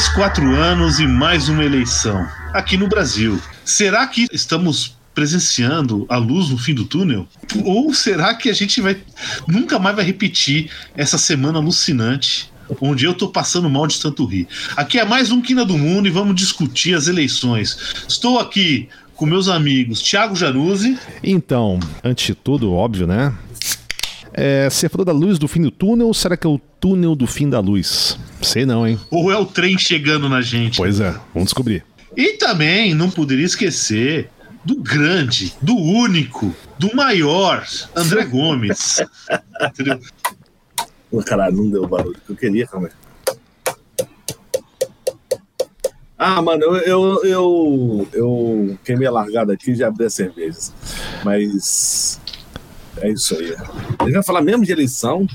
Mais quatro anos e mais uma eleição aqui no Brasil. Será que estamos presenciando a luz no fim do túnel? Ou será que a gente vai nunca mais vai repetir essa semana alucinante onde eu tô passando mal de tanto rir? Aqui é mais um Quina do Mundo e vamos discutir as eleições. Estou aqui com meus amigos Thiago Januzzi. Então, antes de tudo, óbvio, né? É, você falou da luz do fim do túnel ou será que é o túnel do fim da luz? Sei não, hein? Ou é o trem chegando na gente? Pois é, vamos descobrir. E também não poderia esquecer do grande, do único, do maior André Gomes. Entendeu? Pô, caralho, não deu o barulho que eu queria, calma aí. Ah, mano, eu, eu, eu, eu queimei a largada aqui e já abri as cervejas. Mas é isso aí. Gente vai falar mesmo de eleição?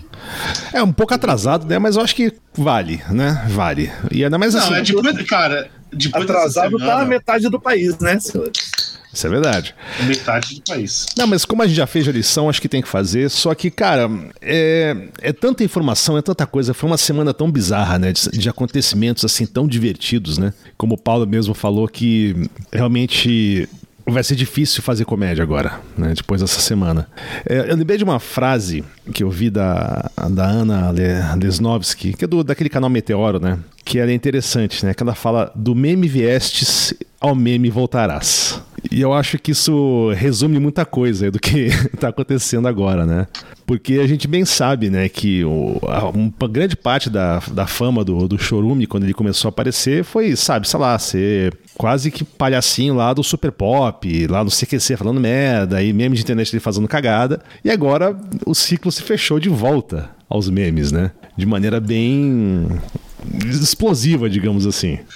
É um pouco atrasado, né? Mas eu acho que vale, né? Vale. E ainda mais Não, assim. é depois, cara, depois Atrasado tá a metade do país, né, senhor? Isso é verdade. metade do país. Não, mas como a gente já fez a lição, acho que tem que fazer. Só que, cara, é, é tanta informação, é tanta coisa. Foi uma semana tão bizarra, né? De, de acontecimentos assim tão divertidos, né? Como o Paulo mesmo falou que realmente vai ser difícil fazer comédia agora, né? Depois dessa semana. É, eu lembrei de uma frase que eu vi da, da Ana Le- Lesnovski, que é do, daquele canal Meteoro, né? Que ela é interessante, né? Que ela fala do meme viestes ao meme voltarás. E eu acho que isso resume muita coisa do que está acontecendo agora, né? Porque a gente bem sabe, né, que o, a- uma grande parte da, da fama do, do Chorume, quando ele começou a aparecer, foi, sabe, sei lá, ser quase que palhacinho lá do Super Pop, lá no CQC falando merda, e meme de internet ele fazendo cagada. E agora o ciclo se fechou de volta aos memes, né? De maneira bem explosiva, digamos assim.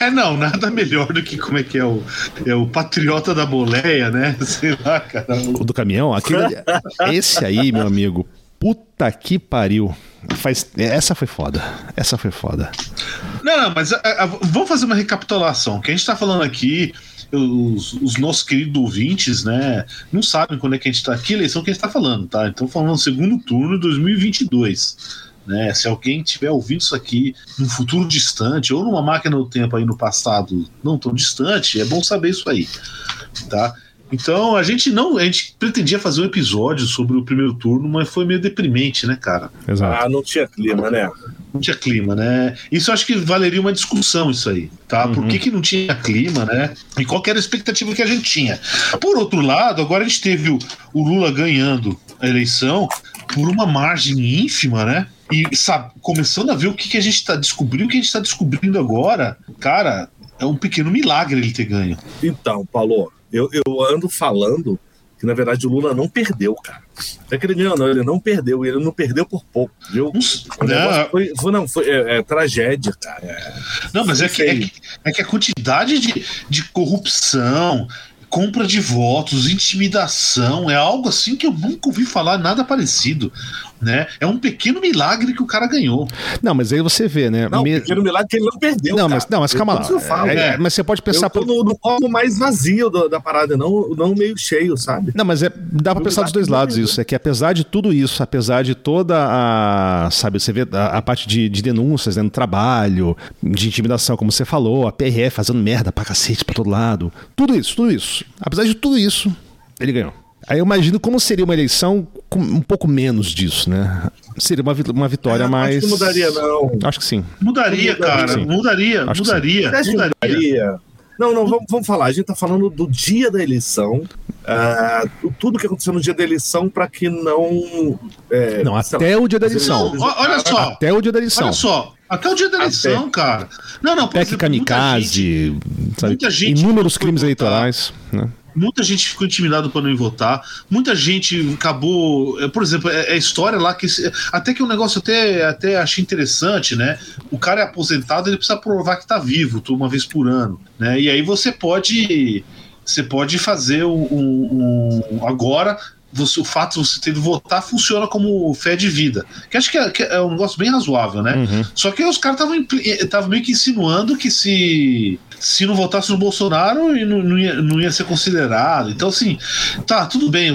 É, não, nada melhor do que como é que é o, é o patriota da boleia, né? Sei lá, cara. O do caminhão, aquele, esse aí, meu amigo, puta que pariu. Faz, essa foi foda. Essa foi foda. Não, não, mas a- a- vamos fazer uma recapitulação. O que a gente tá falando aqui, os, os nossos queridos ouvintes, né, não sabem quando é que a gente tá. Que eleição que a gente tá falando, tá? Então, falando segundo turno de 2022. Né, se alguém tiver ouvindo isso aqui num futuro distante ou numa máquina do tempo aí no passado não tão distante, é bom saber isso aí, tá? Então a gente não, a gente pretendia fazer um episódio sobre o primeiro turno, mas foi meio deprimente, né, cara? Exato. Ah, não tinha clima, né? Não tinha clima, né? Isso eu acho que valeria uma discussão, isso aí, tá? Por que, que não tinha clima, né? E qual que era a expectativa que a gente tinha? Por outro lado, agora a gente teve o, o Lula ganhando a eleição por uma margem ínfima, né? E sabe, começando a ver o que, que a gente tá descobrindo, o que a gente tá descobrindo agora, cara, é um pequeno milagre ele ter ganho. Então, Paulo, eu, eu ando falando que, na verdade, o Lula não perdeu, cara. É ele ganhou, não, ele não perdeu, e ele não perdeu por pouco, viu? Não, não, foi, foi- não, foi é, é tragédia, cara. É, Não, mas é que, é que, é que a quantidade de, de corrupção, compra de votos, intimidação, é algo assim que eu nunca ouvi falar nada parecido. Né? É um pequeno milagre que o cara ganhou. Não, mas aí você vê, né? não, me- pequeno milagre que ele não perdeu. Não, cara. mas, não, mas calma eu lá. falo, É, é. mas você pode pensar. eu tô por- no, no copo mais vazio do- da parada, não, não meio cheio, sabe? Não, mas é, dá pra pensar dos dois lados é. isso. É que apesar de tudo isso, apesar de toda a. Sabe, você vê a, a parte de, de denúncias né, no trabalho, de intimidação, como você falou, a PRF fazendo merda pra cacete pra todo lado. Tudo isso, tudo isso. Apesar de tudo isso, ele ganhou. Aí eu imagino como seria uma eleição com um pouco menos disso, né? Seria uma, uma vitória É, mais. Acho que mudaria, não. Acho que sim. Mudaria, Mudaria, cara. sim. Mudaria, Acho mudaria, mudaria. mudaria? Não, não, vamos, vamos falar. A gente tá falando do dia da eleição. ah, tudo que aconteceu no dia da eleição para que não. é, Não, até lá, o dia da eleição. Ó, olha só. Até o dia da eleição. Olha só, até o dia da eleição, cara. Não, não, por PEC exemplo, muita gente- kamikaze, sabe? muita gente inúmeros crimes votar. eleitorais. Né? Muita gente ficou intimidada para não ir votar. Muita gente acabou. eh, Por exemplo, é é história lá que. Até que um negócio até, até achei interessante, né? O cara é aposentado, ele precisa provar que tá vivo uma vez por ano. Né? E aí você pode. Você pode fazer um. um- um- agora. Você, o fato de você ter de votar funciona como fé de vida. Que acho que é, que é um negócio bem razoável, né? Uhum. Só que os caras estavam meio que insinuando que se, se não votasse no Bolsonaro, e não, não, ia, não ia ser considerado. Então, assim, tá, tudo bem.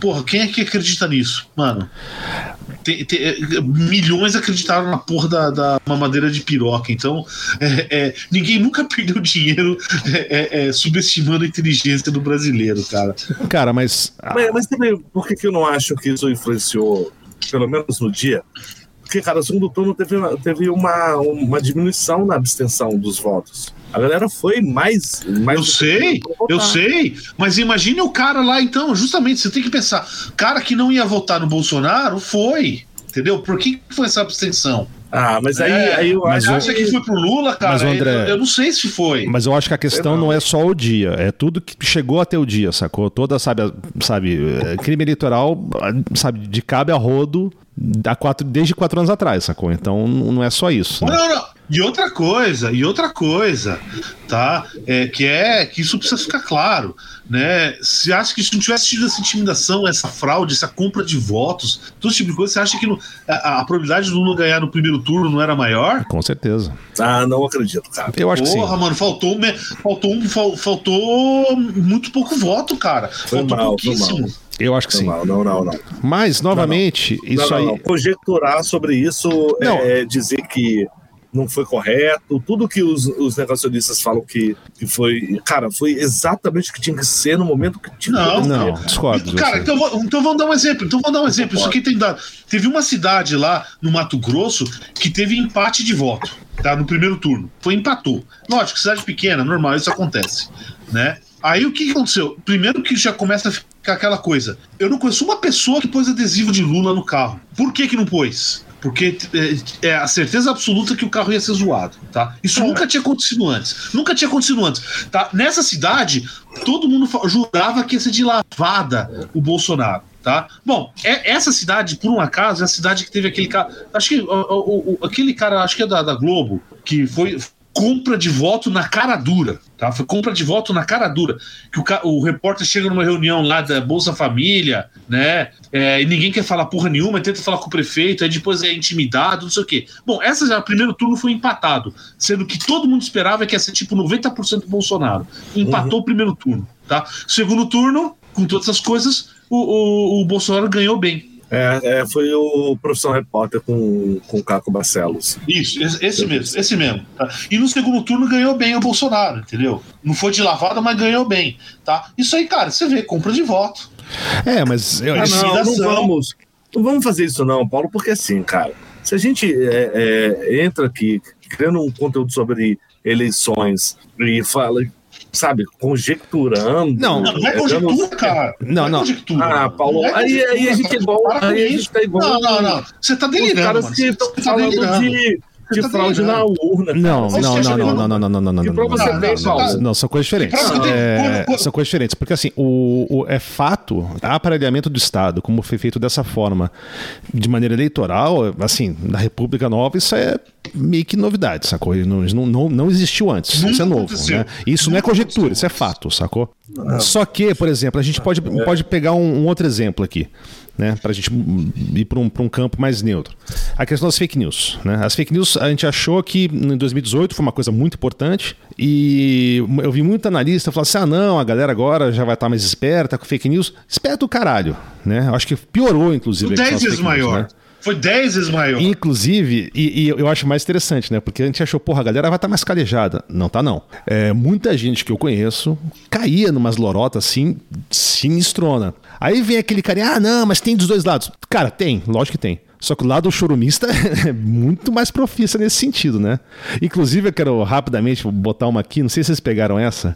Porra, quem é que acredita nisso? Mano, tem, tem, é, milhões acreditaram na porra da, da mamadeira de piroca. Então, é, é, ninguém nunca perdeu dinheiro é, é, subestimando a inteligência do brasileiro, cara. Cara, mas. Mas, mas também, por que, que eu não acho que isso influenciou, pelo menos no dia? Porque, cara, o segundo turno teve, teve uma, uma diminuição na abstenção dos votos. A galera foi mais. mais eu sei, eu sei. Mas imagine o cara lá, então, justamente, você tem que pensar: cara que não ia votar no Bolsonaro foi. Entendeu? Por que foi essa abstenção? Ah, mas aí, é, aí eu mas acho que foi pro Lula, cara. Mas, André, eu, eu, não sei se foi. Mas eu acho que a questão não. não. é só o dia, é tudo que chegou até o dia, sacou? Toda, sabe, sabe, eh, crime eleitoral, sabe, de cabe a rodo da quatro, desde quatro anos atrás, sacou? Então não é só isso. Né? Não, não. E outra coisa, e outra coisa, tá? É, que é que isso precisa ficar claro, né? Se acha que se não tivesse tido essa intimidação, essa fraude, essa compra de votos, todo tipo de coisa, você acha que no, a, a, probabilidade do Lula ganhar no primeiro turno não era maior? Com certeza. Ah, não acredito, cara. Eu acho Porra, que sim. mano, faltou, faltou, faltou muito pouco voto, cara. Foi faltou mal, pouquíssimo. Foi mal. Eu acho que sim. Não, não, não, não. Mas, novamente, não, não. isso não, aí. Conjecturar sobre isso é dizer que não foi correto, tudo que os, os negacionistas falam que, que foi. Cara, foi exatamente o que tinha que ser no momento que tinha não, que Não, discordo. Cara, então, então vamos dar um exemplo. Então vamos dar um exemplo. Isso aqui tem dado. Teve uma cidade lá no Mato Grosso que teve empate de voto, tá? No primeiro turno. Foi empatou. Lógico, cidade pequena, normal, isso acontece, né? Aí o que aconteceu? Primeiro que já começa a ficar aquela coisa. Eu não conheço uma pessoa que pôs adesivo de Lula no carro. Por que que não pôs? Porque é, é a certeza absoluta que o carro ia ser zoado, tá? Isso nunca tinha acontecido antes. Nunca tinha acontecido antes, tá? Nessa cidade, todo mundo jurava que ia ser de lavada o Bolsonaro, tá? Bom, é, essa cidade, por um acaso, é a cidade que teve aquele cara. Acho que o, o, o, aquele cara, acho que é da, da Globo, que foi compra de voto na cara dura. Tá? Foi compra de voto na cara dura. Que o, o repórter chega numa reunião lá da Bolsa Família, né? É, e ninguém quer falar porra nenhuma, tenta falar com o prefeito, aí depois é intimidado, não sei o quê. Bom, essa já, o primeiro turno foi empatado, sendo que todo mundo esperava que ia ser tipo 90% Bolsonaro. Empatou uhum. o primeiro turno, tá? Segundo turno, com todas essas coisas, o, o, o Bolsonaro ganhou bem. É, é, foi o Profissão Repórter com, com o Caco Barcelos. Isso, esse, esse mesmo, esse mesmo. Tá? E no segundo turno ganhou bem o Bolsonaro, entendeu? Não foi de lavada, mas ganhou bem. Tá? Isso aí, cara, você vê, compra de voto. É, mas eu ah, não, não vamos. Não vamos fazer isso, não, Paulo, porque assim, cara, se a gente é, é, entra aqui criando um conteúdo sobre eleições e fala sabe, conjecturando. Não, não, não é conjectura, cara. Não, não. não. É ah, Paulo, é aí, aí a gente é igual. Aí a gente tá igual. Não, não, não. Você tá delirando. Os caras que estão tá falando de de tá fraude na urna. Não, não, não, não, não, não, não, não, não, não, não, não, são coisas diferentes. É, são coisas diferentes, porque assim, o, o, é fato, aparelhamento do Estado, como foi feito dessa forma, de maneira eleitoral, assim, na República Nova, isso é meio que novidade, sacou? Não, não, não existiu antes, isso é novo, né? Isso não é conjectura, isso é fato, sacou? Só que, por exemplo, a gente pode, pode pegar um, um outro exemplo aqui né, para a gente ir para um, um campo mais neutro. A questão das fake news. Né? As fake news a gente achou que em 2018 foi uma coisa muito importante e eu vi muito analista falar assim: ah, não, a galera agora já vai estar tá mais esperta com fake news. Esperto o caralho. Né? Eu acho que piorou, inclusive. 10 vezes maior. Né? Foi 10 vezes maior. Inclusive, e, e, eu acho mais interessante, né? Porque a gente achou, porra, a galera vai estar tá mais calejada. Não tá, não. É, muita gente que eu conheço caía numas lorotas assim, sinistrona. Aí vem aquele cara, ah, não, mas tem dos dois lados. Cara, tem, lógico que tem. Só que o lado chorumista é muito mais profissa nesse sentido, né? Inclusive, eu quero rapidamente botar uma aqui, não sei se vocês pegaram essa,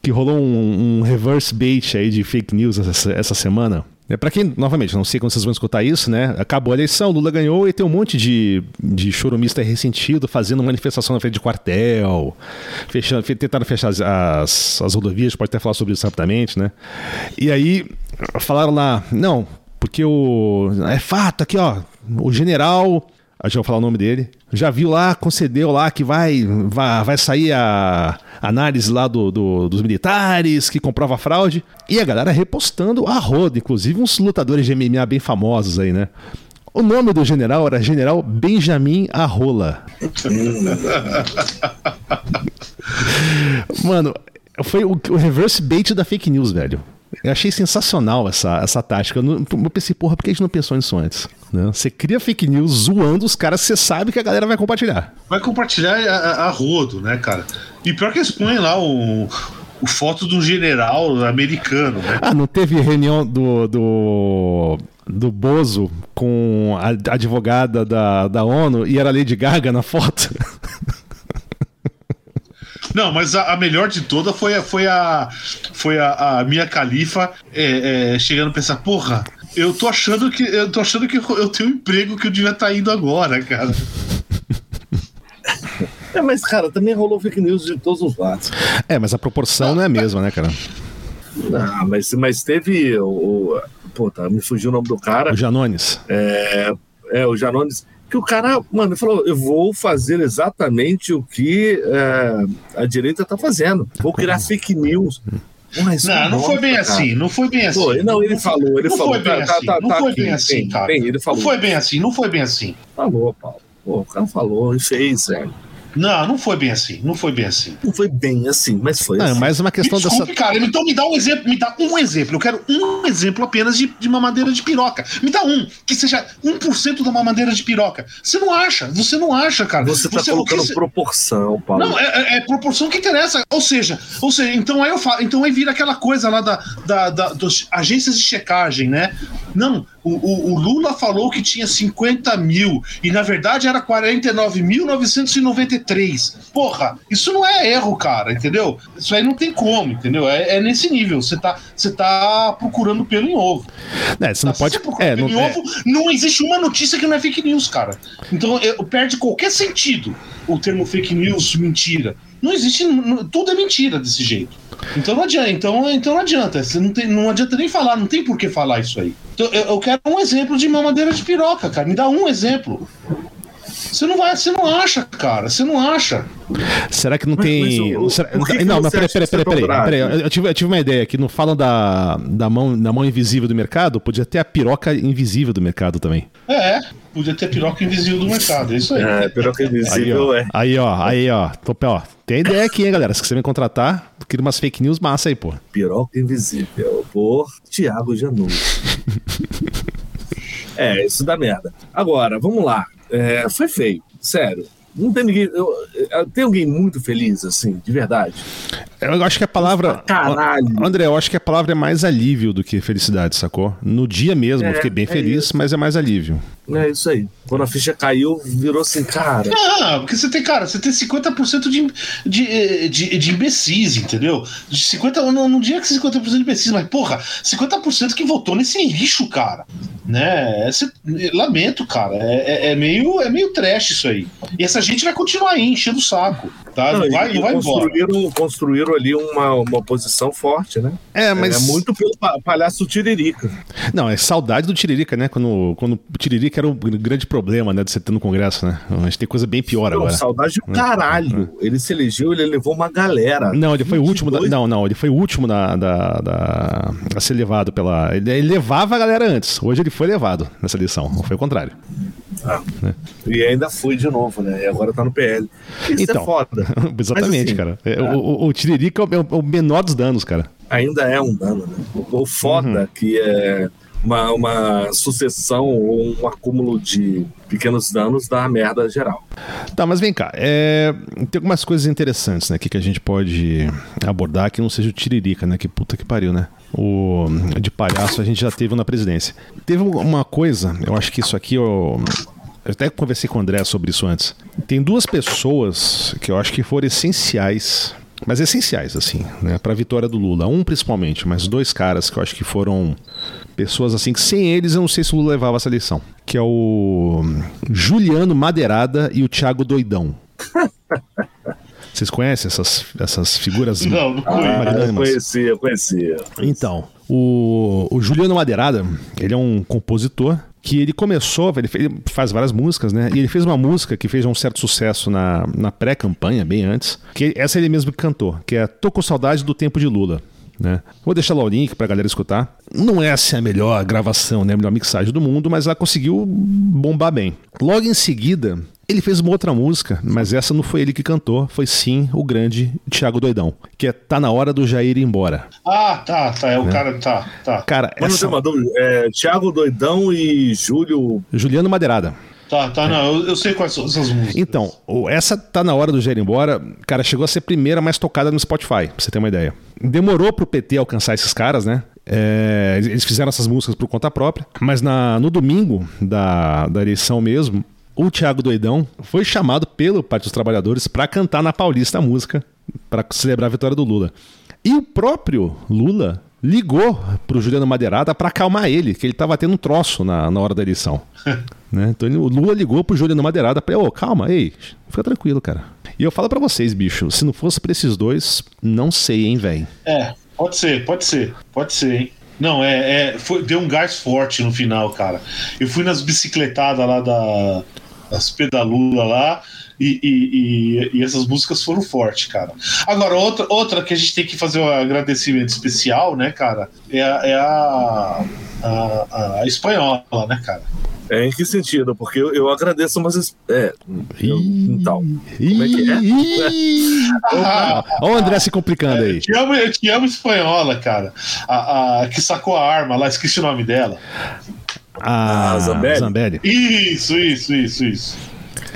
que rolou um, um reverse bait aí de fake news essa, essa semana. É, para quem, novamente, não sei quando vocês vão escutar isso, né? Acabou a eleição, Lula ganhou e tem um monte de, de chorumista ressentido fazendo manifestação na frente de quartel, fechando, tentando fechar as, as, as rodovias, pode até falar sobre isso rapidamente, né? E aí falaram lá, não, porque o. É fato aqui, ó. O general a gente vai falar o nome dele. Já viu lá, concedeu lá que vai, vai, vai sair a análise lá do, do, dos militares, que comprova fraude. E a galera repostando a roda, inclusive uns lutadores de MMA bem famosos aí, né? O nome do general era General Benjamin Arrola. Mano, foi o, o reverse bait da fake news, velho. Eu achei sensacional essa, essa tática. Eu, não, eu pensei, porra, por que a gente não pensou nisso antes? Né? Você cria fake news zoando os caras, você sabe que a galera vai compartilhar. Vai compartilhar a, a rodo, né, cara? E pior que eles põem lá o, o foto de um general americano, né? Ah, não teve reunião do, do, do Bozo com a advogada da, da ONU e era a Lady Gaga na foto? Não, mas a, a, melhor de toda foi, foi a foi a, a minha califa é, é, chegando a pensar, porra, eu tô achando que eu tô achando que eu tenho um emprego que eu devia estar tá indo agora, cara. É, mas, cara, também rolou fake news de todos os lados. É, mas a proporção não é a mesma, né, cara? Não, mas, mas teve o, o. Pô, tá, me fugiu o nome do cara. O Janones. É, é, o Janones. Que o cara, mano, falou: eu vou fazer exatamente o que é, a direita tá fazendo. Vou criar fake news. Mas, não, não foi bem cara. assim, não foi bem assim. Foi, não, ele falou, ele não falou. Foi bem tá, assim, tá, não tá foi aqui, bem assim, bem, cara. Bem, ele falou. Não foi bem assim, não foi bem assim. Falou, Paulo. Pô, o cara falou e fez, velho. Não, não foi bem assim. Não foi bem assim. Não foi bem assim, mas foi. Não, assim. mais uma questão me desculpe, dessa. cara, então me dá um exemplo, me dá um exemplo. Eu quero um exemplo apenas de, de mamadeira de piroca. Me dá um, que seja 1% da mamadeira de piroca. Você não acha, você não acha, cara. Você tá você, colocando você... proporção, Paulo. Não, é, é, é, proporção que interessa. Ou seja, ou seja, então aí eu falo, então aí vira aquela coisa lá da, da, da das agências de checagem, né? Não, o, o, o, Lula falou que tinha 50 mil e na verdade era 49.993. Porra, isso não é erro, cara, entendeu? Isso aí não tem como, entendeu? É, é nesse nível. Você tá, você tá procurando pelo em ovo. É, você não tá, pode. Você é, não, em ovo, não existe uma notícia que não é fake news, cara. Então eu, perde qualquer sentido o termo fake news, mentira. Não existe. Tudo é mentira desse jeito. Então não adianta. Então, então não adianta. Você não, tem, não adianta nem falar, não tem por que falar isso aí. Então, eu, eu quero um exemplo de mamadeira de piroca, cara. Me dá um exemplo. Você não vai, você não acha, cara. Você não acha. Será que não mas, tem. Mas, o, será... o que não, mas peraí, peraí, peraí, peraí, peraí. Eu tive, eu tive uma ideia aqui. Não falam da, da, mão, da mão invisível do mercado? Podia ter a piroca invisível do mercado também. É, podia ter a piroca invisível do mercado. É isso aí. É, piroca invisível, aí, ó, é. Aí, ó, aí, ó. Tô, ó. Tem ideia aqui, hein, galera? Se quiser me contratar, cria umas fake news massa aí, pô. Piroca invisível por Thiago Janu. é, isso dá merda. Agora, vamos lá. É, foi feio, sério. Não tem ninguém. Eu, eu, tem alguém muito feliz, assim, de verdade. Eu acho que a palavra. Caralho. André, eu acho que a palavra é mais alívio do que felicidade, sacou? No dia mesmo, é, eu fiquei bem é feliz, isso. mas é mais alívio. É isso aí. Quando a ficha caiu, virou assim, cara. Ah, porque você tem, cara, você tem 50% de, de, de, de imbecis, entendeu? De 50, não, não diria que 50% de imbecis, mas, porra, 50% que votou nesse lixo, cara. Né? Esse, lamento, cara. É, é, é, meio, é meio trash isso aí. E essa gente vai continuar aí, enchendo o saco. Tá? Não, vai, não vai construíram, embora. Ali uma, uma posição forte, né? É, mas. É muito pelo palhaço Tiririca. Não, é saudade do Tiririca, né? Quando, quando o Tiririca era o grande problema, né? De você ter no Congresso, né? A gente tem coisa bem pior não, agora. Saudade do caralho. É. Ele se elegeu, ele levou uma galera. Não, ele foi o último. Da, não, não, ele foi o último da, da, da, a ser levado pela. Ele, ele levava a galera antes. Hoje ele foi levado nessa eleição. Não foi o contrário. Ah, né? E ainda fui de novo, né? E agora tá no PL. Isso é então, é foda. exatamente, assim, cara. É, é. O, o Tiririca é o, menor dos danos, cara. Ainda é um dano, né? O foda uhum. que é uma, uma sucessão ou um acúmulo de pequenos danos dá merda geral. Tá, mas vem cá, é... tem algumas coisas interessantes né, aqui que a gente pode abordar que não seja o tiririca, né? Que puta que pariu, né? O de palhaço a gente já teve na presidência. Teve uma coisa, eu acho que isso aqui eu, eu até conversei com o André sobre isso antes. Tem duas pessoas que eu acho que foram essenciais mas essenciais, assim, né, para a vitória do Lula. Um principalmente, mas dois caras que eu acho que foram pessoas assim que sem eles eu não sei se o Lula levava essa eleição. Que é o Juliano Madeirada e o Thiago Doidão. Vocês conhecem essas, essas figuras? Não, não ah, eu conhecia, eu conhecia. Então, o, o Juliano Madeirada, ele é um compositor que ele começou, ele, fez, ele, faz várias músicas, né? E ele fez uma música que fez um certo sucesso na, na pré-campanha, bem antes, que essa ele mesmo cantou, que é Tô com saudade do tempo de Lula. Né? Vou deixar lá o link pra galera escutar. Não é assim a melhor gravação, né? a melhor mixagem do mundo, mas ela conseguiu bombar bem. Logo em seguida, Ele fez uma outra música, mas essa não foi ele que cantou, foi sim o grande Thiago Doidão, que é Tá na hora do Jair ir embora. Ah, tá, tá, é o cara, tá, tá. Cara, Mas não essa... tem uma dúvida. É, Thiago Doidão e Júlio. Juliano Madeirada. Tá, tá, não, eu, eu sei quais são essas músicas. Então, essa tá na hora do Jair ir embora, cara, chegou a ser a primeira mais tocada no Spotify, pra você ter uma ideia. Demorou pro PT alcançar esses caras, né? É, eles fizeram essas músicas por conta própria, mas na, no domingo da, da eleição mesmo, o Thiago Doidão foi chamado pelo Partido dos Trabalhadores pra cantar na Paulista a música, pra celebrar a vitória do Lula. E o próprio Lula ligou pro Juliano Madeirada pra acalmar ele, que ele tava tendo um troço na, na hora da eleição. né? Então ele- o Lula ligou pro Juliano Madeirada ele, ô, calma, ei, fica tranquilo, cara. E eu falo pra vocês, bicho, se não fosse pra esses dois, não sei, hein, velho. É, pode ser, pode ser, pode ser, hein? Não, é, é foi, deu um gás forte no final, cara. Eu fui nas bicicletadas lá da, das pedalula lá e, e, e- essas músicas foram fortes, cara. Agora, outra, outra que a gente tem que fazer um agradecimento especial, né, cara, é a, é a, a, a espanhola, né, cara? É, em que sentido? Porque eu, eu agradeço, mas. É, eu, então. Como é que é? Olha o André se complicando eu aí. te amo, eu te amo espanhola, cara. A, a que sacou a arma lá, esqueci o nome dela. A Ah, Zambelli? Zambelli. Isso, isso, isso, isso.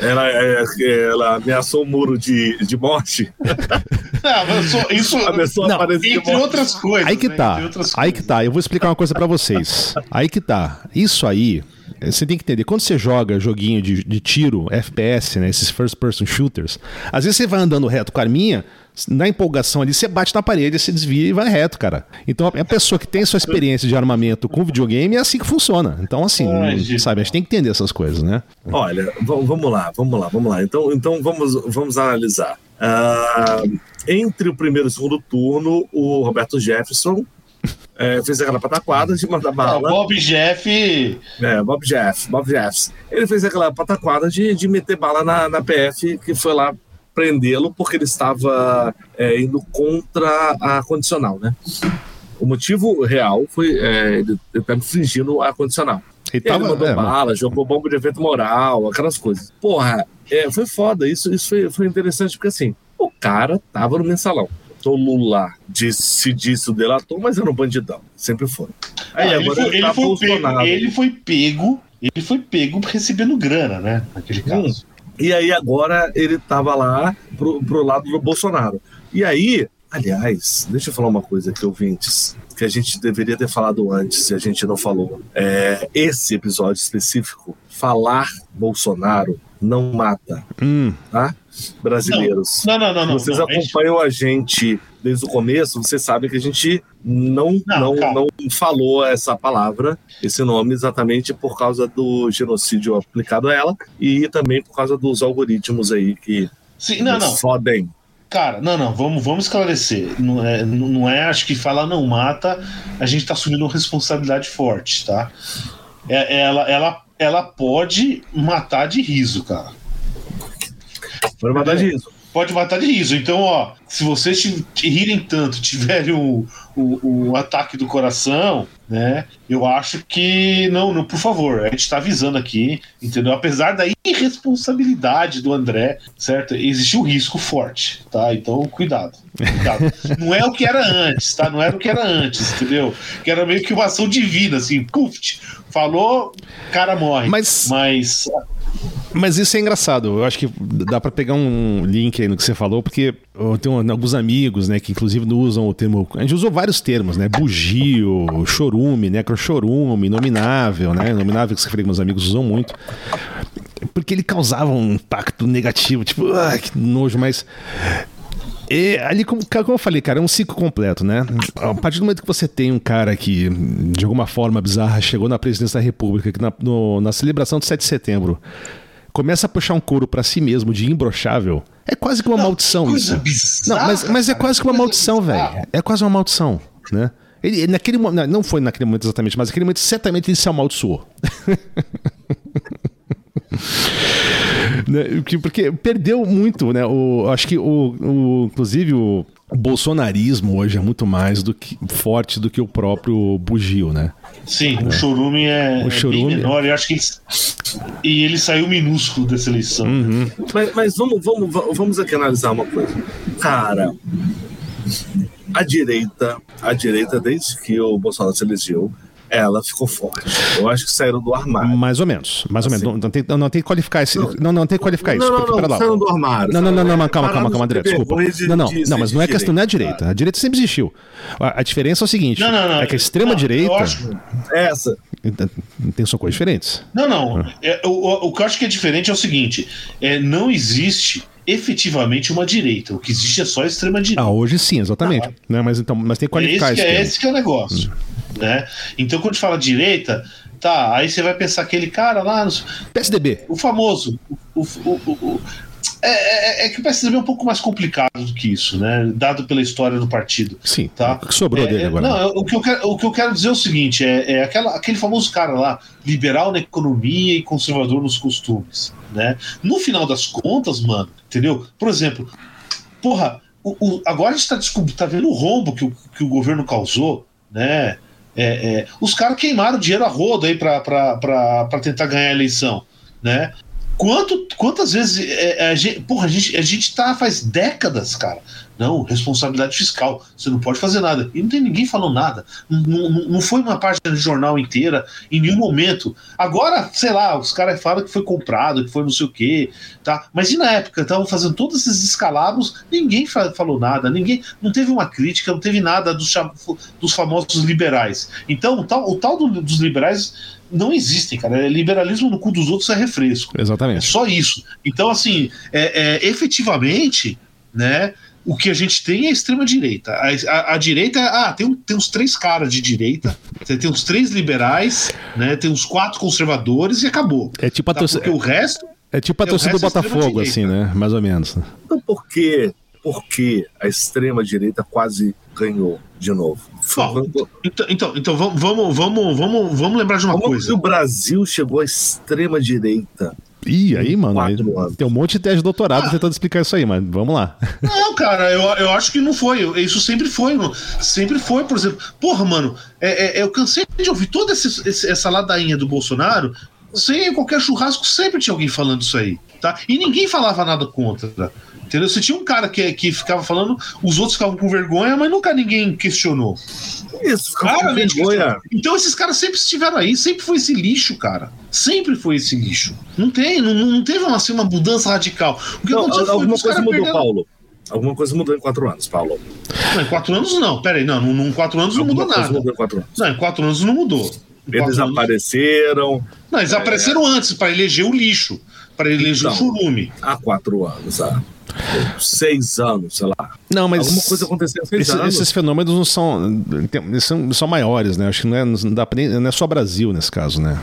Ela, é, ela ameaçou o muro de, de morte. Não, eu sou- isso. A pessoa Não, Entre morte. outras coisas. Aí que né? tá. Aí que tá. Eu vou explicar uma coisa pra vocês. Aí que tá. Isso aí, você tem que entender. Quando você joga joguinho de, de tiro, FPS, né? Esses first person shooters, às vezes você vai andando reto com a arminha, na empolgação ali, você bate na parede, você desvia e vai reto, cara. Então a pessoa que tem sua experiência de armamento com videogame é assim que funciona. Então, assim, gente. sabe, a gente tem que entender essas coisas, né? Olha, vamos lá, vamos lá, vamos lá. Então, então vamos, vamos analisar. Ah, entre o primeiro e o segundo turno, o Roberto Jefferson eh, fez aquela pataquada de mandar Ah, bala. Bob Jeff. É, Bob Jeff, Bob Jeffs. Ele fez aquela pataquada de, de meter bala na, na PF, que foi lá prendê-lo porque ele estava é, indo contra a condicional, né? O motivo real foi é, ele estava infringindo a condicional. Ele Ele tava. mandou é, bala, jogou bomba de evento moral, aquelas coisas. Porra, é, foi foda. Isso, isso foi, foi interessante porque assim, o cara tava no mensalão. O Lula disse disso, delatou, mas era um bandidão. Sempre foi. Aí Ah, ele, agora foi, ele tá foi Bolsonaro. pego, ele foi pego. Ele foi pego recebendo grana, né? Naquele caso. E aí agora ele tava lá pro, pro lado do Bolsonaro. E aí, aliás, deixa eu falar uma coisa aqui, ouvintes, que a gente deveria ter falado antes, se a gente não falou. É, esse episódio específico, falar Bolsonaro não mata, Hum, tá? Brasileiros. Não, não, não, não. Vocês não, a gente- acompanham a gente desde o começo, vocês sabem que a gente não, Não, não, não falou essa palavra, esse nome, exatamente por causa do genocídio aplicado a ela e também por causa dos algoritmos aí que Sim, não, não. fodem. Cara, não, não, vamos, vamos esclarecer. Não é, não é, acho que falar não mata, a gente tá assumindo uma responsabilidade forte, tá? É, ela, ela, ela pode matar de riso, cara. Foi uma verdade isso. Pode matar de riso. Então, ó, se vocês te, te rirem tanto, tiverem o, o, o ataque do coração, né? Eu acho que. Não, não, por favor, a gente tá avisando aqui, entendeu? Apesar da irresponsabilidade do André, certo? Existe um risco forte, tá? Então, cuidado. cuidado. Não é o que era antes, tá? Não era o que era antes, entendeu? Que era meio que uma ação divina, assim, puf, falou, cara morre. Mas- Mas Mas isso é engraçado. Eu acho que dá pra pegar um link aí no que você falou, porque eu tenho alguns amigos, né, que inclusive não usam o termo. A gente usou vários termos, né? Bugio, chorume, necrochorume, inominável, né? Inominável que você meus amigos usam muito. Porque ele causava um impacto negativo, tipo, ah, que nojo, mas. E ali, como, como eu falei, cara, é um ciclo completo, né? A partir do momento que você tem um cara que, de alguma forma bizarra, chegou na presidência da República, na, no- na celebração do 7 de setembro, começa a puxar um couro pra si mesmo de imbrochável, é quase que uma maldição coisa isso. bizarra, não, mas, mas é quase que uma maldição, velho. É quase uma maldição, né? Ele, ele naquele não, não foi naquele momento exatamente, mas naquele momento certamente ele se amaldiçoou. Né, que- Porque perdeu muito, né? O, acho que o, o- inclusive o, o bolsonarismo hoje é muito mais do que forte do que o próprio bugio, né? Sim, o chorume é, O é chorume- menor. Eu acho que ele, e ele saiu minúsculo dessa eleição. Uhum. Mas, mas vamos, vamos, vamos aqui analisar uma coisa. Cara, a direita, a direita, desde que o Bolsonaro se elegeu, ela ficou forte. Eu acho que saíram do armário. Mais ou menos, mais ou menos. Assim. Não, não tem, não, não tem que qualificar esse. Não, não, tem que qualificar isso. não, porque, não, não, saíram do armário. Não, não, não, não, calma, calma, calma, André, desculpa. Não, não, de- não, mas não é questão, não é a direita. direita. A direita sempre existiu. A, a diferença é o seguinte: Não, não, não. é que a extrema-direita Não, eu acho- Essa. tem são coisas diferentes. Não, não. É, o, que eu acho que é diferente é o seguinte: é, não existe efetivamente uma direita. O que existe é só a extrema-direita. Ah, hoje sim, exatamente. Né, mas, então, mas tem que É qualificar esse, isso. que é, esse que é o negócio. Né? Então, quando a gente fala direita, tá, aí você vai pensar aquele cara lá, no- PSDB. o famoso. O, o- o- o- é, é- é que o PSDB é um pouco mais complicado do que isso, né? Dado pela história do partido. Sim. Tá. O que sobrou É, dele é, agora? Não, é, o que, eu quero, o que eu quero dizer é o seguinte: é, é aquela, aquele famoso cara lá, liberal na economia e conservador nos costumes. Né? No final das contas, mano, entendeu? Por exemplo, porra, o, o- agora a gente tá, tá vendo o rombo que o, que o governo causou, né? É, é, os caras queimaram dinheiro a rodo aí pra tentar ganhar a eleição, né? Quanto, quantas vezes é, é, a, gente, porra, a, gente, a gente tá faz décadas, cara. Não, responsabilidade fiscal. Você não pode fazer nada. E não tem ninguém falando nada. Não, não, não foi uma página de jornal inteira, em nenhum momento. Agora, sei lá, os caras falam que foi comprado, que foi não sei o quê, tá? Mas e na época? Estavam fazendo todos esses descalabros, ninguém fa- falou nada, ninguém. Não teve uma crítica, não teve nada dos, dos famosos liberais. Então, o tal, o tal do- dos liberais não existem, cara. É liberalismo no cu dos outros é refresco. É Exatamente. só isso. Então, assim, é, é, efetivamente, né? O que a gente tem é a extrema-direita. A, a- a direita, ah, tem, tem uns três caras de direita, tem, tem uns três liberais, né? Tem uns quatro conservadores e acabou. É tipo a Tá? torcida. Porque o resto. É tipo a É, torcida do é Botafogo, assim, né? Mais ou menos. Então por que, por que a extrema-direita quase ganhou de novo? Bom, Então, então, então vamos, vamos, vamos, vamos, vamos lembrar de uma Como que coisa. o Brasil chegou à extrema-direita? Ih, aí, mano, aí tem um monte de tese de doutorado Ah. tentando explicar isso aí, mas vamos lá. Não, cara, eu, eu acho que não foi. Isso sempre foi, mano. Sempre foi, por exemplo. Porra, mano, é, é- eu cansei de ouvir toda esse- esse- essa ladainha do Bolsonaro. Sem qualquer churrasco, sempre tinha alguém falando isso aí, tá? E ninguém falava nada contra. Entendeu? Você tinha um cara que, que ficava falando, os outros ficavam com vergonha, mas nunca ninguém questionou. Isso, Claramente questionou. Então esses caras sempre estiveram aí, sempre foi esse lixo, cara. Sempre foi esse lixo. Não tem, não, não teve uma, assim, uma mudança radical. O que Não, aconteceu alguma coisa mudou, perderam. Paulo. Alguma coisa mudou em quatro anos, Paulo. Não, em quatro anos não. Pera aí, não. Em quatro anos não Alguma mudou coisa nada. mudou em quatro anos. Não, em quatro anos não mudou. Eles apareceram Não, eles apareceram antes para eleger o lixo, para eleger o Então. churume. há quatro anos, há seis anos, sei lá. Não, mas. Alguma coisa aconteceu há seis Esses, anos. esses fenômenos não são, são, são maiores, né? Acho que não é, não dá pra nem- não é só Brasil nesse caso, né?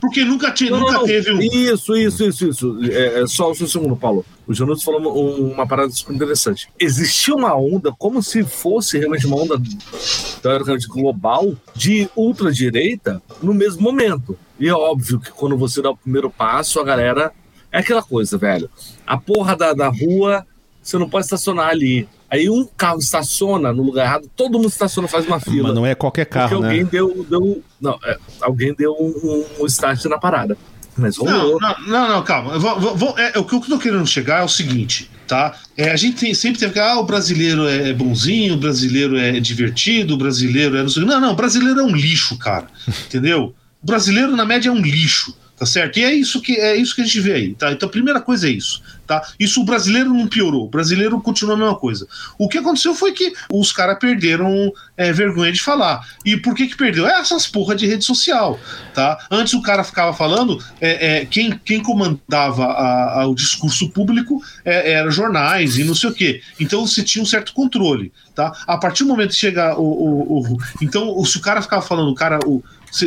Porque nunca, te, Não, nunca não, teve um. Isso, isso, isso, isso. É, é só, um segundo, Paulo. O Janus falou uma, uma parada super interessante. Existia uma onda, como se fosse realmente uma onda teoricamente global, de ultradireita no mesmo momento. E é óbvio que quando você dá o primeiro passo, a galera. É aquela coisa, velho. A porra da, da rua, você não pode estacionar ali. Aí um carro estaciona no lugar errado, todo mundo estaciona, faz uma fila. Mas não é qualquer Porque carro, alguém né? deu, deu. Não, é, alguém deu um, um start na parada. Mas Não, rolou. não, não, não, calma. Vou- vou- vou- é, o que eu tô querendo chegar é o seguinte, tá? É, a gente tem- sempre teve que, ah, o brasileiro é bonzinho, o brasileiro é divertido, o brasileiro é. Não, sei o quê. não, não, o brasileiro é um lixo, cara. Entendeu? O brasileiro, na média, é um lixo. Tá certo? E é isso que é isso que a gente vê aí, tá? Então a primeira coisa é isso, tá? Isso o brasileiro não piorou, o brasileiro continua a mesma coisa. O que aconteceu foi que os caras perderam é, vergonha de falar. E por que que perdeu? É essas porra de rede social, tá? Antes o cara ficava falando, é, é, quem, quem comandava a- a- o discurso público é, era jornais e não sei o quê. Então você tinha um certo controle, tá? A partir do momento que chega o, o- o- então o- se o cara ficava falando, o cara o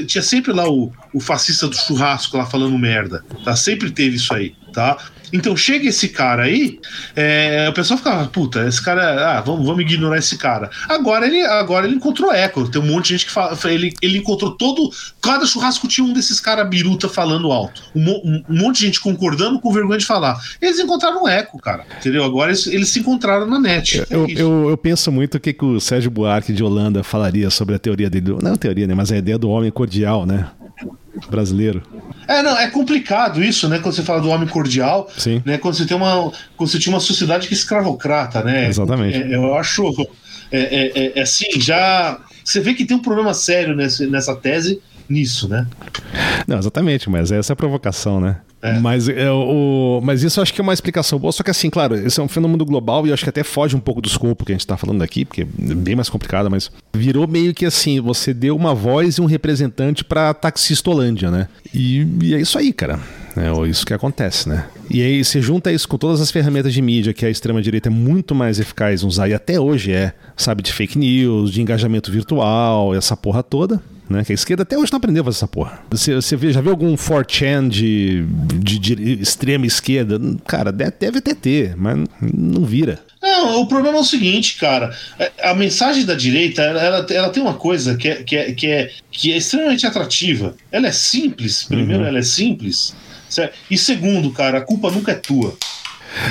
Tinha sempre lá o, o fascista do churrasco lá falando merda. Tá? Sempre teve isso aí. tá? Então chega esse cara aí, é, o pessoal ficava, puta, esse cara, ah, vamos, vamos ignorar esse cara. Agora ele, agora ele encontrou eco. Tem um monte de gente que fala, ele, ele encontrou todo, cada churrasco tinha um desses caras biruta falando alto. Um, um, um, monte de gente concordando com vergonha de falar. Eles encontraram eco, cara, entendeu? Agora eles, eles se encontraram na net. Eu, é eu, eu, penso muito o que, que o Sérgio Buarque de Holanda falaria sobre a teoria dele, não a teoria, né, mas a ideia do homem cordial, né? brasileiro. É, não, é complicado isso, né? Quando você fala do homem cordial, Sim. né? Quando você tem uma, quando você tinha uma sociedade que é escravocrata, né? Exatamente. É, eu acho, é, é, é, é, assim, já você vê que tem um problema sério nesse, nessa tese nisso, né? Não, exatamente, mas essa é a provocação, né? É. Mas, é, o, mas isso eu acho que é uma explicação boa. Só que assim, claro, esse é um fenômeno global e eu acho que até foge um pouco do escopo que a gente está falando aqui, porque é bem mais complicado, mas virou meio que assim, você deu uma voz e um representante para taxistolândia, né? E, e é isso aí, cara. É isso que acontece, né? E aí você junta isso com todas as ferramentas de mídia que a extrema-direita é muito mais eficaz em usar, e até hoje é, sabe, de fake news, de engajamento virtual, essa porra toda né? Que a esquerda até hoje não aprendeu a fazer essa porra. Você, você vê, já viu algum 4chan de, de, de extrema esquerda? Cara, deve até ter, mas não vira. Não, o problema é o seguinte, cara. É, a mensagem da direita, ela, ela tem uma coisa que é, que, é, que, é, que é extremamente atrativa. Ela é simples, primeiro, uhum. ela é simples. Certo? E segundo, cara, a culpa nunca é tua.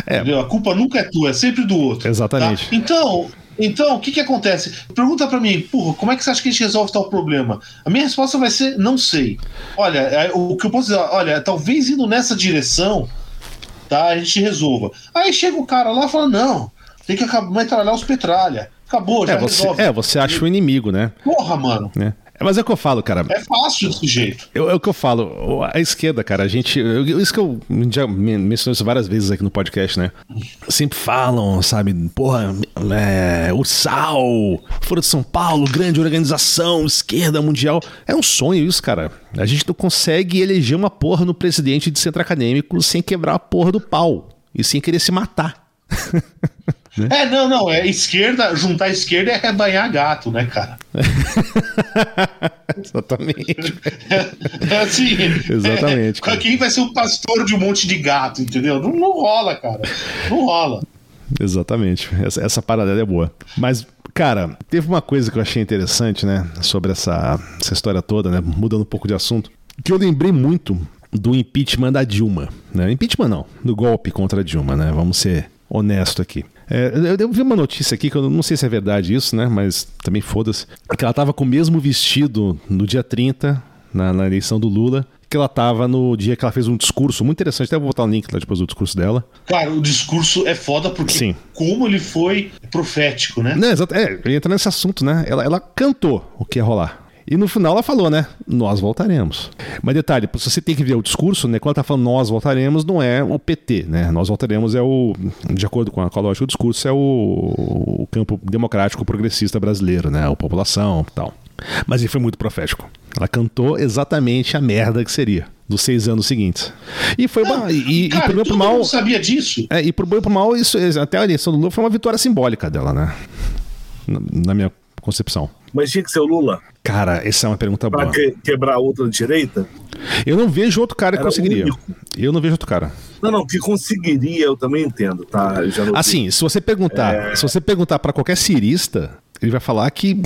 É. A culpa nunca é tua, é sempre do outro. Exatamente. Tá? Então, então, o que que acontece? Pergunta para mim, porra, como é que você acha que a gente resolve tal problema? A minha resposta vai ser, não sei. Olha, é, o que eu posso dizer, olha, talvez indo nessa direção, tá, a gente resolva. Aí chega o cara lá e fala, não, tem que metralhar os petralha. Acabou, já é, você, resolve. É, você acha o inimigo, né? Porra, mano. É. Mas é o que eu falo, cara. É fácil desse jeito. Eu, é o que eu falo. A esquerda, cara, a gente. Eu, isso que eu já mencionei isso várias vezes aqui no podcast, né? Sempre falam, sabe? Porra, é, Ursal, Fora de São Paulo, grande organização, esquerda mundial. É um sonho isso, cara. A gente não consegue eleger uma porra no presidente de centro acadêmico sem quebrar a porra do pau e sem querer se matar. Né? É, não, não, é esquerda, juntar esquerda é rebanhar gato, né, cara? Exatamente. É, é assim. Exatamente. É, quem vai ser o pastor de um monte de gato, entendeu? Não, não rola, cara. Não rola. Exatamente. Essa, essa paralela é boa. Mas, cara, teve uma coisa que eu achei interessante, né, sobre essa, essa história toda, né, mudando um pouco de assunto, que eu lembrei muito do impeachment da Dilma. Né? Impeachment não, do golpe contra a Dilma, né? Vamos ser honesto aqui. É, eu vi uma notícia aqui que eu não sei se é verdade isso, né? Mas também foda-se. Que ela tava com o mesmo vestido no dia 30, na, na eleição do Lula, que ela tava no dia que ela fez um discurso muito interessante. Até vou botar o um link lá depois do discurso dela. Cara, o discurso é foda porque Sim. como ele foi profético, né? Não, exato. É, entra nesse assunto, né? Ela, ela cantou o que ia rolar. E no final ela falou, né? Nós voltaremos. Mas detalhe, se você tem que ver o discurso, né? Quando ela tá falando nós voltaremos, não é o PT, né? Nós voltaremos é o, de acordo com a, com a lógica do discurso, é o, o campo democrático progressista brasileiro, né? A população e tal. Mas ele foi muito profético. Ela cantou exatamente a merda que seria dos seis anos seguintes. E foi uma. E, cara, e pro bem pro mal. sabia disso. É, e pro bem pro mal, isso, até a eleição do Lula foi uma vitória simbólica dela, né? Na, na minha concepção. Mas tinha que ser o Lula? Cara, essa é uma pergunta pra boa. Que, quebrar outra direita? Eu não vejo outro cara que conseguiria. Eu não vejo outro cara. Não, não, que conseguiria, eu também entendo, tá? assim, se você perguntar, é... se você perguntar para qualquer cirista, ele vai falar que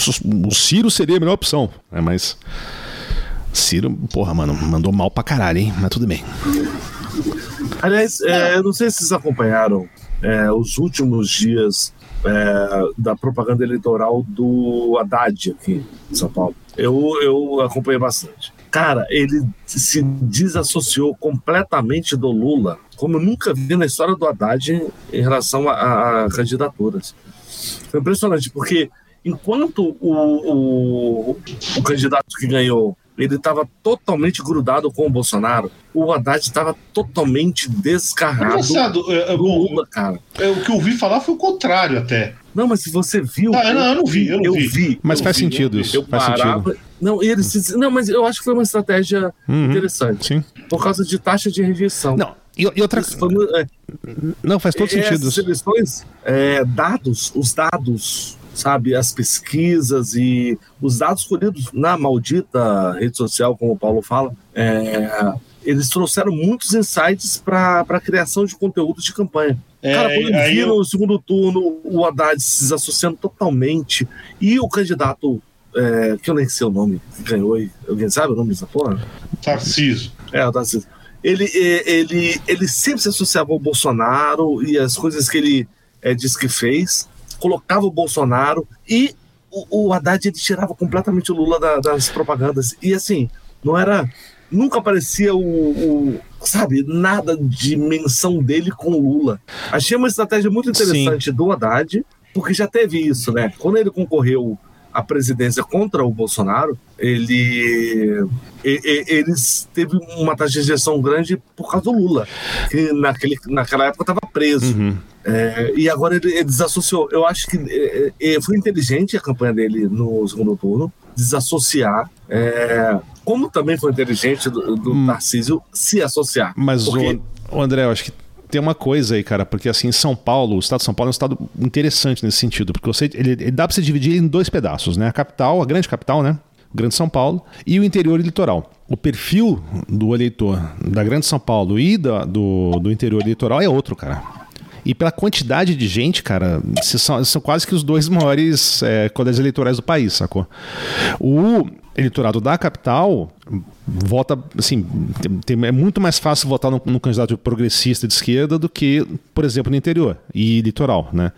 o Ciro seria a melhor opção. É, mas Ciro, porra, mano, mandou mal pra caralho, hein? Mas tudo bem. Aliás, é, eu não sei se vocês acompanharam é, os últimos dias é, da propaganda eleitoral do Haddad aqui em São Paulo. Eu, eu acompanhei bastante. Cara, ele se desassociou completamente do Lula, como eu nunca vi na história do Haddad em relação a, a candidaturas. Foi impressionante, porque enquanto o, o, o candidato que ganhou ele estava totalmente grudado com o Bolsonaro. O Haddad estava totalmente descarrado. Engraçado, é, é, Lula, cara. É, o que eu ouvi falar foi o contrário até. Não, mas se você viu. Ah, não, eu não vi, eu não eu vi. vi. Mas faz vi, sentido isso. Eu faz parava, sentido. Não, eles, não, mas eu acho que foi uma estratégia uhum, interessante. Sim. Por causa de taxa de rejeição. Não, e, e outra coisa. É, não, faz todo sentido. Essas eleições, é, dados, os dados sabe, as pesquisas e os dados colhidos na maldita rede social, como o Paulo fala, é, eles trouxeram muitos insights para a criação de conteúdo de campanha. É, Cara, quando eu vi no segundo turno o Haddad se desassociando totalmente e o candidato, é, que eu nem sei o nome, ganhou, alguém sabe o nome dessa porra? Tarcísio. É, o Tarcísio. Ele, ele, ele sempre se associava ao Bolsonaro e as coisas que ele é, disse que fez, colocava o Bolsonaro e o, o Haddad ele tirava completamente o Lula da, das propagandas. E assim, não era. Nunca aparecia o, o, sabe, nada de menção dele com o Lula. Achei uma estratégia muito interessante Sim. do Haddad, porque já teve isso, né? Quando ele concorreu à presidência contra o Bolsonaro, ele, ele, eles teve uma taxa de injeção grande por causa do Lula, que naquele, naquela época estava preso. Uhum. É, e agora ele, ele, desassociou. Eu acho que é, é, foi inteligente a campanha dele no segundo turno, desassociar. É, como também foi inteligente do, do hum. Tarcísio se associar. Mas, porque... o, o André, eu acho que tem uma coisa aí, cara, porque assim, São Paulo, o estado de São Paulo é um estado interessante nesse sentido, porque você, ele, ele dá para se dividir em dois pedaços, né? A capital, a grande capital, né? Grande São Paulo, e o interior e litoral. O perfil do eleitor da Grande São Paulo e da, do, do interior litoral é outro, cara. E pela quantidade de gente, cara, são, são quase que os dois maiores é, colégios eleitorais do país, sacou? O eleitorado da capital vota, assim, tem, é muito mais fácil votar no, candidato progressista de esquerda do que, por exemplo, no interior e litoral, né?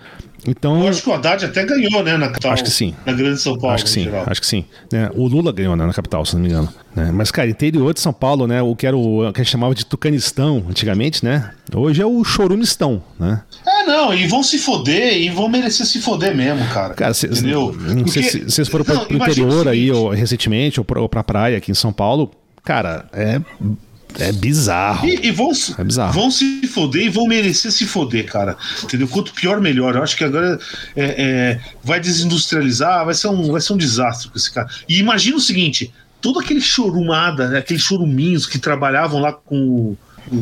Então, eu acho que o Haddad até ganhou, né, na capital. Acho que sim. Na Grande São Paulo. Acho que sim. Geral. Acho que sim. Né? O Lula ganhou, né, na capital, se não me engano. Né? Mas, cara, interior de São Paulo, né, o que era o que a gente chamava de Tucanistão antigamente, né? Hoje é o Chorumistão, né? É, não, e vão se foder e vão merecer se foder mesmo, cara. Cara, cês, entendeu? Não sei se vocês foram não, pro, interior aí, ou, recentemente, ou, pra, ou pra praia aqui em São Paulo. Cara, é é bizarro. E, e vão, é bizarro. vão se foder e vão merecer se foder, cara. Entendeu? Quanto pior, melhor. Eu acho que agora é, é, vai desindustrializar, vai ser, um, vai ser um desastre com esse cara. E imagina o seguinte: todo aquele chorumada, né, aqueles choruminhos que trabalhavam lá com o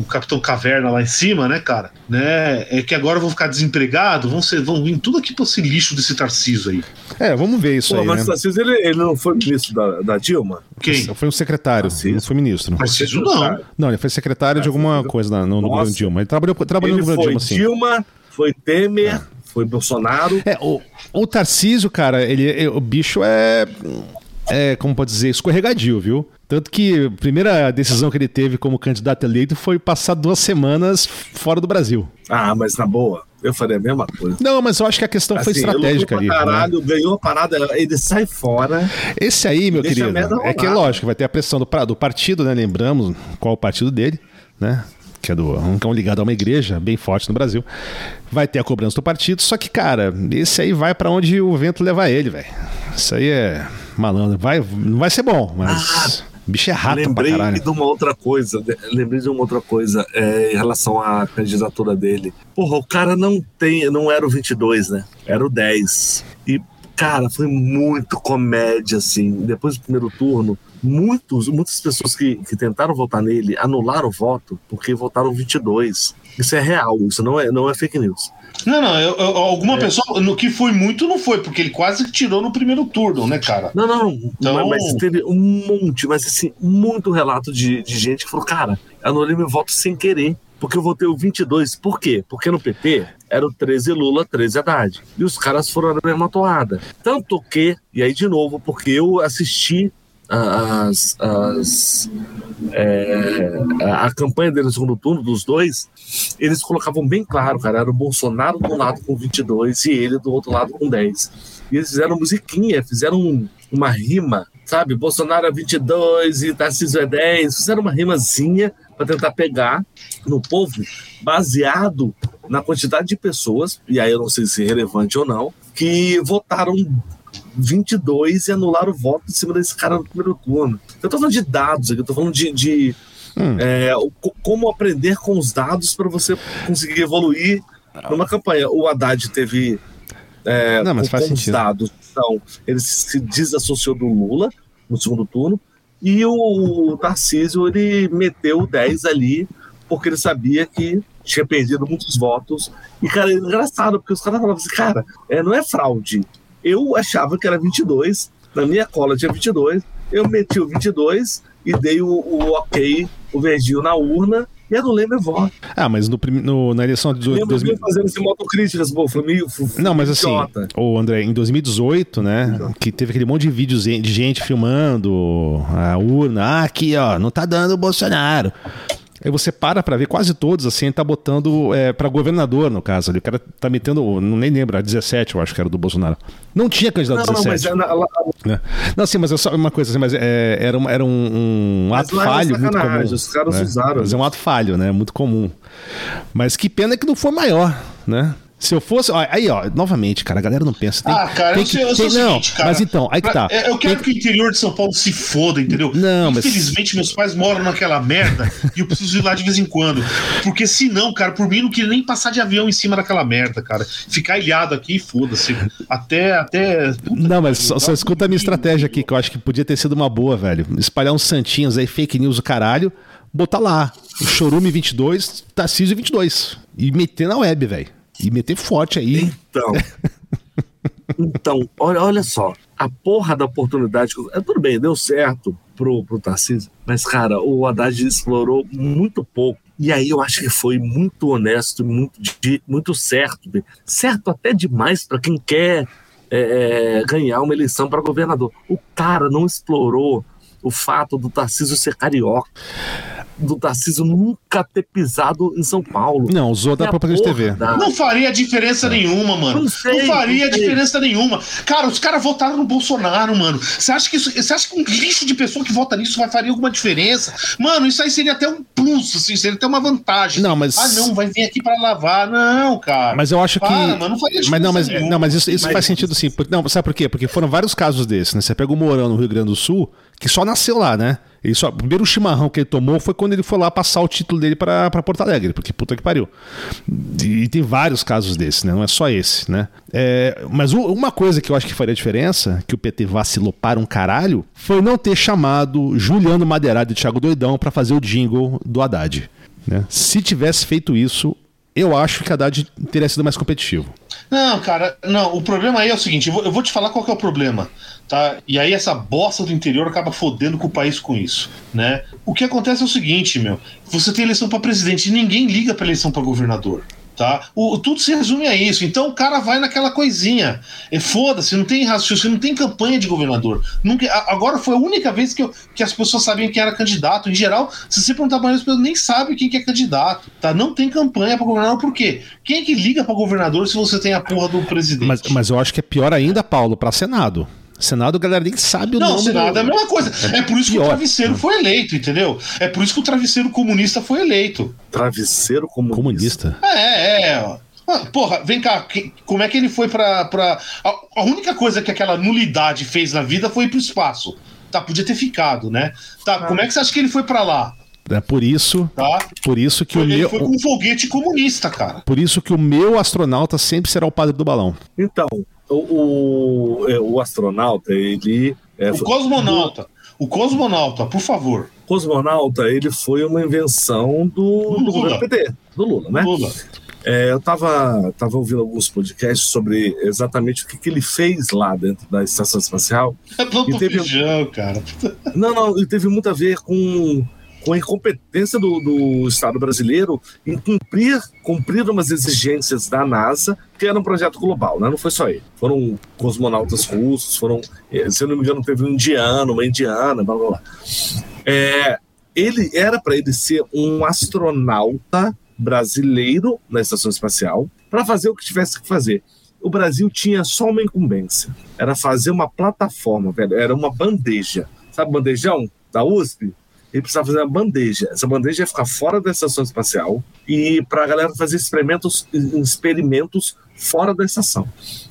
Capitão Caverna lá em cima, né, cara? Né? É que agora vão ficar desempregados, vão, ser, vão vir tudo aqui pra esse lixo desse Tarcísio aí. É, vamos ver isso Pô, aí. Mas né? Tarcísio, ele, ele não foi ministro da, da Dilma? Quem? Foi um secretário, Tarcísio. não foi ministro. Tarcísio não. Não, ele foi secretário Tarcísio. de alguma coisa no, no governo Dilma. Ele trabalhou, trabalhou ele no governo Dilma, sim. Dilma, foi Temer. É. Foi Bolsonaro. É, o, o Tarcísio, cara, ele, o bicho é é, como pode dizer, escorregadio, viu? Tanto que a primeira decisão que ele teve como candidato eleito foi passar duas semanas fora do Brasil. Ah, mas na boa, eu faria a mesma coisa. Não, mas eu acho que a questão assim, foi estratégica ali. Né? Caralho, né? ganhou a parada, ele sai fora. Esse aí, meu querido, é que é lógico, vai ter a pressão do, do partido, né? Lembramos qual o partido dele, né? que é do um cão ligado a uma igreja bem forte no Brasil, vai ter a cobrança do partido. Só que, cara, esse aí vai para onde o vento leva ele, velho. Isso aí é malandro. Vai, não vai ser bom, mas. Ah, bicho é rato lembrei de uma outra coisa. Lembrei de uma outra coisa é, em relação à candidatura dele. Porra, o cara não tem. Não era o 22, né? Era o 10. E, cara, foi muito comédia, assim. Depois do primeiro turno muitos, muitas pessoas que, que tentaram votar nele anularam o voto porque votaram 22. Isso é real, isso não é, não é fake news. Não, não, eu, eu, alguma é. pessoa, no que foi muito, não foi, porque ele quase tirou no primeiro turno, né, cara? Não, não, então... mas, teve um monte, mas assim, muito relato de, de gente que falou, cara, anulei meu voto sem querer, porque eu votei o 22. Por quê? Porque no PT era o 13 Lula, 13 Haddad. E os caras foram na mesma toada. Tanto que, e aí de novo, porque eu assisti as, as é, a campanha dele no segundo turno, dos dois, eles colocavam bem claro, cara, era o Bolsonaro do lado com 22 e ele do outro lado com 10. E eles fizeram musiquinha, fizeram uma rima, sabe? Bolsonaro é 22 e Tarcísio é 10. Fizeram uma rimazinha para tentar pegar no povo, baseado na quantidade de pessoas, e aí eu não sei se é relevante ou não, que votaram 22 e anular o voto em cima desse cara no primeiro turno. Eu tô falando de dados aqui, eu tô falando de, de hum. é, como aprender com os dados para você conseguir evoluir numa campanha. O Haddad teve é, Não, mas com, os dados, então, ele se desassociou do Lula no segundo turno e o Tarcísio ele meteu 10 ali porque ele sabia que tinha perdido muitos votos. E, cara, é engraçado, porque os caras falavam assim, cara, é, não é fraude, eu achava que era 22, na minha cola tinha 22, eu meti o 22 e dei o, o ok, o verdinho na urna, e anulei meu voto. Ah, mas no, no, na eleição de Lembro 2000... fazendo esse motocríticas, pô, foi meio. Não, mas assim, o André, em 2018, né, que teve aquele monte de vídeos de gente filmando a urna, ah, aqui, ó, não tá dando o Bolsonaro. Aí você para pra ver, quase todos, assim, tá botando é, pra governador, no caso. Ali. O cara tá metendo, não nem lembro, a 17, eu acho que era do Bolsonaro. Não tinha candidato não, 17. Não, mas ela... Né? Não, sim, mas é só uma coisa assim, mas é, era, uma, era um, um ato é falho muito comum. Os caras né? usaram. Mas é um ato falho, né? Muito comum. Mas que pena que não foi maior, né? Se eu fosse. Ó, aí, ó, novamente, cara, a galera não pensa. Tem, ah, cara, tem eu, sei, eu tem, não, seguinte, cara, Mas então, aí que tá. Eu quero que... que o interior de São Paulo se foda, entendeu? Não, Infelizmente, mas... meus pais moram naquela merda e eu preciso ir lá de vez em quando. Porque se não, cara, por mim não queria nem passar de avião em cima daquela merda, cara. Ficar ilhado aqui, foda-se. Até. até não, mas só, só escuta a minha estratégia aqui, que eu acho que podia ter sido uma boa, velho. Espalhar uns santinhos aí, fake news do caralho, botar lá. O Chorume 22, Tarcísio 22. E meter na web, velho. E meter forte aí. Então. então, olha, olha só. A porra da oportunidade. É, tudo bem, deu certo pro, pro Tarcísio. Mas, cara, o Haddad explorou muito pouco. E aí eu acho que foi muito honesto, muito, muito certo. Certo até demais para quem quer é, é, ganhar uma eleição para governador. O cara não explorou o fato do Tarcísio ser carioca do Tarcísio nunca ter pisado em São Paulo. Não, usou da própria TV. Não faria diferença é. nenhuma, mano. Não, sei, não faria não diferença nenhuma. Cara, os caras votaram no Bolsonaro, mano. Você acha que isso, você acha que um lixo de pessoa que vota nisso vai fazer alguma diferença? Mano, isso aí seria até um plus, assim, seria até uma vantagem. Não, mas Ah, não, vai vir aqui para lavar. Não, cara. Mas eu acho Para, que mano, não faria Mas não, mas nenhuma. não, mas isso, isso mas... faz sentido sim. Não, sabe por quê? Porque foram vários casos desses, né? Você pega o Mourão no Rio Grande do Sul, que só nasceu lá, né? Só, o primeiro chimarrão que ele tomou foi quando ele foi lá passar o título dele para Porto Alegre, porque puta que pariu. E, e, tem vários casos desses, né? Não é só esse, né? É, mas o, uma coisa que eu acho que faria diferença, que o PT vacilou para um caralho, foi não ter chamado Juliano Madeirado e Thiago Doidão para fazer o jingle do Haddad. Né? Se tivesse feito isso, eu acho que Haddad teria sido mais competitivo. Não, cara, não. O problema aí é o seguinte: eu vou, eu vou te falar qual é o problema tá? E aí essa bosta do interior acaba fodendo com o país com isso, né? O que acontece é o seguinte, meu, você tem eleição para presidente e ninguém liga para eleição para governador. Tá? O, tudo se resume a isso. Então o cara vai naquela coisinha. E foda-se, não tem raciocínio, não tem campanha de governador. Nunca, agora foi a única vez que, eu, que as pessoas sabiam quem era candidato. Em geral, se você perguntar para as pessoas nem sabem quem que é candidato. Tá? Não tem campanha para governador, por quê? Quem é que liga para governador se você tem a porra do presidente? Mas, mas eu acho que é pior ainda, Paulo, para Senado. Senado, a galera nem sabe o não, nome. Não, Senado do... é a mesma coisa. É, é por isso pior. que o travesseiro foi eleito, entendeu? É por isso que o travesseiro comunista foi eleito. Travesseiro comunista? comunista. É, é. Ah, porra, vem cá, que, como é que ele foi pra. pra... A, a, única coisa que aquela nulidade fez na vida foi ir pro espaço. Tá, podia ter ficado, né? Tá, ah. como é que você acha que ele foi para lá? É por isso, tá? por isso que ele o meu foi com um foguete comunista, cara. Por isso que o meu astronauta sempre será o padre do balão. Então, o, o, é, o astronauta, ele. É, o cosmonauta. O cosmonauta, por favor. O cosmonauta, ele foi uma invenção do, do, do governo PT, do Lula, né? Lula. É, eu estava tava ouvindo alguns podcasts sobre exatamente o que, que ele fez lá dentro da estação espacial. É e teve, feijão, cara. Não, não, e teve muito a ver com com a incompetência do, do, Estado brasileiro em cumprir, cumprir umas exigências da NASA, que era um projeto global, né? não foi só ele. Foram cosmonautas russos, foram, eh, se eu não me engano, teve um indiano, uma indiana, blá blá blá. É, ele era para ele ser um astronauta brasileiro na estação espacial para fazer o que tivesse que fazer. O Brasil tinha só uma incumbência, era fazer uma plataforma, velho, era uma bandeja, sabe bandejão da USP? Ele precisava fazer uma bandeja. Essa bandeja ia ficar fora da estação espacial e para a galera fazer experimentos, experimentos fora da estação.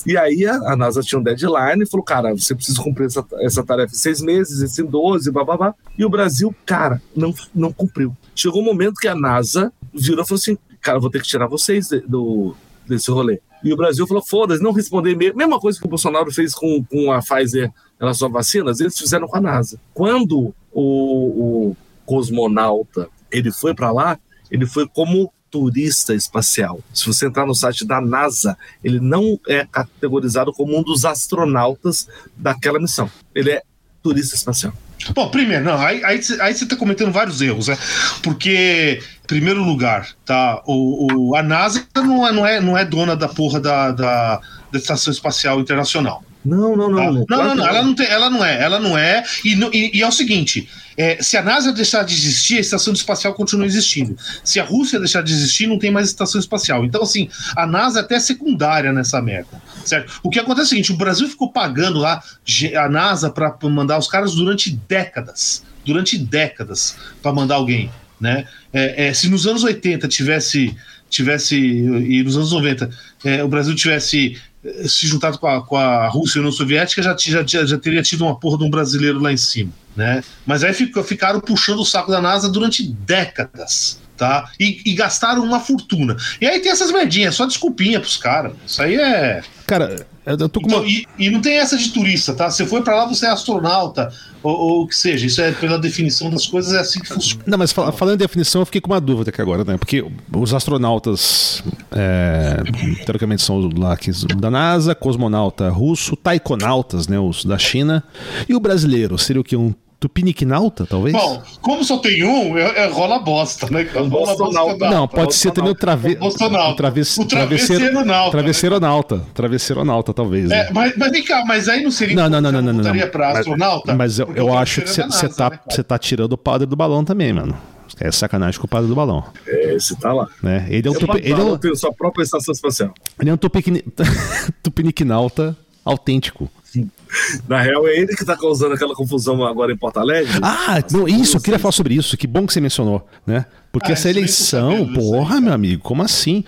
E aí a, NASA tinha um deadline e falou, cara, você precisa cumprir essa, essa tarefa em seis meses, esse em doze, babá. E o Brasil, cara, não, não cumpriu. Chegou um momento que a NASA virou e falou assim, cara, vou ter que tirar vocês do, desse rolê. E o Brasil falou, foda-se, não responder. Mesma coisa que o Bolsonaro fez com, com a Pfizer em relação a vacinas, eles fizeram com a NASA. Quando o, o cosmonauta ele foi para lá, ele foi como turista espacial. Se você entrar no site da NASA, ele não é categorizado como um dos astronautas daquela missão. Ele é turista espacial. Bom, primeiro, não, aí, aí, aí você está cometendo vários erros, né? Porque, em primeiro lugar, tá, o, o, a NASA não é, não, é, não é dona da porra da, da, da Estação Espacial Internacional. Não, não, não. Tá? Não, não, não, ela não, tem, ela não é, ela não é. E, e, e é o seguinte: é, se a NASA deixar de existir, a estação espacial continua existindo. Se a Rússia deixar de existir, não tem mais estação espacial. Então, assim, a NASA é até secundária nessa merda. Certo? O que acontece é o seguinte: o Brasil ficou pagando lá a NASA para mandar os caras durante décadas. Durante décadas para mandar alguém. Né? É, é, se nos anos 80 tivesse tivesse e nos anos 90 é, o Brasil tivesse se juntado com a, com a Rússia e a União Soviética, já, já, já teria tido uma porra de um brasileiro lá em cima. Né? Mas aí ficaram puxando o saco da NASA durante décadas. Tá? E, e gastaram uma fortuna. E aí tem essas merdinhas, só desculpinha pros caras. Isso aí é. Cara, eu tô com então, uma... e, e, não tem essa de turista, tá? Você foi para lá, você é astronauta, ou, o que seja. Isso é pela definição das coisas, é assim que funciona. Não, mas fal falando em definição, eu fiquei com uma dúvida aqui agora, né? Porque os astronautas, é, teoricamente, são lá aqui da NASA, cosmonauta russo, taikonautas, né? Os da China. E o brasileiro, seria o que? Um Tupiniquinalta, talvez? Bom, como só tem um, é, é rola bosta, né? Rola bosta não, pode ser também o, trave... o, traves... o travesseiro nauta. Travesseiro nauta. Travesseiro nauta, talvez. Né? É, mas, mas vem cá, mas aí não seria. Não, não, não, não. não, não, não. pra astronauta? Mas, mas eu, eu acho que você tá, né, tá tirando o padre do balão também, mano. É sacanagem com o padre do balão. É, esse tá lá. Né? Ele é um tupi... ele é um... sua própria estação espacial. Ele é um tupiquini... tupiniquinalta autêntico. Na real, é ele que tá causando aquela confusão agora em Porto Alegre. Ah, não, isso, eu queria falar sobre isso. Que bom que você mencionou, né? Porque ah, essa eleição, porra, aí, meu amigo, como assim?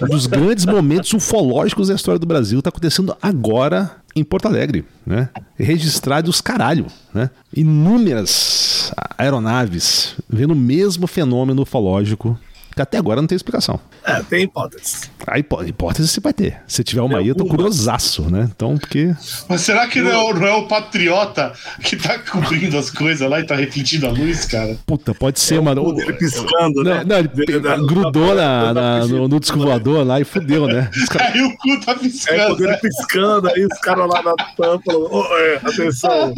Um dos grandes momentos ufológicos da história do Brasil tá acontecendo agora em Porto Alegre, né? Registrado os caralho, né? Inúmeras aeronaves vendo o mesmo fenômeno ufológico que até agora não tem explicação. É, tem hipótese. A hipótese você vai ter. Se tiver uma aí, eu tô curiosaço, né? Então, porque. Mas será que não é, o, não é o patriota que tá cobrindo as coisas lá e tá refletindo a luz, cara? Puta, pode ser, é mano. Ele piscando, né? Não, ele grudou na, na, no, no disco voador lá e fudeu, né? Cara... Aí o cu tá piscando. É, ele piscando, aí os caras lá na tampa. Oh, é, atenção,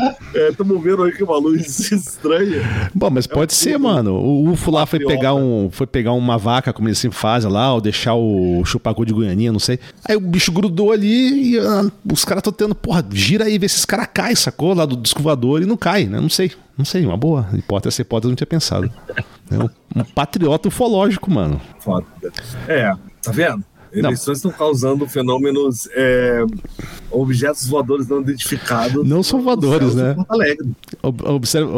estamos é, vendo aí que uma luz estranha. Bom, mas pode ser, mano. O UFO lá foi pegar, um, foi pegar uma vaca, como eles sempre fazem lá, ou deixar o chupacu de Goianinha, não sei. Aí o bicho grudou ali e ah, os caras estão tendo, porra, gira aí, vê se esse cara cai, sacou? Lá do disco voador e não cai, né? Não sei. Não sei, uma boa hipótese, essa hipótese eu não tinha pensado. É um, um patriota ufológico, mano. Foda. É, tá vendo? Eleições estão causando fenômenos, é, objetos voadores não identificados. Não são voadores, né? Observa,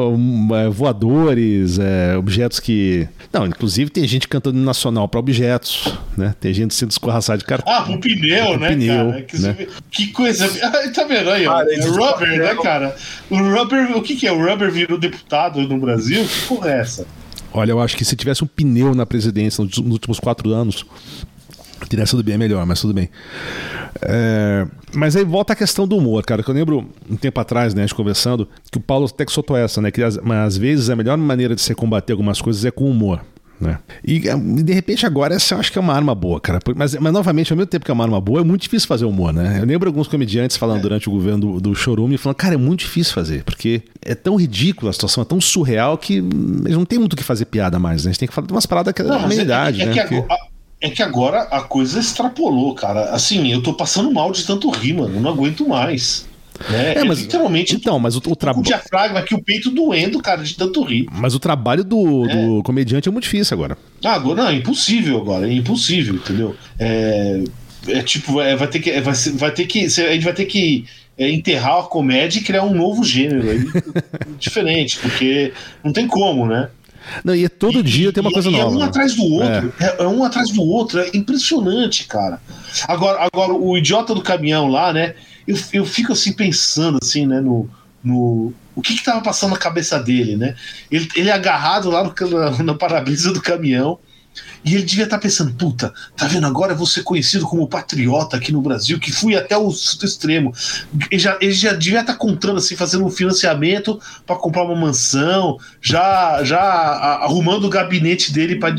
é, voadores, é, objetos que. Não, inclusive tem gente cantando nacional para objetos, né? Tem gente sendo escorraçada de cartão. Ah, o pneu, né? Pneu, cara? Que, né? que coisa. Ah, tá vendo aí, ó. É rubber, né, cara? O rubber, o que, que é? O rubber virou deputado no Brasil? Que porra é essa? Olha, eu acho que se tivesse um pneu na presidência nos últimos quatro anos, Teria sido bem melhor, mas tudo bem. É, mas aí volta a questão do humor, cara. Que eu lembro um tempo atrás, né, a gente conversando, que o Paulo até que soltou essa, né? Que às, às vezes a melhor maneira de se combater algumas coisas é com humor. Né? E de repente agora essa eu acho que é uma arma boa, cara. Mas, mas novamente, ao mesmo tempo que é uma arma boa, é muito difícil fazer humor, né? Eu lembro alguns comediantes falando é. durante o governo do, do Chorume, falando, cara, é muito difícil fazer, porque é tão ridículo a situação, é tão surreal que eles não tem muito o que fazer piada mais, né? A gente tem que falar de umas paradas que é da humanidade, é, é, né? Que porque... É que agora a coisa extrapolou, cara. Assim, eu tô passando mal de tanto rir, mano. Não aguento mais. Né? É, mas, literalmente. Então, mas o, o trabalho. O diafragma aqui, o peito doendo, cara, de tanto rir. Mas o trabalho do, é. do comediante é muito difícil agora. Ah, agora não, é impossível agora. É impossível, entendeu? É, é tipo, é, vai ter que. É, vai, vai ter que. A gente vai ter que é, enterrar a comédia e criar um novo gênero aí, diferente, porque não tem como, né? Não, e é todo e, dia tem uma coisa nova. É um atrás do outro. É. é. É, um atrás do outro. É impressionante, cara. Agora, agora o idiota do caminhão lá, né? Eu, eu fico assim pensando assim, né? No, no, o que estava passando na cabeça dele, né? Ele, ele agarrado lá no, na, na para-brisa do caminhão. E ele devia estar tá pensando, puta, tá vendo? Agora eu vou ser conhecido como patriota aqui no Brasil, que fui até o extremo. Ele já, ele já devia estar tá contando assim, fazendo um financiamento para comprar uma mansão, já, já arrumando o gabinete dele para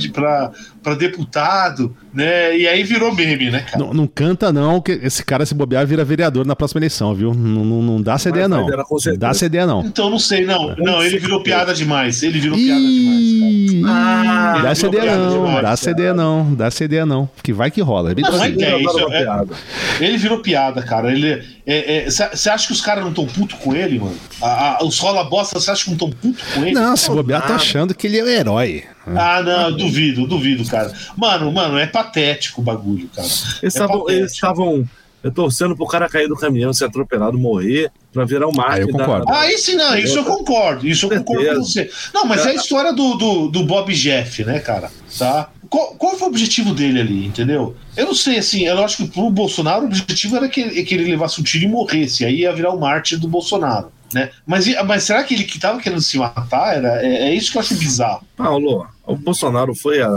para deputado, né? E aí virou meme, né, cara? Não, não canta, não, que esse cara se bobear vira vereador na próxima eleição, viu? Não, não, não dá essa ideia, não. Não dá essa ideia, não. Então não sei, não. Não, ele virou piada demais. Ele virou piada demais, cara. Ah, dá essa ideia, não. demais, Dá essa cara. ideia, não. Dá essa ideia, não. Que vai que rola. É vai possível. que é isso. É- ele virou piada, cara. Ele Você acha que os caras não estão putos com ele, mano? A- a- os rola bosta, você acha que não estão putos com ele? Não, se bobear, tá achando que ele é o herói. Ah, não, eu duvido, eu duvido, cara. Mano, mano, é patético o bagulho, cara. Eles É estavam eh, torcendo pro cara cair do caminhão, ser atropelado, morrer, pra virar um Ah, eu mártir. da- concordo. Ah, isso não, isso eu concordo. Isso eu concordo com você. Não, mas é a história do, do, do Bob Jeff, né, cara? Tá? Qual, qual foi o objetivo dele ali, entendeu? Eu não sei, assim, eu acho que pro Bolsonaro o objetivo era que, ele- que ele levasse um tiro e morresse. Aí ia virar o mártir do Bolsonaro. Né? Mas, mas será que ele que tava querendo se matar? Era, é, é isso que eu acho bizarro. Paulo, o Bolsonaro foi a-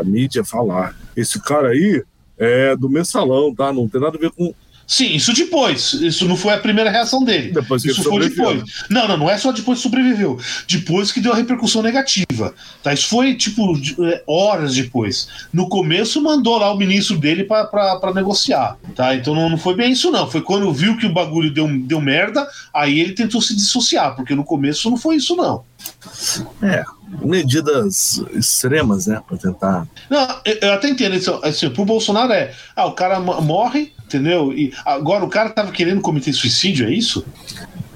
a mídia falar. Esse cara aí é do mensalão, tá? Não tem nada a ver com. Sim, isso depois. Isso não foi a primeira reação dele. Depois que isso foi depois. Não, não, não é só depois que sobreviveu. Depois que deu a repercussão negativa. Tá? Isso foi, tipo, é, horas depois. No começo, mandou lá o ministro dele pra negociar. Tá? Então não, não foi bem isso, não. Foi quando viu que o bagulho deu, deu merda, aí ele tentou se dissociar, porque no começo não foi isso, não. É, medidas extremas, né? Pra tentar. Não, eu, eu até entendo. Assim, pro Bolsonaro é. Ah, o cara mo- morre, entendeu? E agora o cara tava querendo cometer suicídio, é isso?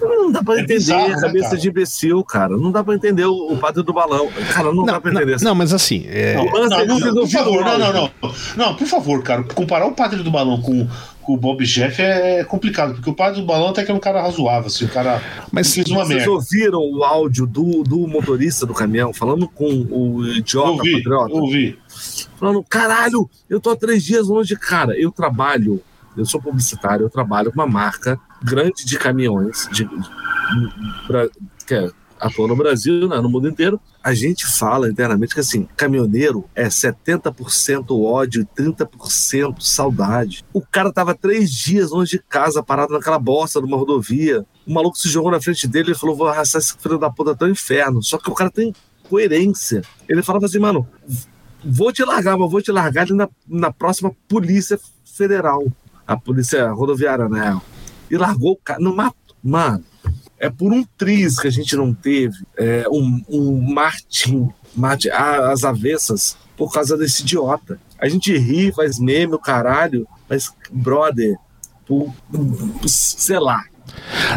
Não dá pra É entender, bizarro, né, cabeça cara? de imbecil, cara. Não dá pra entender o, o padre do balão. Cara, não, dá pra entender. não, não, mas assim, é, Não, não, não, vocês por favor, não, não, não. Não, por favor, cara, comparar o padre do balão com, com o Bob Jeff é complicado, porque o padre do balão até que é um cara razoável, assim, o cara Mas fez uma Vocês merda. ouviram o áudio do, do motorista do caminhão falando com o idiota Ouvi, patriota? ouvi. Falando, caralho, eu tô há três dias longe de cara. Eu trabalho, eu sou publicitário, eu trabalho com uma marca grande de caminhões, de, pra- que é, atua no Brasil, né, no mundo inteiro. A gente fala internamente que assim, caminhoneiro é 70% ódio e 30% saudade. O cara tava três dias longe de casa, parado naquela bosta de uma rodovia. O maluco se jogou na frente dele e falou: vou arrastar esse filho da puta até o inferno. Só que o cara tem coerência. Ele falava assim, mano, vou te largar, mas vou te largar na, na próxima Polícia Federal. A Polícia Rodoviária, né? E largou o cara no mato. Mano, é por um triz que a gente não teve é, um, um Martin, Martin as avessas, por causa desse idiota. A gente ri, faz meme, o caralho, mas, brother, por, por- sei lá.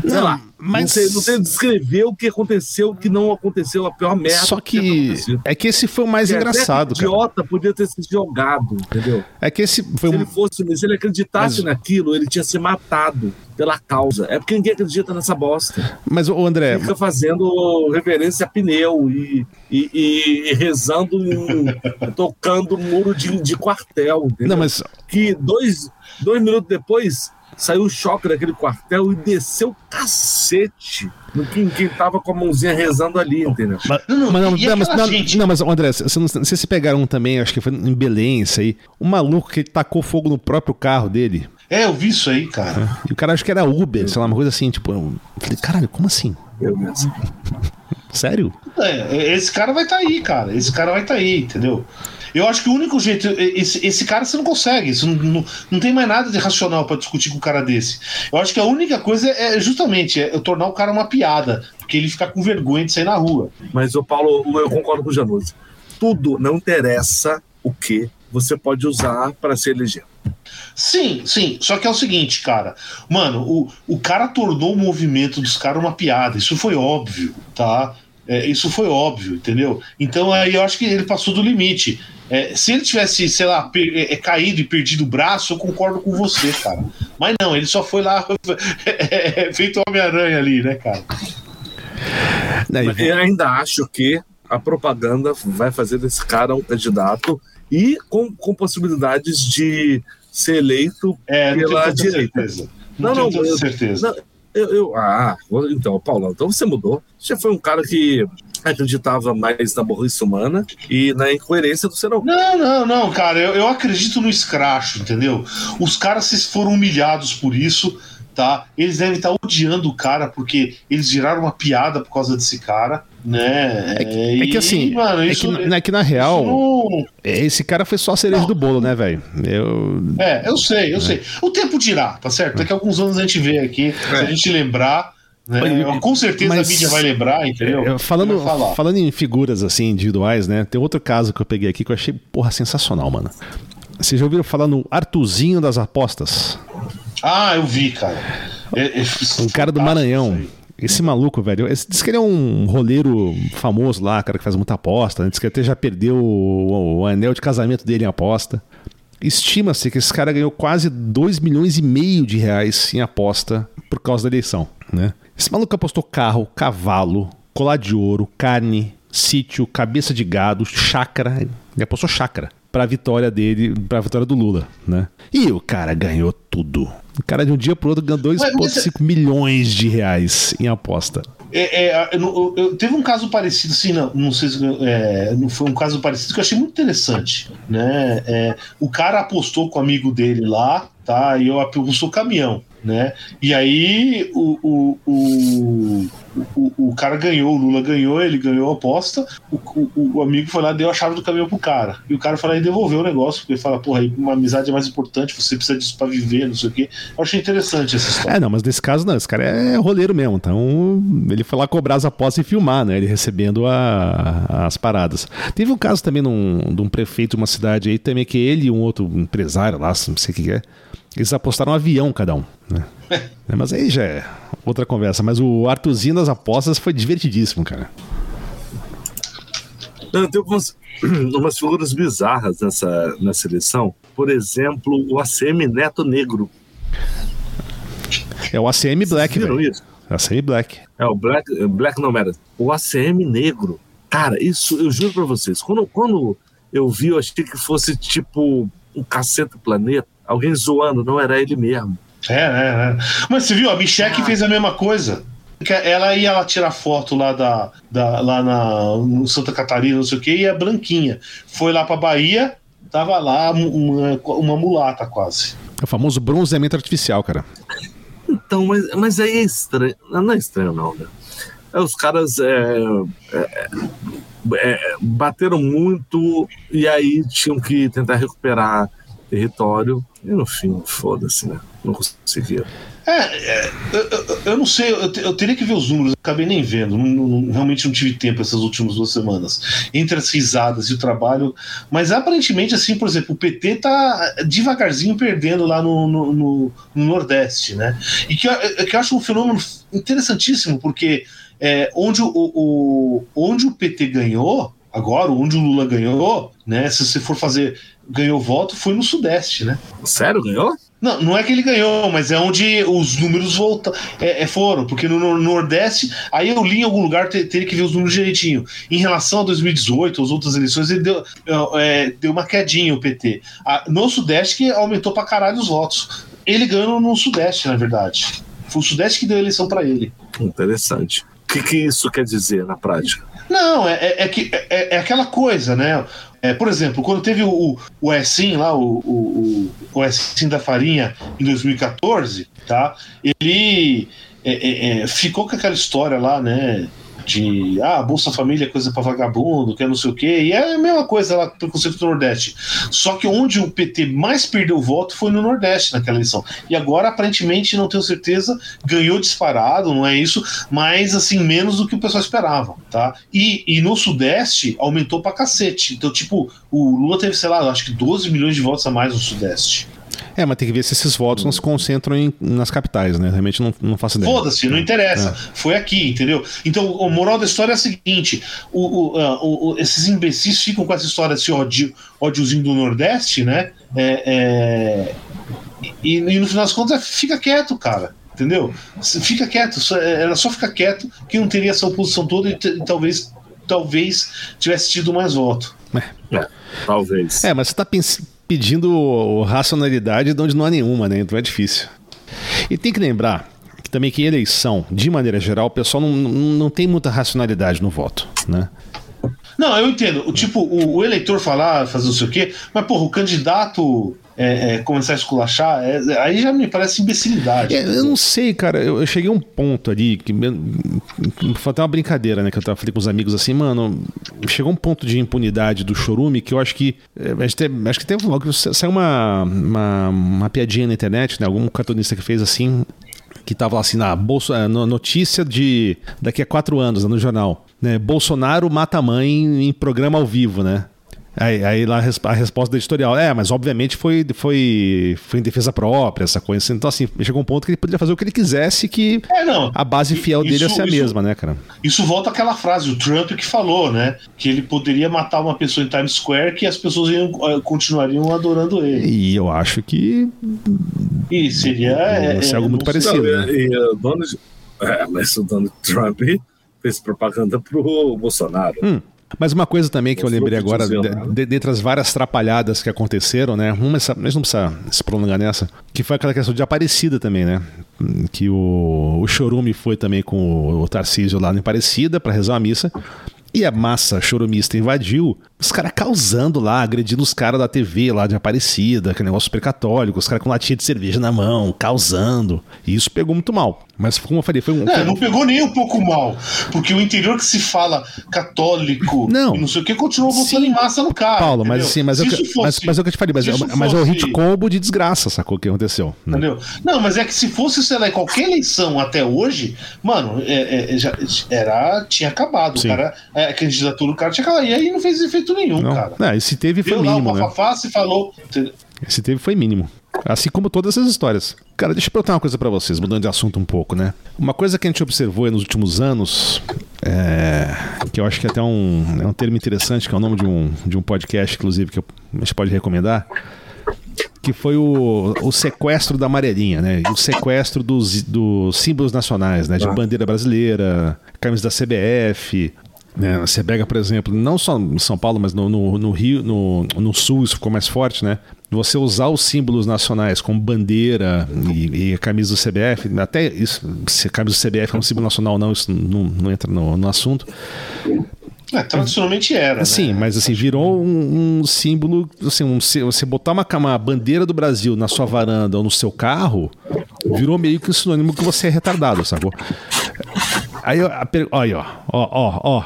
Não, lá. mas- Não sei, não sei descrever o que aconteceu, o que não aconteceu, a pior merda. só que que é que esse foi o mais até engraçado, cara. idiota podia ter se jogado, entendeu? É que esse foi Se um, ele fosse, se ele acreditasse Mas- naquilo, ele tinha se matado pela causa. É porque ninguém acredita nessa bosta. mas o André, Fica fazendo reverência a pneu e, e, e rezando, em- tocando muro de, de quartel. Entendeu? não, mas Que dois, dois minutos depois saiu o choque daquele quartel e desceu o cacete no quem, quem tava com a mãozinha rezando ali, entendeu? Mas, Não, não, mas não, não, mas, não, gente? não, mas, André, você não, não sei se pegaram um também, acho que foi em Belém isso aí. Um maluco que tacou fogo no próprio carro dele. É, eu vi isso aí, cara. E o cara acho que era Uber, sei lá, uma coisa assim, tipo. Eu falei, caralho, como assim? Eu mesmo. Sério? É, é, esse cara vai estar aí, cara. Esse cara vai estar aí, entendeu? Eu acho que o único jeito. Esse, esse cara você não consegue. Você não, não, não tem mais nada de racional pra discutir com um cara desse. Eu acho que a única coisa é justamente é tornar o cara uma piada. Porque ele fica com vergonha de sair na rua. Mas o Paulo, eu concordo com o Januzzi. Tudo não interessa o que você pode usar para se eleger. Sim, sim. Só que é o seguinte, cara. Mano, o, o cara tornou o movimento dos caras uma piada. Isso foi óbvio, tá? É, isso foi óbvio, entendeu? Então aí eu acho que ele passou do limite. É, se ele tivesse, sei lá, per- é, é, caído e perdido o braço, eu concordo com você, cara. Mas não, ele só foi lá é, feito Homem-Aranha ali, né, cara? Né, eu ainda acho que a propaganda vai fazer desse cara um candidato e com, com possibilidades de ser eleito É, não tenho Pela direita. certeza. Não, Não, tenho não, eu- certeza. Não, eu, eu- ah, então, Paulo, então você mudou. Você foi um cara que acreditava mais na burrice humana e na incoerência do ser humano. Não, não, não, cara, eu, eu acredito no escracho, entendeu? Os caras se foram humilhados por isso, tá? Eles devem estar odiando o cara porque eles viraram uma piada por causa desse cara, Né? É que, é que assim, mano, é, que, é que na real, não... esse cara foi só a cereja não. do bolo, né, velho? Eu... É, eu sei, eu é. sei. O tempo dirá, tá certo? Daqui a alguns anos a gente vê aqui, se a é. gente lembrar. Né? Com certeza Mas, a mídia vai lembrar, entendeu? Falando, falando em figuras assim, individuais, né? Tem outro caso que eu peguei aqui que eu achei, porra, sensacional, mano. Vocês já ouviram falar no Artuzinho das apostas? Ah, eu vi, cara. É, é, um cara do Maranhão. Esse maluco, velho, esse, diz que ele é um roleiro famoso lá, cara que faz muita aposta. Né? Diz que até já perdeu o, o, anel de casamento dele em aposta. Estima-se que esse cara ganhou quase 2 milhões e meio de reais em aposta por causa da eleição, né? Esse maluco apostou carro, cavalo, colar de ouro, carne, sítio, cabeça de gado, chácara. Ele apostou chácara pra vitória dele, pra vitória do Lula, né? E o cara ganhou tudo. O cara de um dia pro outro ganhou 2,5 é... milhões de reais em aposta. É, é, eu, eu, teve um caso parecido, assim, não, não sei se é, não foi um caso parecido que eu achei muito interessante, né? É, o cara apostou com o amigo dele lá, tá? E eu apostou o caminhão né? E aí o, o, o, o, cara ganhou, o Lula ganhou, ele ganhou a aposta, o, o, o, amigo foi lá deu a chave do caminhão pro cara. E o cara foi lá e devolveu o negócio, porque ele fala, porra, uma amizade é mais importante, você precisa disso pra viver, não sei o quê. Eu achei interessante essa história. É, não, mas nesse caso não, esse cara é roleiro mesmo, então ele foi lá cobrar as apostas e filmar, né? Ele recebendo a, as paradas. Teve um caso também num, de um prefeito de uma cidade aí também, que ele e um outro empresário lá, não sei o que é, eles apostaram um avião cada um. Né? é, mas aí já é outra conversa. Mas o Arthurzinho das apostas foi divertidíssimo, cara. Não, tem algumas, umas figuras bizarras nessa, nessa eleição. Por exemplo, o ACM Neto Negro. É o ACM Black, velho. isso? ACM Black. É o Black, Black não era. O ACM Negro. Cara, isso eu juro pra vocês. Quando, quando eu vi, eu achei que fosse tipo um cacete planeta alguém zoando, não era ele mesmo. É, né? né. Mas você viu, a Michelle ah. fez a mesma coisa. Ela ia lá tirar foto lá da, da lá na no Santa Catarina, não sei o que, e a Branquinha foi lá pra Bahia, tava lá uma, uma mulata quase. É o famoso bronzeamento artificial, cara. Então, mas, mas aí é estranho. Não é estranho, não, né? É, os caras é, é, é, bateram muito e aí tinham que tentar recuperar território e no fim, foda-se, né? Não conseguia. É, é eu, eu, não sei, eu, eu, teria que ver os números, acabei nem vendo, não, não, realmente não tive tempo essas últimas duas semanas, entre as risadas e o trabalho, mas aparentemente, assim, por exemplo, o PT tá devagarzinho perdendo lá no, no, no, no Nordeste, né? E que, que eu acho um fenômeno interessantíssimo, porque é, onde, o, o, onde o PT ganhou, agora, onde o Lula ganhou, né? Se você for fazer ganhou voto foi no Sudeste, né? Sério, ganhou? Não, não é que ele ganhou, mas é onde os números voltam, é, é, foram, porque no, no, Nordeste, aí eu li em algum lugar, ter, teria que ver os números direitinho. Em relação a 2018, as outras eleições, ele deu, é, deu uma quedinha o PT. no Sudeste que aumentou pra caralho os votos. Ele ganhou no Sudeste, na verdade. Foi o Sudeste que deu a eleição para ele. Interessante. O que, que isso quer dizer na prática? Não, é, é, é que é, é, aquela coisa, né? É, por exemplo, quando teve o, o Essim lá, o, o, o Essim da Farinha, em 2014, tá? Ele é, é, é, ficou com aquela história lá, né? De ah, Bolsa Família é coisa para vagabundo, que é não sei o quê, e é a mesma coisa lá o conceito do Nordeste. Só que onde o PT mais perdeu voto foi no Nordeste naquela eleição. E agora, aparentemente, não tenho certeza, ganhou disparado, não é isso, mas assim, menos do que o pessoal esperava, tá? E, e no Sudeste aumentou pra cacete. Então, tipo, o Lula teve, sei lá, acho que 12 milhões de votos a mais no Sudeste. É, mas tem que ver se esses votos não se concentram em, nas capitais, né? Realmente não, não faço ideia. Foda-se, não interessa. É. Foi aqui, entendeu? Então, o moral da história é a seguinte: o, o, o, esses imbecis ficam com essa história, esse ódio, ódiozinho do Nordeste, né? É, é, e, e, no final das contas, fica quieto, cara. Entendeu? Fica quieto, era só ficar quieto que não teria essa oposição toda e, e talvez talvez tivesse tido mais voto. É, é talvez. É, mas você está pensando pedindo racionalidade de onde não há nenhuma, né? Então é difícil. E tem que lembrar que também que eleição, de maneira geral, o pessoal não, não, não tem muita racionalidade no voto, né? Não, eu entendo. O tipo, o, o eleitor falar, fazer não sei o quê, mas, porra, o candidato é, é, começar a esculachar, é, aí já me parece imbecilidade. É, eu não sei, cara. Eu, eu, cheguei a um ponto ali que. Foi até uma brincadeira, né? Que eu tava falando com os amigos assim, mano. Chegou um ponto de impunidade do chorume que eu acho que. É, acho que, acho que teve saiu uma, uma, uma piadinha na internet, né? Algum cartunista que fez assim que estava assim na bolsa, é, notícia de daqui a quatro anos no jornal. Né? Bolsonaro mata a mãe em programa ao vivo, né? Aí, aí lá a resposta do editorial, é, mas obviamente foi, foi, foi em defesa própria, essa coisa. Assim. Então, assim, chegou um ponto que ele poderia fazer o que ele quisesse, que é, não, a base fiel isso, dele ia ser a mesma, né, cara? Isso volta àquela frase, o Trump que falou, né? Que ele poderia matar uma pessoa em Times Square que as pessoas iam, eh, continuariam adorando ele. E eu acho que. E seria. É, é, algo muito parecido. Né? E, uh, Donald, é, mas o Donald Trump fez propaganda pro Bolsonaro. Hum. Mas uma coisa também que eu lembrei agora, de, dentre as várias trapalhadas que aconteceram, né? Uma, mas não precisa se prolongar nessa, que foi aquela questão de Aparecida também, né? Que o, o Chorume foi também com o Tarcísio lá em Aparecida para rezar a missa. E a massa choromista invadiu, os caras causando lá, agredindo os caras da TV lá de Aparecida, aquele negócio super católico, os caras com latinha de cerveja na mão, causando. E isso pegou muito mal. Mas como eu falei, foi um. É, não pegou nem um pouco mal. Porque o interior que se fala católico não, não sei o que continuou votando em massa no cara. Paulo, entendeu? mas assim, mas, eu, fosse, mas, mas é o que eu te falei, mas, é, mas é o hit combo de desgraça, sacou o que aconteceu. Né? Entendeu? Não, mas é que se fosse, sei lá, qualquer eleição até hoje, mano, é, é, já, era, tinha acabado. Sim. O cara, é, a candidatura do cara tinha acabado. E aí não fez efeito nenhum, não. cara. É, e se teve foi Deu mínimo. Lá, o né? se falou. Se teve foi mínimo. Assim como todas essas histórias. Cara, deixa eu perguntar uma coisa para vocês, mudando de assunto um pouco, né? Uma coisa que a gente observou nos últimos anos, é, que eu acho que é até um, é um termo interessante, que é o nome de um, de um podcast, inclusive, que a gente pode recomendar, que foi o, o sequestro da amarelinha, né? E o sequestro dos, dos símbolos nacionais, né? De ah. bandeira brasileira, camisa da CBF, né? Você pega, por exemplo, não só em São Paulo, mas no, no, no, Rio, no, no Sul isso ficou mais forte, né? Você usar os símbolos nacionais como bandeira e, e a camisa do CBF, até isso, se a camisa do CBF é um símbolo nacional não, isso não, não entra no, no assunto. É, tradicionalmente era. Né? Sim, mas assim, virou um, um símbolo. Assim, um, você botar uma, uma bandeira do Brasil na sua varanda ou no seu carro, virou meio que um sinônimo que você é retardado, sacou? Aí, olha, ó, ó, ó, ó.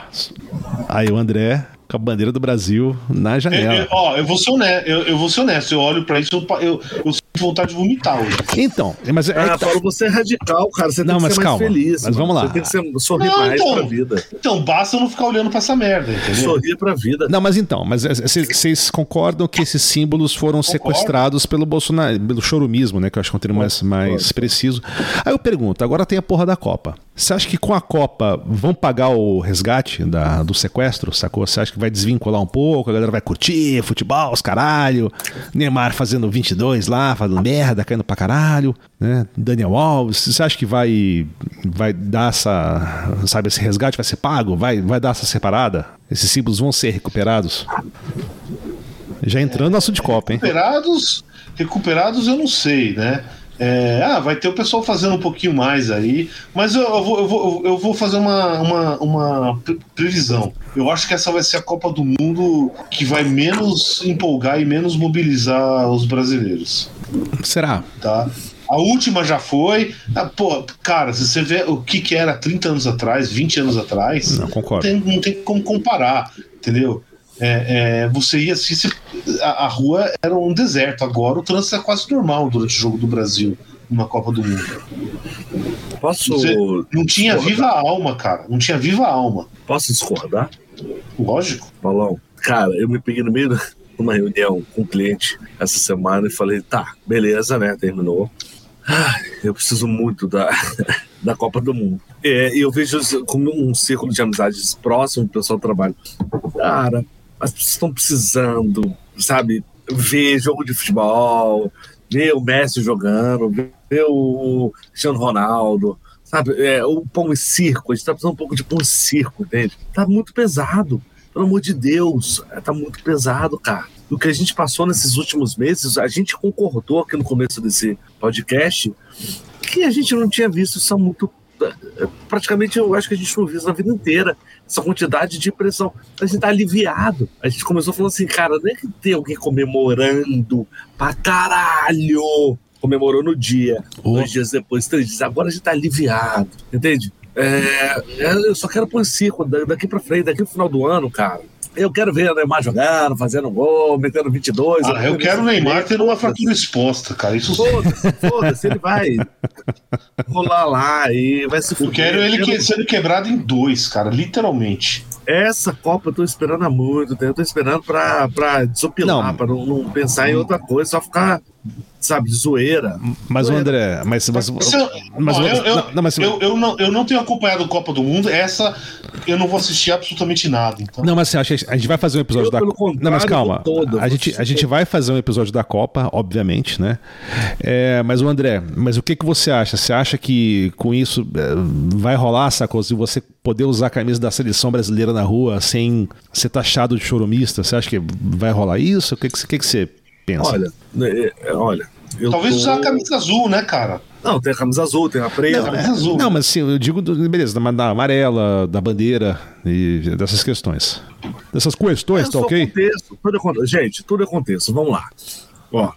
Aí o André com a bandeira do Brasil na janela. Eu, eu, ó, eu vou ser honesto, eu, eu, vou ser honesto, eu olho pra isso, eu, eu, eu sinto vontade de vomitar hoje. Então, mas é, ah, tá... Paulo, você é radical, cara. Você não, tem mas que ser calma, mais feliz. Mas vamos lá. Você tem que ser, sorrir não, mais então, pra vida. Então, basta eu não ficar olhando pra essa merda, entendeu? Sorrir pra vida. Não, mas então, mas vocês concordam que esses símbolos foram Concordo. sequestrados pelo Bolsonaro, pelo chorumismo, né? Que eu acho que é um termo mais, mais preciso. Aí eu pergunto, agora tem a porra da Copa. Você acha que com a Copa vão pagar o resgate da, do sequestro, sacou? Você acha que vai desvincular um pouco, a galera vai curtir futebol, os caralho, Neymar fazendo 22 lá, fazendo merda, caindo pra caralho, né? Daniel Alves, você acha que vai vai dar essa, sabe, esse resgate vai ser pago? Vai, vai dar essa separada? Esses símbolos vão ser recuperados? Já entrando no assunto de Copa, hein? Recuperados, recuperados eu não sei, né? É, ah, vai ter o pessoal fazendo um pouquinho mais aí, mas eu, eu, vou, eu, vou, eu vou fazer uma, uma, uma previsão. Eu acho que essa vai ser a Copa do Mundo que vai menos empolgar e menos mobilizar os brasileiros. Será? Tá. A última já foi. Ah, pô, cara, se você vê o que, que era 30 anos atrás, 20 anos atrás, não, concordo. Tem, não tem como comparar, entendeu? É, é, você ia assim, a, a, rua era um deserto. Agora o trânsito é quase normal durante o jogo do Brasil numa Copa do Mundo. Posso. Você não tinha discordar? viva alma, cara. Não tinha viva alma. Posso discordar? Lógico. Paulão, cara, eu me peguei no meio de uma reunião com um cliente essa semana e falei: tá, beleza, né? Terminou. Ah, eu preciso muito da, da Copa do Mundo. É, eu vejo como um círculo de amizades próximo do pessoal do trabalho. Cara, as pessoas estão precisando, sabe, ver jogo de futebol, ver o Messi jogando, ver o Cristiano Ronaldo, sabe, é, o pão e circo, a gente tá precisando um pouco de pão e circo, entende? Tá muito pesado, pelo amor de Deus, é, tá muito pesado, cara. O que a gente passou nesses últimos meses, a gente concordou aqui no começo desse podcast que a gente não tinha visto isso há muito é, praticamente eu acho que a gente não viu isso na vida inteira. Essa quantidade de pressão. A gente tá aliviado. A gente começou falando assim, cara, não é que tem alguém comemorando pra caralho. Comemorou no dia, oh. dois dias depois, três dias. Agora a gente tá aliviado, entende? É, eu só quero pôr circo daqui pra frente, daqui pro final do ano, cara. Eu quero ver o Neymar jogando, fazendo gol, metendo 22. Ah, eu, eu quero o Neymar tendo uma fratura exposta, cara. Isso Foda-se, foda-se, ele vai rolar lá e vai se fuder. Eu quero ele que, sendo quebrado em dois, cara, literalmente. Essa Copa eu tô esperando há muito tempo. Eu tô esperando pra, pra desopilar, não. pra não, não pensar em outra coisa, só ficar sabe, zoeira. Mas o André, mas, mas, mas, eu, mas, eu, eu, não, mas eu, eu, não, eu não tenho acompanhado a Copa do Mundo, essa eu não vou assistir absolutamente nada. Então. Não, mas assim, a gente vai fazer um episódio da Copa. Não, mas calma. Todo, a, gente, a gente vai fazer um episódio da Copa, obviamente, né? É, mas o André, mas o que, que você acha? Você acha que com isso é, vai rolar, sacou? Se você poder usar a camisa da seleção brasileira na rua sem ser taxado de choromista, você acha que vai rolar isso? O que, que, que, que você pensa? Olha, é, é, olha. Talvez tô... usar a camisa azul, né, cara? Não, tem a camisa azul, tem a preta. Não, azul. não mas assim, eu digo, beleza, da, da, amarela, da bandeira e dessas questões. Dessas questões, é, tá ok? Contexto, tudo é, gente, tudo é contexto, vamos lá. Ó,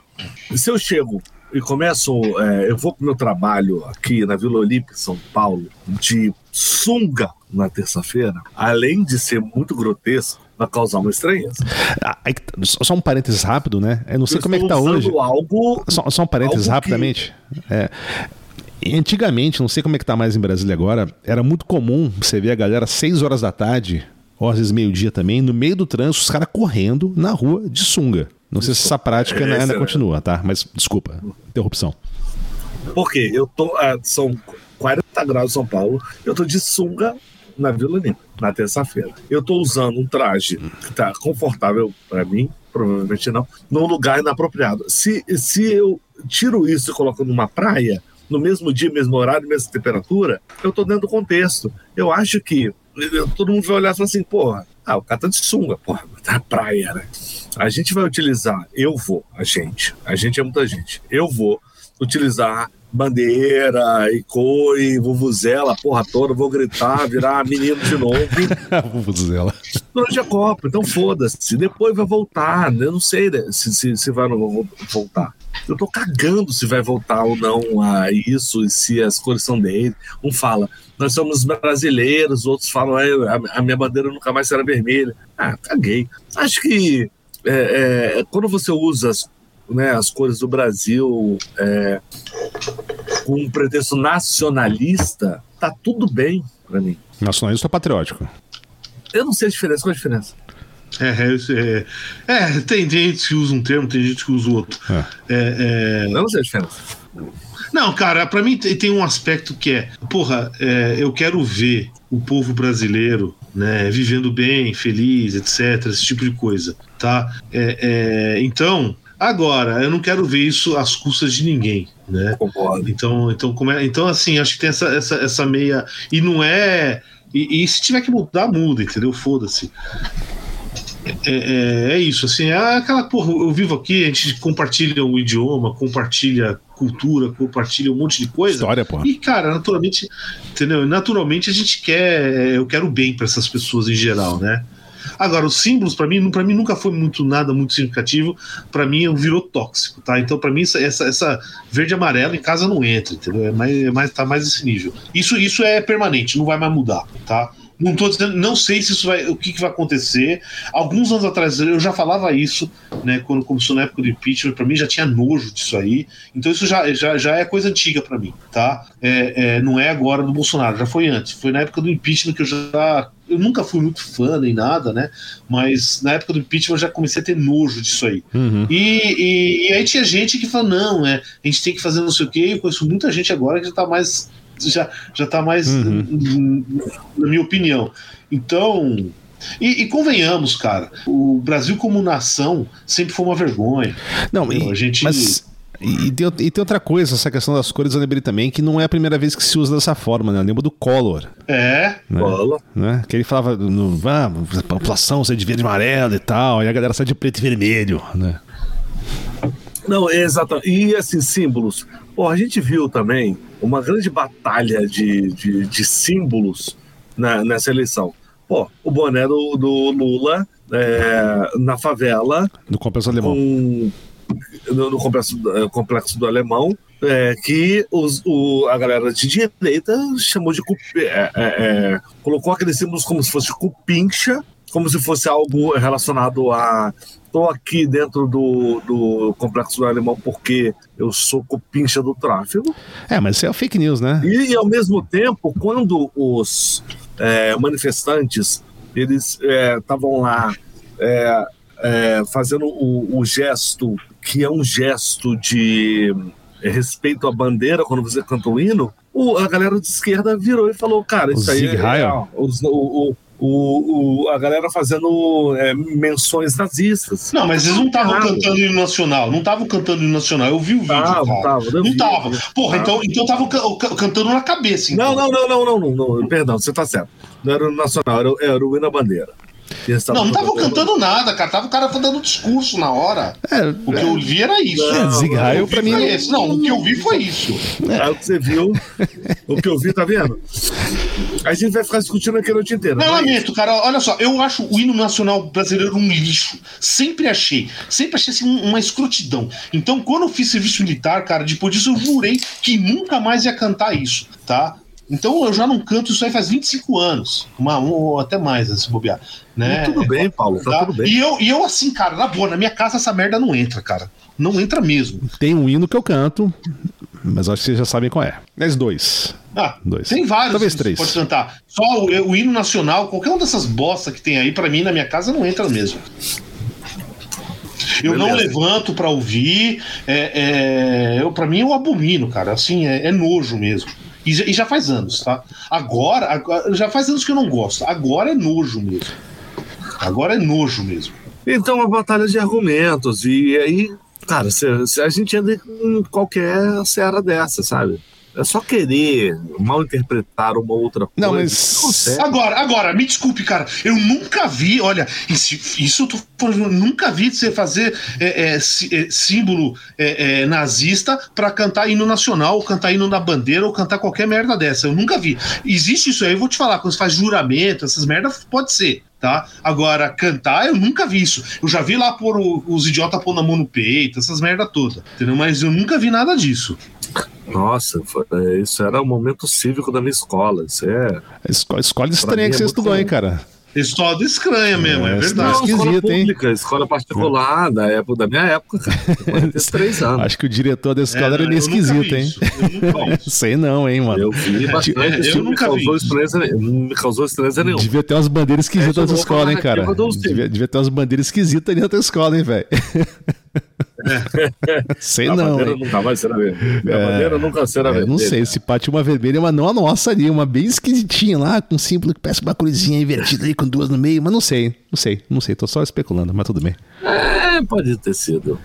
se eu chego e começo, é, eu vou pro meu trabalho aqui na Vila Olímpica, São Paulo, de sunga na terça-feira, além de ser muito grotesco, vai causar uma estranheza. Ah, só um parênteses rápido, né? Eu não sei eu como é que tá hoje. Algo, só, só um parênteses rapidamente. Que... É. Antigamente, não sei como é que tá mais em Brasília agora, era muito comum você ver a galera às 6 horas da tarde, ou às vezes meio-dia também, no meio do trânsito, os caras correndo na rua de sunga. Não sei se essa prática é, ainda continua, tá? Mas desculpa, interrupção. Por quê? Eu tô. Ah, são 40 graus em São Paulo, eu tô de sunga na Vila Olímpica, na terça-feira. Eu estou usando um traje que está confortável para mim, provavelmente não, num lugar inapropriado. Se, se eu tiro isso e coloco numa praia, no mesmo dia, mesmo horário, mesma temperatura, eu estou dentro do contexto. Eu acho que todo mundo vai olhar e falar assim, porra, ah, o cara tá de sunga, porra, tá praia, né? A gente vai utilizar, eu vou, a gente, a gente é muita gente, eu vou utilizar bandeira e coi, vuvuzela, porra toda, vou gritar, virar menino de novo. vuvuzela. Durante a Copa, então foda-se. Depois vai voltar, né? eu não sei né, se, se, se vai ou não voltar. Eu tô cagando se vai voltar ou não a isso, e se as cores são dele. Um fala, nós somos brasileiros, outros falam, a, a minha bandeira nunca mais será vermelha. Ah, caguei. Acho que é, é, quando você usa as né, as cores do Brasil é, com um pretexto nacionalista, tá tudo bem para mim. Nacionalista ou patriótico? Eu não sei a diferença. Qual a diferença? É, é, é, é, tem gente que usa um termo, tem gente que usa o outro. É. É, eu não sei a diferença. Não, cara, para mim tem um aspecto que é, porra, eu quero ver o povo brasileiro, né, vivendo bem, feliz, etc, esse tipo de coisa, tá? então, Agora, eu não quero ver isso às custas de ninguém, né? Concordo. Então, então, como é, então assim, acho que tem essa, essa, essa meia. E não é. E, e se tiver que mudar, muda, entendeu? Foda-se. É, é, é, isso, assim, é aquela porra, eu vivo aqui, a gente compartilha o idioma, compartilha cultura, compartilha um monte de coisa. História, porra. E, cara, naturalmente, entendeu? Naturalmente a gente quer, eu quero bem para essas pessoas em geral, né? Agora, os símbolos, para mim, para mim nunca foi muito nada muito significativo. Para mim, virou tóxico, tá? Então, para mim, essa, essa verde e amarelo em casa não entra, entendeu? É mais, é mais, tá mais esse nível. Isso, isso é permanente, não vai mais mudar, tá? Não tô dizendo, não sei se isso vai, o que, que, vai acontecer. Alguns anos atrás eu já falava isso, né? Quando começou na época do impeachment, para mim já tinha nojo disso aí. Então isso já, já, já é coisa antiga para mim, tá? É, é, não é agora do Bolsonaro, já foi antes. Foi na época do impeachment que eu já eu nunca fui muito fã nem nada, né? Mas na época do impeachment eu já comecei a ter nojo disso aí. Uhum. E, e, e, aí tinha gente que fala, não, é, a gente tem que fazer não sei o quê. Eu conheço muita gente agora que já tá mais. Já, já tá mais, uhum. na minha opinião. Então, e, e, convenhamos, cara, o Brasil como nação sempre foi uma vergonha. Não, e, a gente. Mas e tem, e tem outra coisa, essa questão das cores, eu lembrei também, que não é a primeira vez que se usa dessa forma, né? Eu lembro do Collor. É, né? Collor. Né? Que ele falava, no, ah, a população sai de verde e amarelo e tal, e a galera sai de preto e vermelho, né? Não, exatamente. E assim, símbolos. Pô, a gente viu também uma grande batalha de, de, de símbolos na, nessa eleição. Pô, o boné do, do Lula é, na favela. No complexo alemão. No, no complexo, complexo, do alemão, é, que os, o, a galera de direita chamou de. É, é, é, colocou aqueles símbolos como se fosse cupincha, como se fosse algo relacionado a estou aqui dentro do, do complexo do alemão porque eu sou copincha do tráfego. É, mas isso é fake news, né? E, e ao mesmo tempo, quando os é, manifestantes eles estavam é, lá é, é, fazendo o, o, gesto que é um gesto de respeito à bandeira quando você canta o hino, o, a galera de esquerda virou e falou, cara, isso aí é, é os, o, o, o, a galera fazendo é, menções nazistas. Não, mas eles não estavam cantando hino nacional. Não estavam cantando hino nacional. Eu vi o vídeo. Tava, tava, não estavam. Porra, então então estavam cantando na cabeça. Então. Não, não, não, não, não, não, não, Perdão, você tá certo. Não era o nacional, era, era o hino da bandeira. Não, não estavam cantando nada, cara. Tava o cara dando discurso na hora. É, o que é, eu vi era isso. É, Zig Heil pra mim. Esse. Não, o que eu vi foi isso. É. o que você viu. o que eu vi, tá vendo? A gente vai ficar discutindo aqui a noite inteira. Não, lamento, cara. Olha só, eu acho o hino nacional brasileiro um lixo. Sempre achei. Sempre achei assim uma escrotidão. Então, quando eu fiz serviço militar, cara, depois disso eu jurei que nunca mais ia cantar isso, tá? Então eu já não canto isso aí faz 25 anos, uma, ou até mais, se bobear. Né? tudo bem, Paulo, tá, tá, tudo bem. E eu, e eu, assim, cara, na boa, na minha casa essa merda não entra, cara. Não entra mesmo. Tem um hino que eu canto, mas acho que vocês já sabem qual é. Mas dois. Ah, dois. Tem vários. Talvez três. Pode cantar. Só o, o, hino nacional, qualquer uma dessas bostas que tem aí, para mim, na minha casa, não entra mesmo. Eu Beleza. não levanto para ouvir. É, é, eu, para mim, eu abomino, cara. Assim, é, é nojo mesmo. E já, e já, faz anos, tá? Agora, agora, já faz anos que eu não gosto. Agora é nojo mesmo. Agora é nojo mesmo. Então, uma batalha de argumentos. E aí, cara, se, se a gente anda em qualquer serra dessa, sabe? É só querer mal interpretar uma outra coisa. Não, mas. Agora, agora, me desculpe, cara. Eu nunca vi, olha, isso, isso eu tô falando, nunca vi você fazer é, é, é símbolo é, é, nazista para cantar hino nacional, ou cantar hino na bandeira, ou cantar qualquer merda dessa. Eu nunca vi. Existe isso aí, eu vou te falar, quando você faz juramento, essas merdas, pode ser. Tá? Agora, cantar, eu nunca vi isso. Eu já vi lá por os idiotas pôr na mão no peito, essas merda toda, entendeu? Mas eu nunca vi nada disso. Nossa, foi, é, isso era o momento cívico da minha escola. Isso é. Escola, escola estranha que você é estudou, hein, cara? Escola estranha mesmo, é, é verdade. Não, escola pública, hein? escola particular, da, época, da minha época, cara. três anos. Acho que o diretor da escola é, era meio esquisito, hein? Sei não, hein, mano. Eu vi bastante. É, eu nunca me causou estranheza, me causou estranheza nenhuma. Devia ter umas bandeiras esquisitas na escola, hein, cara? Devia, devia ter umas bandeiras esquisitas ali na tua escola, hein, velho? sei a não. Bandeira nunca mais será vermelha. Minha é, bandeira nunca será é, vermelha. Não sei, se pá uma vermelha, mas não a nossa ali, uma bem esquisitinha lá, com um símbolo que parece uma cruzinha invertida ali com duas no meio, mas não sei, não sei, não sei, tô só especulando, mas tudo bem. É, pode ter sido.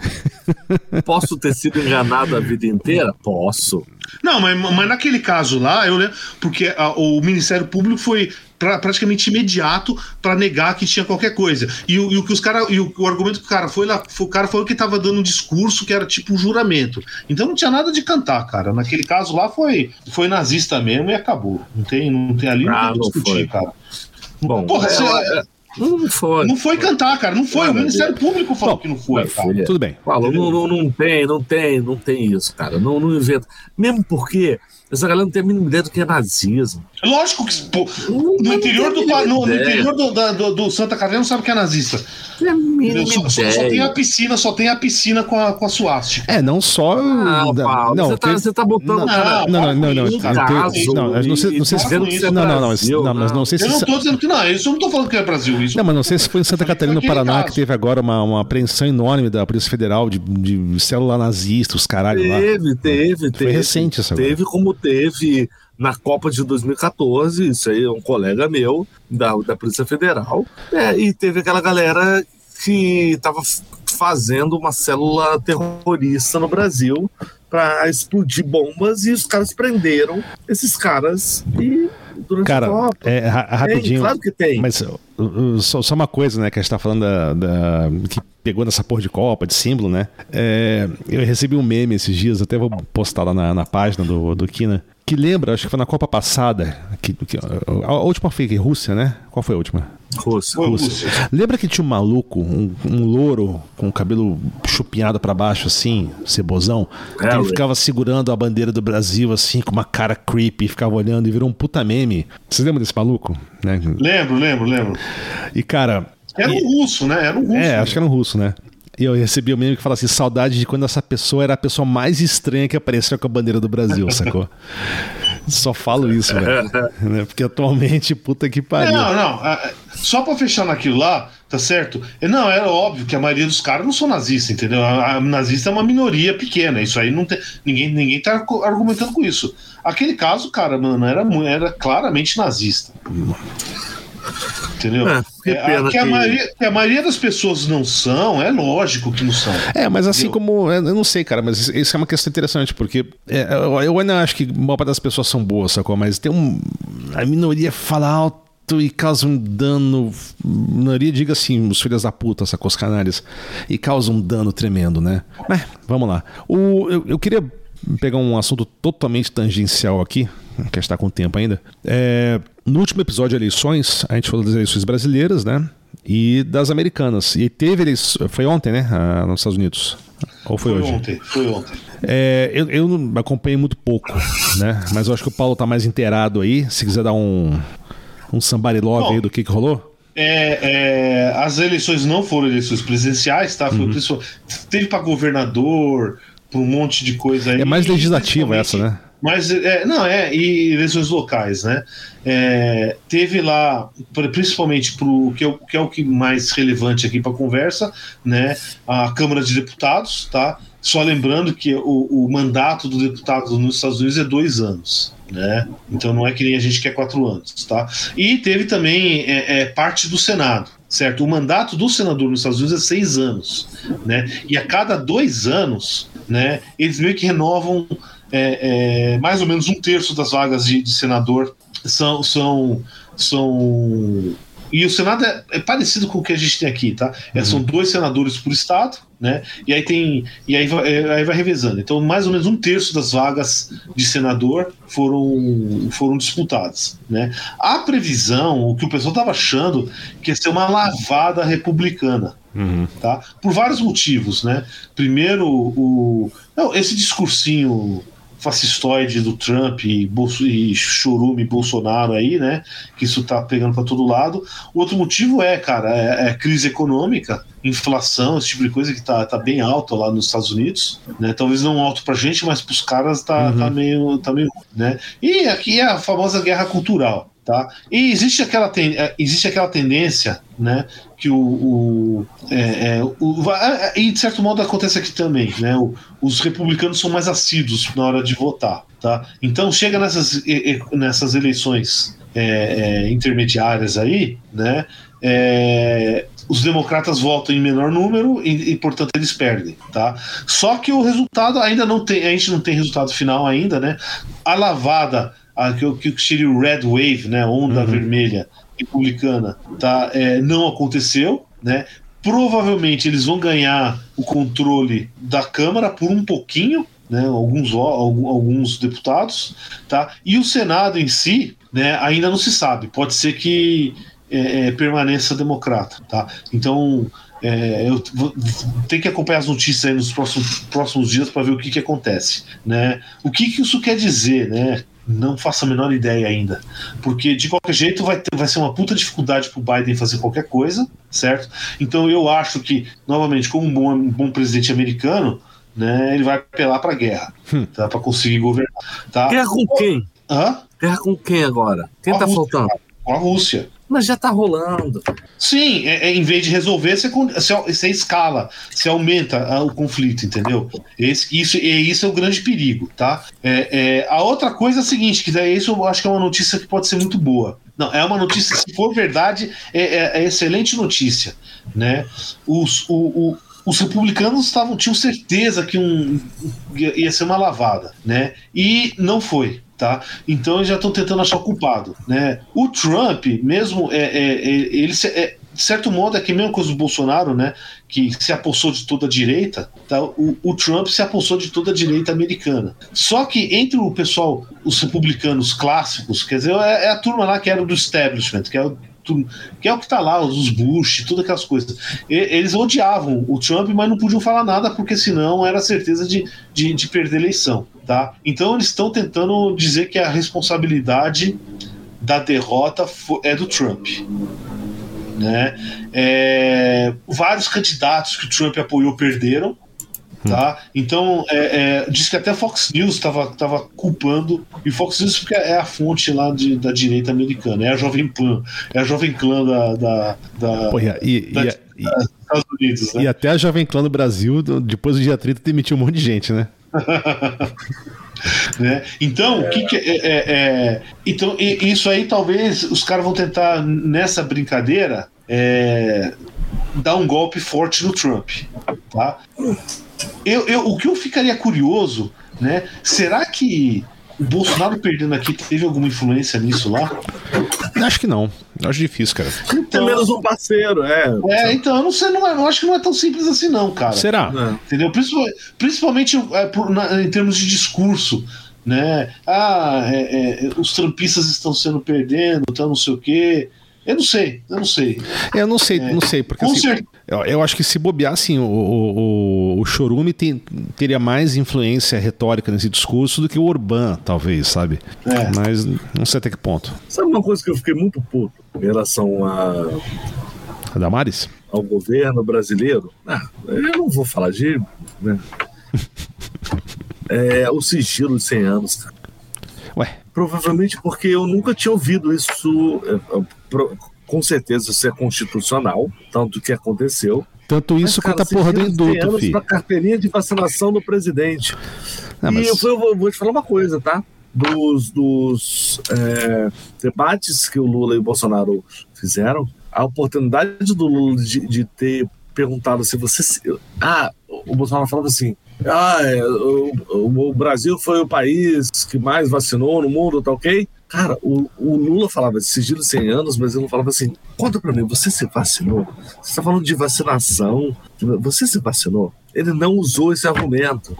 Posso ter sido enganado a vida inteira? Posso. Não, mas, mas naquele caso lá, eu lembro, porque a, o Ministério Público foi pra, praticamente imediato para negar que tinha qualquer coisa. E, o, e o que os cara, e o, o, argumento que o cara foi lá, o cara foi que estava dando um discurso que era tipo um juramento. Então não tinha nada de cantar, cara. Naquele caso lá foi, foi nazista mesmo e acabou. Não tem, não tem ali ah, não discutir, foi. cara. Bom, Porra, é, é, não foi. Não foi cantar, cara. Não foi. o Ministério Público falou Bom, que não foi. Cara. Tudo bem. Falou, não, não, não tem, não tem, não tem isso, cara. Não, não inventa. Mesmo porque essa galera não tem a mínima ideia do que é nazismo. Lógico que pô, no, interior do, no, no, interior do, do, do, Santa Catarina não sabe o que é nazista. A mínima só, só, só, tem a piscina, só tem a piscina com a, com a suástica. É, não só. Ah, Paulo, não, você, tá, você tá botando. Não, cara, não, não, não, não. Caso, não, não, sei, não sei se. Não, não, não, não, mas não sei se. Eu não tô dizendo que não, isso eu não tô falando que é Brasil. Isso não, mas não sei se foi em Santa Catarina, no Paraná, que teve agora uma, uma apreensão enorme da Polícia Federal de, de célula nazista, os caralho lá. Teve, teve, teve. Foi recente essa Teve como teve na Copa de 2014, isso aí é um colega meu da, da Polícia Federal, é, e teve aquela galera que estava fazendo uma célula terrorista no Brasil para explodir bombas e os caras prenderam esses caras e durante Cara, a Copa. é, ra- rapidinho. Tem, claro que tem. Mas uh, uh, só, só uma coisa, né, que a gente tá falando da, da- que pegou nessa porra de Copa, de símbolo, né? É, eu recebi um meme esses dias, até vou postar lá na, na página do, do Kina, que lembra, acho que foi na Copa passada, que, que- a, a última foi Rússia, né? Qual foi a última? Rússia. Rússia. Lembra que tinha um maluco, um, um louro com o cabelo chupinhado pra baixo, assim, cebosão? Que ele ficava segurando a bandeira do Brasil, assim, com uma cara creepy, ficava olhando e virou um puta meme. Vocês lembram desse maluco? Né? Lembro, lembro, lembro. E, cara, Era um russo, né? Era um russo. é, acho que era um russo, né? E eu recebi um meme que fala assim: saudade de quando essa pessoa era a pessoa mais estranha que apareceu com a bandeira do Brasil, sacou? Só falo isso, velho. Né? Porque atualmente, puta que pariu. Não, não. Ah, Só pra fechar naquilo lá, tá certo? É, Não, era óbvio que a maioria dos caras não são nazistas, entendeu? A, a nazista é uma minoria pequena. Isso aí não tem. Ninguém, ninguém tá argumentando com isso. Aquele caso, cara, mano, era, mu- era claramente nazista. Entendeu? É, que É, pena a- que, a que- maioria, que a maioria das pessoas não são, é lógico que não são. É, mas assim Entendeu? como. Eu não sei, cara, mas isso é uma questão interessante, porque é, eu, eu ainda acho que uma parte das pessoas são boas, sacou? Mas tem um. A minoria fala alto e causa um dano. Minoria, diga assim, os filhos da puta, sacou? Os canalhas. E causa um dano tremendo, né? Mas, vamos lá. O, eu, eu queria pegar um assunto totalmente tangencial aqui, que a gente tá com tempo ainda. É, no último episódio de eleições, a gente falou das eleições brasileiras, né? E das americanas. E teve eleições. Foi ontem, né? ah, nos Estados Unidos. Ou foi, Foi hoje? ontem, foi ontem. É, eu, eu acompanhei muito pouco, né? Mas eu acho que o Paulo tá mais inteirado aí. Se quiser dar um, um somebody love Bom, aí do que, que rolou. É, é, as eleições não foram eleições presidenciais, tá? Uhum. Foi pessoa- teve para governador, para um monte de coisa aí. É mais legislativa essa, né? Mas, é, não, é, e eleições locais, né? É, teve lá, pri- principalmente pro que é, o, que é o que mais relevante aqui para a conversa, né? A Câmara de Deputados, tá? Só lembrando que o, o mandato do deputado nos Estados Unidos é dois anos, né? Então não é que nem a gente quer quatro anos, tá? E teve também é, é, parte do Senado, certo? O mandato do senador nos Estados Unidos é seis anos, né? E a cada dois anos, né? Eles meio que renovam é, é, mais ou menos um terço das vagas de, de senador são, são, são. E o Senado é, é parecido com o que a gente tem aqui, tá? É, São dois senadores por estado, né? E aí tem. E aí vai, é, aí vai revezando. Então, mais ou menos um terço das vagas de senador foram, foram disputadas. Né? A previsão, o que o pessoal estava achando, que ia ser uma lavada republicana tá? Por vários motivos, né? Primeiro, o não, esse discursinho fascistoide do Trump e, Bolso, e Chorume Bolsonaro aí, né? Que isso tá pegando para todo lado. O outro motivo é, cara, é, é crise econômica, inflação, esse tipo de coisa que tá, tá bem alto lá nos Estados Unidos, né? Talvez não alto pra gente, mas pros caras tá, tá meio, tá meio, né? E aqui é a famosa guerra cultural, tá? E existe aquela, ten, é, existe aquela tendência, né? Que o, o, é, é, o e de certo modo acontece aqui também, né? O, os republicanos são mais assíduos na hora de votar, tá? Então chega nessas, nessas eleições é, é, intermediárias aí, né? É, os democratas votam em menor número e, e, portanto eles perdem, tá? Só que o resultado ainda não tem, a gente não tem resultado final ainda, né? A lavada, a, que, que seria o red wave, né? Onda uhum. vermelha republicana, tá? É, não aconteceu, né? Provavelmente eles vão ganhar o controle da Câmara por um pouquinho, né? Alguns alguns deputados, tá? E o Senado em si, né? Ainda não se sabe. Pode ser que é, é, permaneça democrata, tá? Então é, eu tenho que acompanhar as notícias aí nos próximos, próximos dias para ver o que, que acontece, né? O que, que isso quer dizer, né? Não faço a menor ideia ainda, porque de qualquer jeito vai, ter, vai ser uma puta dificuldade para o Biden fazer qualquer coisa, certo? Então eu acho que, novamente, como um bom, um bom presidente americano, né, ele vai apelar para guerra, hum. tá? Para conseguir governar, tá? Guerra com quem? Hã? Guerra com quem agora? Quem com tá faltando? Com a Rússia. Mas já tá rolando. Sim, é, é, em vez de resolver, você, você, escala, você aumenta a, o conflito, entendeu? Esse, isso, isso é o grande perigo, tá? É, é, a outra coisa é a seguinte, que daí isso eu acho que é uma notícia que pode ser muito boa. Não, é uma notícia, se for verdade, é, é excelente notícia, né? Os, o, o, os republicanos estavam tinham certeza que um, ia ser uma lavada, né? E não foi. Tá? Então eles já estão tentando achar o culpado. Né? O Trump, mesmo, é, é, é ele é, de certo modo é que mesmo coisa do Bolsonaro, né? Que se apossou de toda a direita, tá? o, o Trump se apossou de toda a direita americana. Só que entre o pessoal, os republicanos clássicos, quer dizer, é, é a turma lá que era do establishment, que é o que é o que está lá, os Bush, todas aquelas coisas. E, eles odiavam o Trump, mas não podiam falar nada, porque senão era certeza de, de, de perder a eleição. Tá? Então eles estão tentando dizer que a responsabilidade da derrota é do Trump. Né? É, vários candidatos que o Trump apoiou perderam. Tá? Então, é, é, diz que até Fox News estava tava culpando, e Fox News porque é a fonte lá de, da direita americana, é a Jovem Pan, é a Jovem Clã da, da, da, Porra, e, da, e, Estados Unidos. Né? E até a Jovem Clã do Brasil, depois do dia 30, demitiu um monte de gente, né? né? Então, o que, que é, é, é, então isso aí talvez os caras vão tentar nessa brincadeira é, dar um golpe forte no Trump, tá? Eu, eu, o que eu ficaria curioso, né? Será que o Bolsonaro perdendo aqui teve alguma influência nisso lá? Acho que não. Acho difícil, cara. Então, Tem menos um parceiro, é. É, então, eu não sei, não, é, eu acho que não é tão simples assim, não, cara. Será? É. Entendeu? Principalmente, principalmente é, por, na, em termos de discurso. Né? Ah, é, é, os trampistas estão sendo perdendo, então não sei o quê. Eu não sei, eu não sei. Eu não sei, é, não sei, porque assim, eu, eu, acho que se bobear, assim, o, o, o Chorume tem, teria mais influência retórica nesse discurso do que o Orbán, talvez, sabe? É. Mas não sei até que ponto. Sabe uma coisa que eu fiquei muito puto em relação a. A Damares? Ao governo brasileiro? Ah, eu não vou falar de. Né? é, o sigilo de 100 anos, cara. Ué. Provavelmente porque eu nunca tinha ouvido isso. É, com certeza isso é constitucional, tanto que aconteceu. Tanto isso mas, cara, quanto a porra do indulto, filho. Pra carteirinha de vacinação do presidente. Ah, mas... E eu, eu, vou, te falar uma coisa, tá? Dos, dos é, debates que o Lula e o Bolsonaro fizeram, a oportunidade do Lula de, de ter perguntado se você. Ah, o Bolsonaro falava assim: ah, é, o, o, Brasil foi o país que mais vacinou no mundo, tá ok? Cara, o, o Lula falava de sigilo 100 anos, mas ele não falava assim: conta pra mim, você se vacinou? Você tá falando de vacinação, você se vacinou? Ele não usou esse argumento.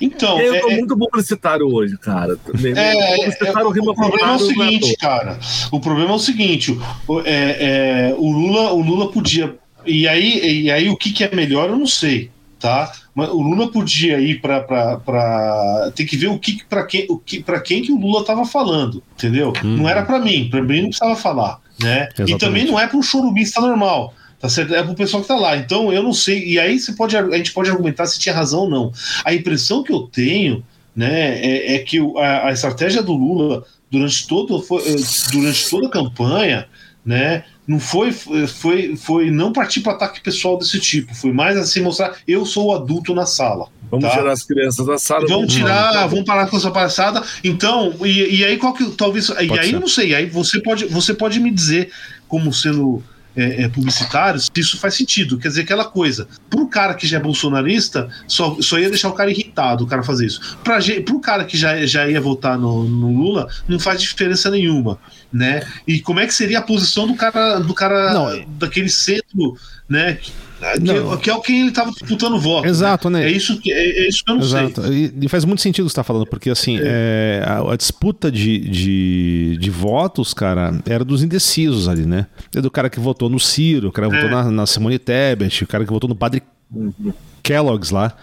Então. Eu tô é, é, muito publicitário hoje, cara. É, é, é o problema é o seguinte, cara. O problema é o seguinte: o, é, o, Lula, o Lula podia. E aí, e aí, o que, que é melhor, eu não sei tá? O Lula podia ir para tem que ver o que para quem o que para quem que o Lula estava falando, entendeu? Hum. Não era para mim, para mim não precisava falar, né? Exatamente. E também não é para um chorubista normal. Tá certo? É pro pessoal que tá lá. Então eu não sei. E aí você pode, a gente pode argumentar se tinha razão ou não. A impressão que eu tenho, né, é, é que a, a, estratégia do Lula durante todo eh, durante toda a campanha, né, não foi, foi, foi não partir para ataque pessoal desse tipo, foi mais assim mostrar eu sou o adulto na sala. Vamos tá? tirar as crianças da sala. Vamos tirar, vamos parar com essa passada. Então, e, e aí qual que talvez, pode e aí ser. não sei, aí você pode, você pode me dizer como sendo é, é, publicitários, isso faz sentido. Quer dizer, aquela coisa. Para o cara que já é bolsonarista, só, só ia deixar o cara irritado o cara fazer isso. Para o cara que já, já ia votar no, no, Lula, não faz diferença nenhuma. né? E como é que seria a posição do cara, do cara não, daquele centro, né? Que, que, é o que ele estava disputando voto. Né? Exato, né? né? É, isso que, é, é, isso que eu não Exato. sei. E, e, faz muito sentido o que você está falando, porque assim, é. é. a, a, disputa de, de, de, votos, cara, era dos indecisos ali, né? É do cara que votou no Ciro, o cara que votou é. na, na Simone Tebet, o cara que votou no Padre uhum. Kellogg's lá.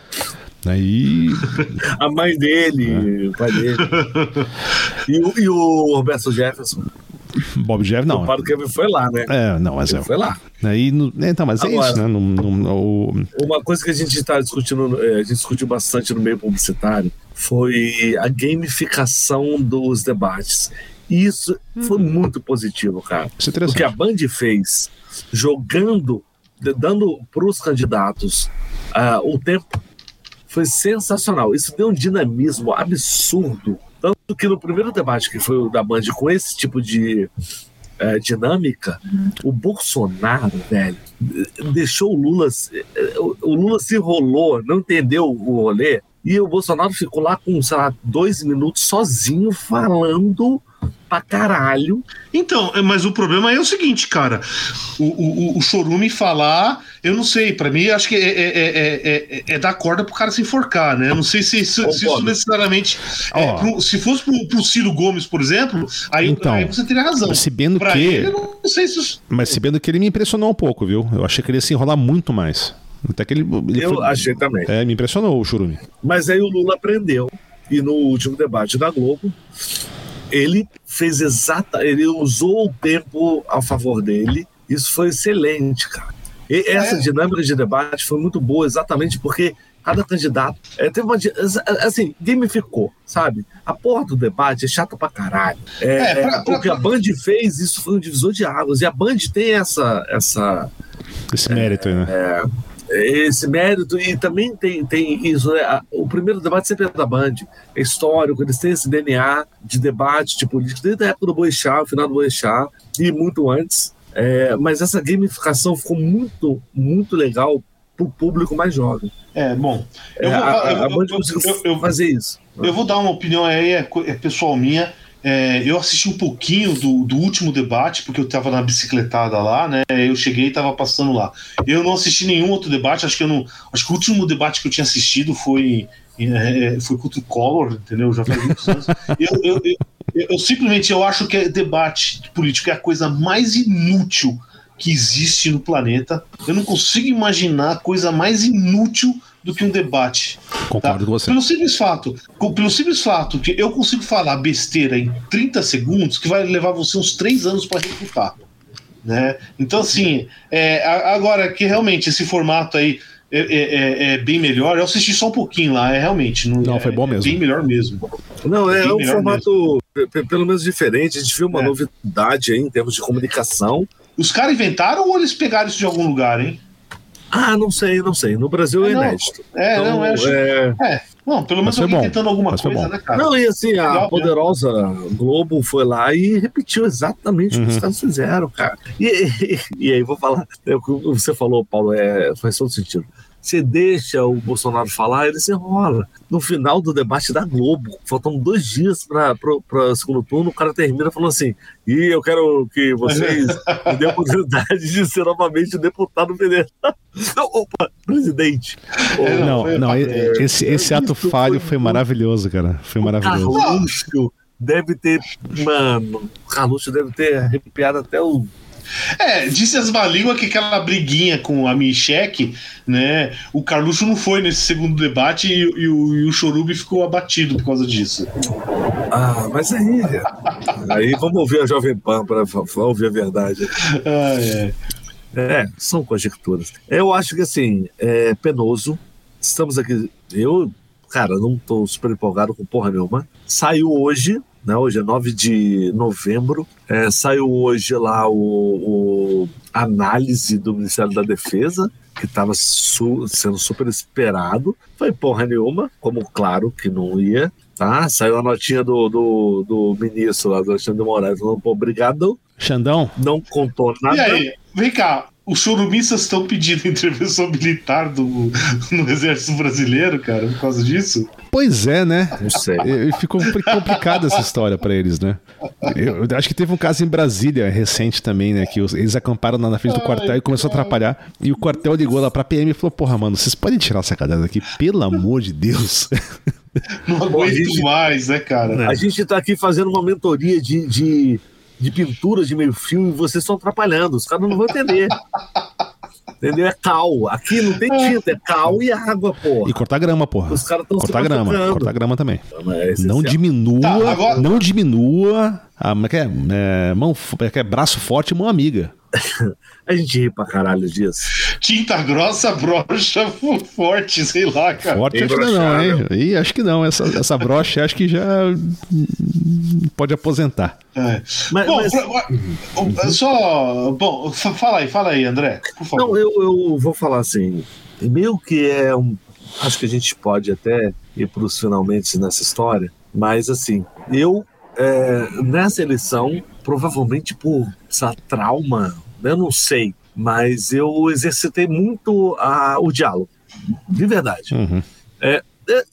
Aí. a mãe dele, o pai dele. E, e o Roberto Jefferson. Bob Jeff, não. O Padre Kevin foi lá, né? É, não, mas Ele é. Foi lá. Aí, então, mas Agora, é isso, né? No, no, no, uma coisa que a gente está discutindo, é, a gente discutiu bastante no meio publicitário, foi a gamificação dos debates. Isso foi uhum. muito positivo, cara. Isso é o que a Band fez, jogando, dando para os candidatos uh, o tempo, foi sensacional. Isso deu um dinamismo absurdo que no primeiro debate, que foi o da Band, com esse tipo de é, dinâmica, uhum. o Bolsonaro, velho, deixou o Lula. o, Lula se enrolou, não entendeu o rolê, e o Bolsonaro ficou lá com, sei lá, dois minutos sozinho falando pra caralho. Então, é, mas o problema é o seguinte, cara. O, o, o Chorume falar, eu não sei, para mim acho que é, é, é, é, dar corda pro cara se enforcar, né? Eu não sei se, se, se isso necessariamente. Pro, se fosse pro, pro Ciro Gomes, por exemplo, aí, então, aí você teria razão. Se bem pra que. Ele, eu não sei se isso... Mas se bem que ele me impressionou um pouco, viu? Eu achei que ele ia se enrolar muito mais. Até que ele. ele eu foi... achei também. É, me impressionou o Churume. Mas aí o Lula aprendeu. E no último debate da Globo, ele fez exata, ele usou o tempo a favor dele. Isso foi excelente, cara. E essa é. dinâmica de debate foi muito boa, exatamente porque cada candidato é, teve uma assim gamificou, sabe? A porra do debate é chata pra caralho. É, é, pra, pra, o que a Band fez, isso foi um divisor de águas. E a Band tem essa essa esse mérito, né? É, esse mérito e também tem, tem isso, né? O primeiro debate sempre é da Band, é histórico, eles têm esse DNA de debate de política desde a época do Boechat, o final do Boechat e muito antes. É, mas essa gamificação ficou muito, muito legal para o público mais jovem. É, bom. Eu é, vou, a, eu, a Band conseguiu fazer isso. Eu vou dar uma opinião aí, é, é pessoal minha. É, eu assisti um pouquinho do, do último debate, porque eu estava na bicicletada lá, né? Eu cheguei e estava passando lá. Eu não assisti nenhum outro debate, acho que eu não. Acho que o último debate que eu tinha assistido foi, é, foi contra o Collor, entendeu? Já faz muitos anos. Eu, eu, eu, eu, simplesmente eu acho que debate político é a coisa mais inútil que existe no planeta. Eu não consigo imaginar coisa mais inútil do que um debate. Concordo tá? com você. Pelo simples fato, pelo simples fato que eu consigo falar besteira em 30 segundos que vai levar você uns 3 anos para refutar. Né? Então, assim, é, agora que realmente esse formato aí é, é, é, é, bem melhor, eu assisti só um pouquinho lá, é realmente. Não, não foi bom é mesmo. bem melhor mesmo. Não, é, um formato mesmo. pelo menos diferente. A gente viu uma novidade aí em termos de comunicação. Os caras inventaram ou eles pegaram isso de algum lugar, hein? Ah, não sei, não sei. No Brasil é, é inédito. É, então, não, é, acho... é... é. Não, pelo menos alguém bom. tentando alguma Mas coisa, né, cara? Não, e assim, a Legal, poderosa né? Globo foi lá e repetiu exatamente uhum. o que os uhum. caras fizeram, cara. E, e, e aí, vou falar, é, o que você falou, Paulo, é, faz todo sentido. Você deixa o Bolsonaro falar, ele se enrola. No final do debate da Globo, faltando dois dias para o segundo turno, o cara termina falando assim: e eu quero que vocês me dêem a oportunidade de ser novamente deputado federal. Opa, presidente. É, não, não, esse, esse ato falho foi, foi maravilhoso, cara. Foi maravilhoso. Carluxo deve ter, mano, o Carluxo deve ter arrepiado até o é, disse as malínguas que aquela briguinha com a Michek, né? O Carluxo não foi nesse segundo debate e, e, o, e o Chorubi ficou abatido por causa disso. Ah, mas aí. aí vamos ouvir a Jovem Pan para ouvir a verdade. Ah, é. É, são conjecturas. Eu acho que assim, é penoso. Estamos aqui. Eu, cara, não tô super empolgado com porra nenhuma. Saiu hoje né? Hoje é 9 de novembro. É, saiu hoje lá o, o análise do Ministério da Defesa, que estava su sendo super esperado. Foi porra nenhuma, como claro que não ia. Tá? Saiu a notinha do, do, do ministro lá, do Alexandre de Moraes, falando, pô, obrigado. Xandão? Não contou nada. E aí, vem cá, os chorumistas estão pedindo intervenção militar do, no exército brasileiro, cara, por causa disso? Pois é, né? Não sei. Ficou complicada essa história para eles, né? Eu, acho que teve um caso em Brasília recente também, né? Que eles acamparam na frente do quartel Ai, e começou cara. a atrapalhar. E o quartel ligou lá pra PM e falou: Porra, mano, vocês podem tirar essa cadeira daqui, pelo amor de Deus. Não aguento gente, mais, né, cara? A gente tá aqui fazendo uma mentoria de, de de pintura de meio fio e vocês estão atrapalhando. Os caras não vão entender. Entendeu? É cal. Aqui não tem tinta, é cal e água, porra. E cortar grama, porra. Os caras estão Cortar grama, cortar grama também. Então, é não diminua, tá, agora... não diminua a, é, é, é, mão, é, é braço forte e mão amiga. A gente ri pra caralho disso. Tinta grossa, brocha forte, sei lá, cara. Forte acho que não, hein? E acho que não. Essa, essa brocha acho que já pode aposentar. É. Mas, bom, mas... Pra, só. Bom, fala aí, fala aí, André. Por favor. Não, eu, eu vou falar assim. Meio que é um. Acho que a gente pode até ir para os finalmente nessa história, mas assim, eu é, nessa eleição, provavelmente por essa trauma eu não sei. mas eu exercitei muito a, o diálogo, de verdade. Uhum. É, é,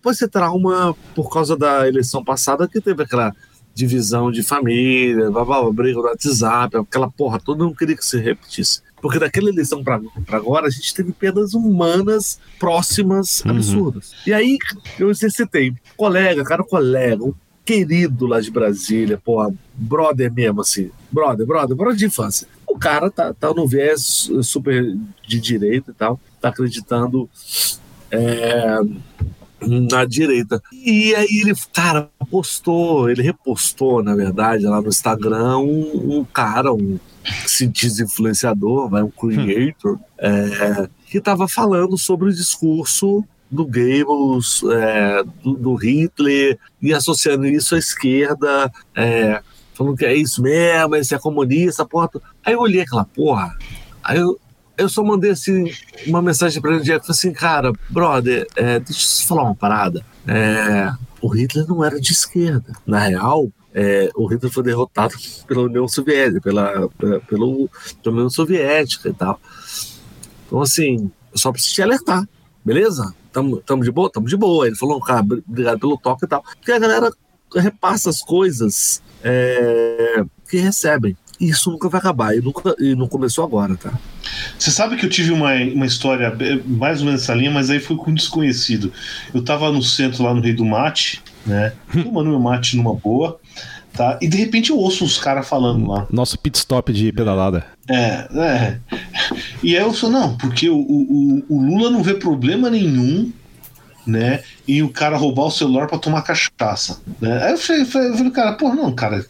pode ser trauma por causa da eleição passada, que teve aquela divisão de família, blá, blá, blá, briga no WhatsApp, aquela porra toda, não queria que se repetisse. Porque daquela eleição para agora, a gente teve perdas humanas próximas, Uhum. absurdas. E aí eu exercitei. Colega, cara, colega, um querido lá de Brasília, porra, brother mesmo, assim. Brother, brother, brother de infância. O cara tá, tá no viés super de direita e tal, tá acreditando é, na direita. E aí ele, cara, postou, ele repostou, na verdade, lá no Instagram, um, um cara, um se diz influenciador, vai, um creator, é, que estava falando sobre o discurso do Goebbels, é, do, do Hitler, e associando isso à esquerda, é, falando que é isso mesmo, esse é comunista, porra. Aí eu olhei aquela porra, aí eu, eu só mandei assim, uma mensagem para ele direto, falei assim, cara, brother, é, deixa eu te falar uma parada. É, o Hitler não era de esquerda. Na real, é, o Hitler foi derrotado pela União Soviética, pela, pela, pelo, pela União Soviética e tal. Então, assim, eu só preciso te alertar, beleza? Tamo, tamo de boa? Tamo de boa. Ele falou, cara, obrigado pelo toque e tal. Porque a galera repassa as coisas é, que recebem. E isso nunca vai acabar. E, nunca, e não começou agora, tá? Você sabe que eu tive uma, uma história eh, mais ou menos nessa linha, mas aí foi com um desconhecido. Eu tava no centro lá no Rei do Mate, né? Tomando meu mate numa boa, tá? E de repente eu ouço uns caras falando lá. Nosso pit stop de pedalada. É, é. E aí eu sou, não, porque o, o, o Lula não vê problema nenhum, né? Em o cara roubar o celular para tomar cachaça. Né? Aí eu falei, falei, cara, pô, não, cara.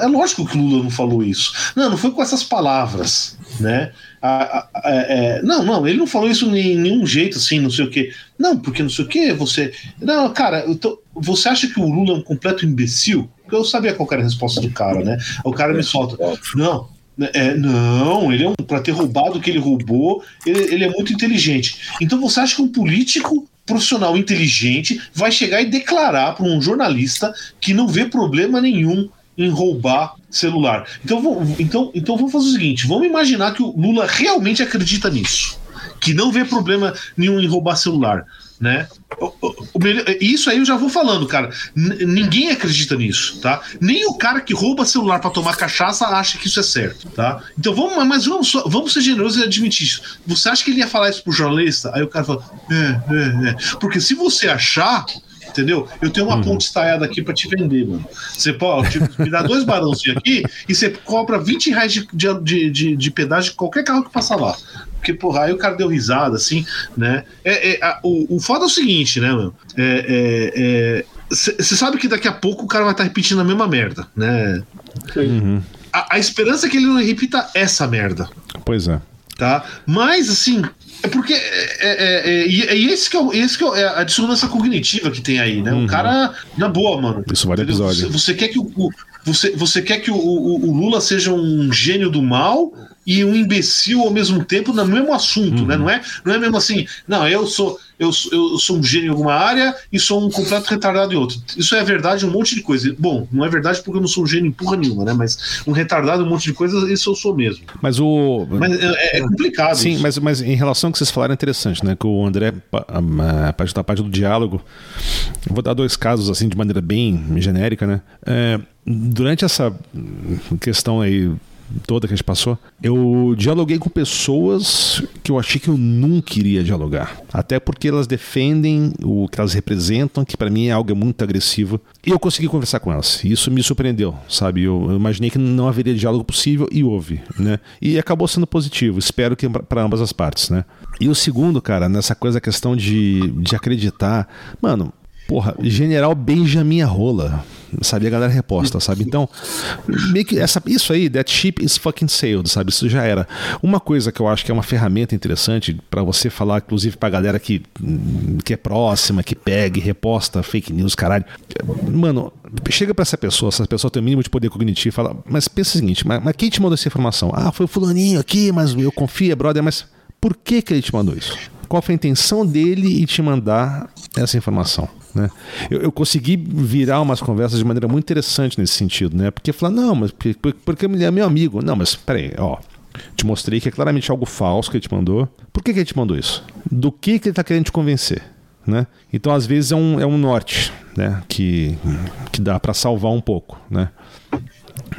É lógico que o Lula não falou isso. Não, não foi com essas palavras, né? A, a, é, não, não, ele não falou isso em nenhum jeito, assim, não sei o quê. Não, porque não sei o quê, você. Não, cara, tô, você acha que o Lula é um completo imbecil? Porque eu sabia qual era a resposta do cara, né? O cara me solta. Não, é, não, ele é um. Pra ter roubado o que ele roubou, ele, ele é muito inteligente. Então você acha que um político profissional inteligente vai chegar e declarar para um jornalista que não vê problema nenhum em roubar celular. Então, então, então vamos fazer o seguinte: vamos imaginar que o Lula realmente acredita nisso, que não vê problema nenhum em roubar celular. Né? Isso aí eu já vou falando, cara. N ninguém acredita nisso, tá? Nem o cara que rouba celular para tomar cachaça acha que isso é certo, tá? Então vamos, mas vamos, vamos ser generosos e admitir isso. Você acha que ele ia falar isso pro jornalista? Aí o cara fala, é, é, é. Porque se você achar, entendeu? Eu tenho uma uhum. ponte estaiada aqui para te vender, mano. Você pode tipo, me dá dois barãozinhos aqui e você compra 20 reais de, de, de, de pedágio de qualquer carro que passa lá. Porque, porra, aí o cara deu risada, assim, né? É, é a, o, o foda é o seguinte, né, mano? É, Você sabe que daqui a pouco o cara vai estar tá repetindo a mesma merda, né? Uhum. A, a esperança é que ele não repita essa merda. Pois é. Tá? Mas, assim, é porque é, é, é, é, esse que, é, esse que é a dissonância cognitiva que tem aí, né? Uhum. O cara, na boa, mano. Isso vale episódio. Você, você, quer que o, você, você quer que o, o, o, Lula seja um gênio do mal e um imbecil ao mesmo tempo no mesmo assunto, né? Uhum. né? Não é, não é mesmo assim, não, eu sou, eu, eu sou um gênio em alguma área e sou um completo retardado em outra. Isso é verdade em um monte de coisa. Bom, não é verdade porque eu não sou um gênio em porra nenhuma, né? Mas um retardado em um monte de coisas, isso eu sou mesmo. Mas o. Mas é, é complicado. Sim, mas, mas em relação ao que vocês falaram é interessante, né? Que o André, a parte da parte do diálogo, eu vou dar dois casos assim de maneira bem genérica, né? É, durante essa questão aí toda que a gente passou, eu dialoguei com pessoas que eu achei que eu nunca iria dialogar. Até porque elas defendem o que elas representam, que para mim é algo muito agressivo. E eu consegui conversar com elas. E isso me surpreendeu, sabe? Eu, eu, imaginei que não haveria diálogo possível e houve, né? E acabou sendo positivo. Espero que para ambas as partes, né? E o segundo, cara, nessa coisa, a questão de, de acreditar. Mano, porra, General Benjamin Rola sabe? A galera reposta, sabe? Então, meio que essa, isso aí, that ship is fucking sailed, sabe? Isso já era. Uma coisa que eu acho que é uma ferramenta interessante para você falar, inclusive pra galera que, que é próxima, que pega reposta fake news, caralho. Mano, chega para essa pessoa, essa pessoa tem o mínimo de poder cognitivo fala, mas pensa o seguinte, mas, mas quem te mandou essa informação? Ah, foi o fulaninho aqui, mas eu confio, brother, mas por que que ele te mandou isso? Qual foi a intenção dele em te mandar essa informação? Né? Eu, eu, consegui virar umas conversas de maneira muito interessante nesse sentido, né? Porque falar, não, mas porque, porque ele é meu amigo. Não, mas peraí, ó. Te mostrei que é claramente algo falso que ele te mandou. Por que, que ele te mandou isso? Do que, que ele está querendo te convencer? Né? Então, às vezes, é um, é um norte né? que, que dá para salvar um pouco. Né?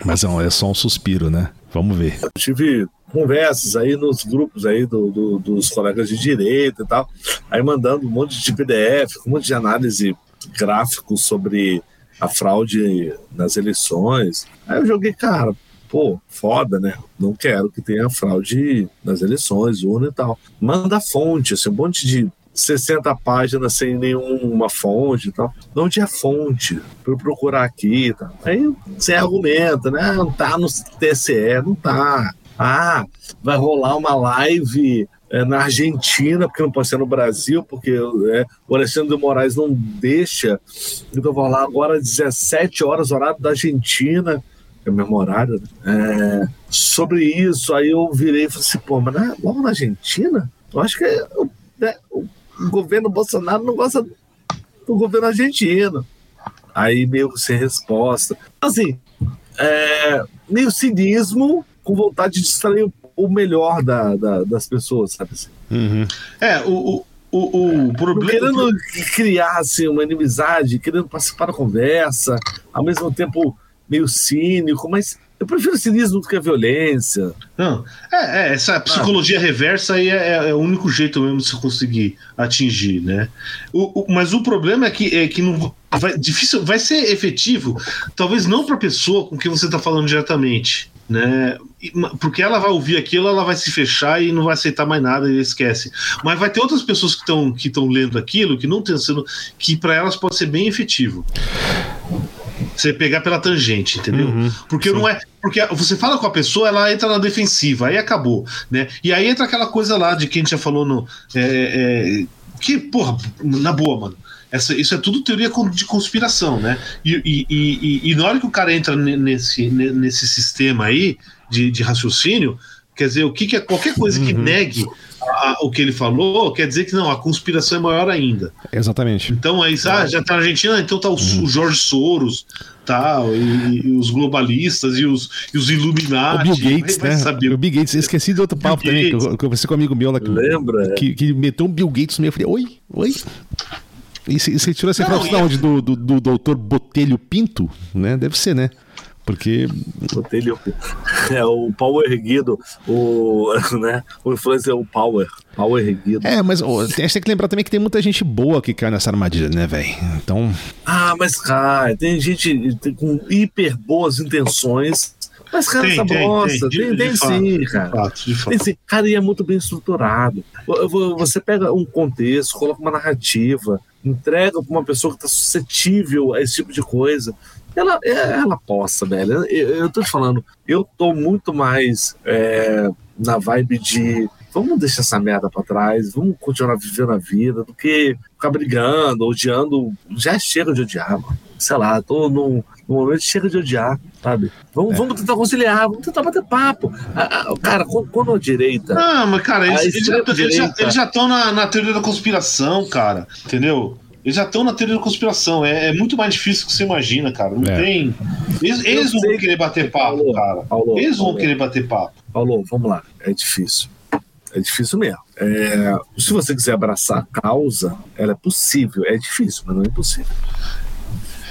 Mas não, é só um suspiro, né? Vamos ver. Eu tive conversas aí nos grupos aí do, do, dos colegas de direito e tal, aí mandando um monte de PDF, um monte de análise gráfico sobre a fraude nas eleições. Aí eu joguei, cara, pô, foda, né? Não quero que tenha fraude nas eleições, urna e tal. Manda fonte, assim, um monte de 60 páginas sem nenhuma fonte e tal. Não tinha fonte para procurar aqui e tal. Aí você argumenta, né? Não tá no TCE, não tá. Ah, vai rolar uma live é, na Argentina, porque não pode ser no Brasil, porque é, o Alexandre de Moraes não deixa. Então vou lá agora 17 horas, horário da Argentina, é o mesmo horário, né? é, sobre isso. Aí eu virei e falei assim, pô, mas é logo na Argentina? Eu acho que é, né, o governo Bolsonaro não gosta do governo argentino. Aí meio sem resposta. Assim, é, meio cinismo com vontade de extrair o melhor da, da, das pessoas, sabe assim? Uhum. É, o, o, o, problema. Querendo criar assim, uma inimizade, querendo participar da conversa, ao mesmo tempo meio cínico, mas eu prefiro cinismo do que a violência. Não, é, é essa psicologia ah. reversa aí é, é, o único jeito mesmo de se conseguir atingir, né? O, o, mas o problema é que, é que não vai, difícil, vai ser efetivo, talvez não para a pessoa com quem você está falando diretamente, né? Porque ela vai ouvir aquilo, ela vai se fechar e não vai aceitar mais nada e esquece. Mas vai ter outras pessoas que estão que estão lendo aquilo que não estão sendo que para elas pode ser bem efetivo. Você pegar pela tangente, entendeu? Uhum, porque sim. não é. Porque você fala com a pessoa, ela entra na defensiva, aí acabou, né? E aí entra aquela coisa lá de quem a gente já falou no. É, é, que, porra, na boa, mano. Essa, isso é tudo teoria de conspiração, né? E, e, e, e, na hora que o cara entra nesse, nesse sistema aí de, de raciocínio, quer dizer, o que, que é qualquer coisa que uhum. negue a, o que ele falou, quer dizer que não, a conspiração é maior ainda. Exatamente. Então aí, ah, já tá na Argentina, então tá o, uhum. o Jorge Soros, tal, tá, e, e, os globalistas e os, e os Illuminati. O Bill Gates, né? Saber. O Bill Gates, esqueci de outro Bill papo Gates. também, que eu, que eu conversei com um amigo meu lá. Que, Lembra? Que, que meteu um Bill Gates no meio. Eu falei, oi, oi. E você tirou essa informação de onde? Do, do, do doutor Botelho Pinto? Né? Deve ser, né? Porque. Botelho é o power erguido, o, né? o influencer é o power. Power erguido. É, mas ó, a gente tem que lembrar também que tem muita gente boa que cai nessa armadilha, né, velho? Então. Ah, mas cara, tem gente com hiper boas intenções mas, cara, tem, essa tem, bosta, tem, tem, tem sim, cara. De fato, de fato. Tem sim. Cara, e é muito bem estruturado. Você pega um contexto, coloca uma narrativa, entrega para uma pessoa que está suscetível a esse tipo de coisa. Ela, é, ela possa, velho. Eu, eu tô te falando, eu tô muito mais é, na vibe de vamos deixar essa merda pra trás, vamos continuar vivendo a vida, do que ficar brigando, odiando. Já chega de odiar, mano. Sei lá, tô num, num momento chega de odiar, sabe? Vamos, é. vamos tentar conciliar, vamos tentar bater papo. cara, quando, a direita. Ah, mas, cara, eles, eles já estão na, na teoria da conspiração, cara, entendeu? Eles já estão na teoria da conspiração. É, é, muito mais difícil do que você imagina, cara. Não é. tem. Eles, eles vão querer bater papo, Paulo, cara. Paulo, eles vão Paulo, querer bater papo. Paulo, vamos lá. É difícil. É difícil mesmo. É, se você quiser abraçar a causa, ela é possível. É difícil, mas não é impossível.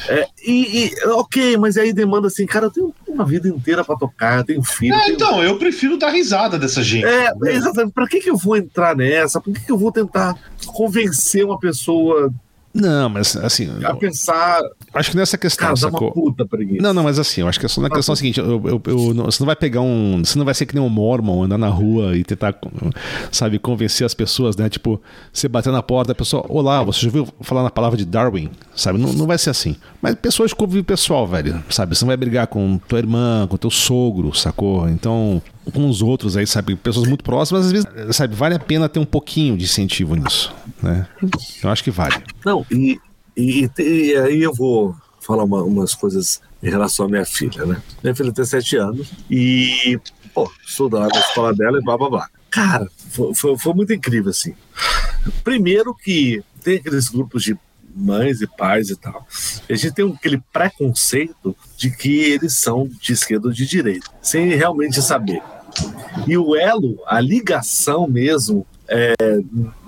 É, e, e, ok, mas aí demanda assim, cara, eu tenho uma vida inteira para tocar, eu tenho filho. É, tenho... Então, eu prefiro dar risada dessa gente. É, exatamente. Pra que, que eu vou entrar nessa? Por que, que eu vou tentar convencer uma pessoa não, mas assim. A pensar. Acho que nessa questão. Cara, sacou? Uma puta não, não, mas assim, eu acho que é só na questão seguinte: eu, eu, eu, você não vai pegar um. Você não vai ser que nem um Mormon, andar na rua e tentar, sabe, convencer as pessoas, né? Tipo, você bater na porta, a pessoa, olá, você já ouviu falar na palavra de Darwin? Sabe? Não, não vai ser assim. Mas pessoas de convívio pessoal, velho, sabe? Você não vai brigar com tua irmã, com teu sogro, sacou? Então, com os outros aí, sabe? Pessoas muito próximas, às vezes, sabe, vale a pena ter um pouquinho de incentivo nisso, né? Eu acho que vale. Não, e, e, e aí eu vou falar uma, umas coisas em relação à minha filha, né? Minha filha tem sete anos e, pô, estuda lá na escola dela e blá blá blá. Cara, foi, foi, foi muito incrível, assim. Primeiro que tem aqueles grupos de mães e pais e tal. a gente tem aquele preconceito de que eles são de esquerda ou de direita, sem realmente saber. E o elo, a ligação mesmo, é,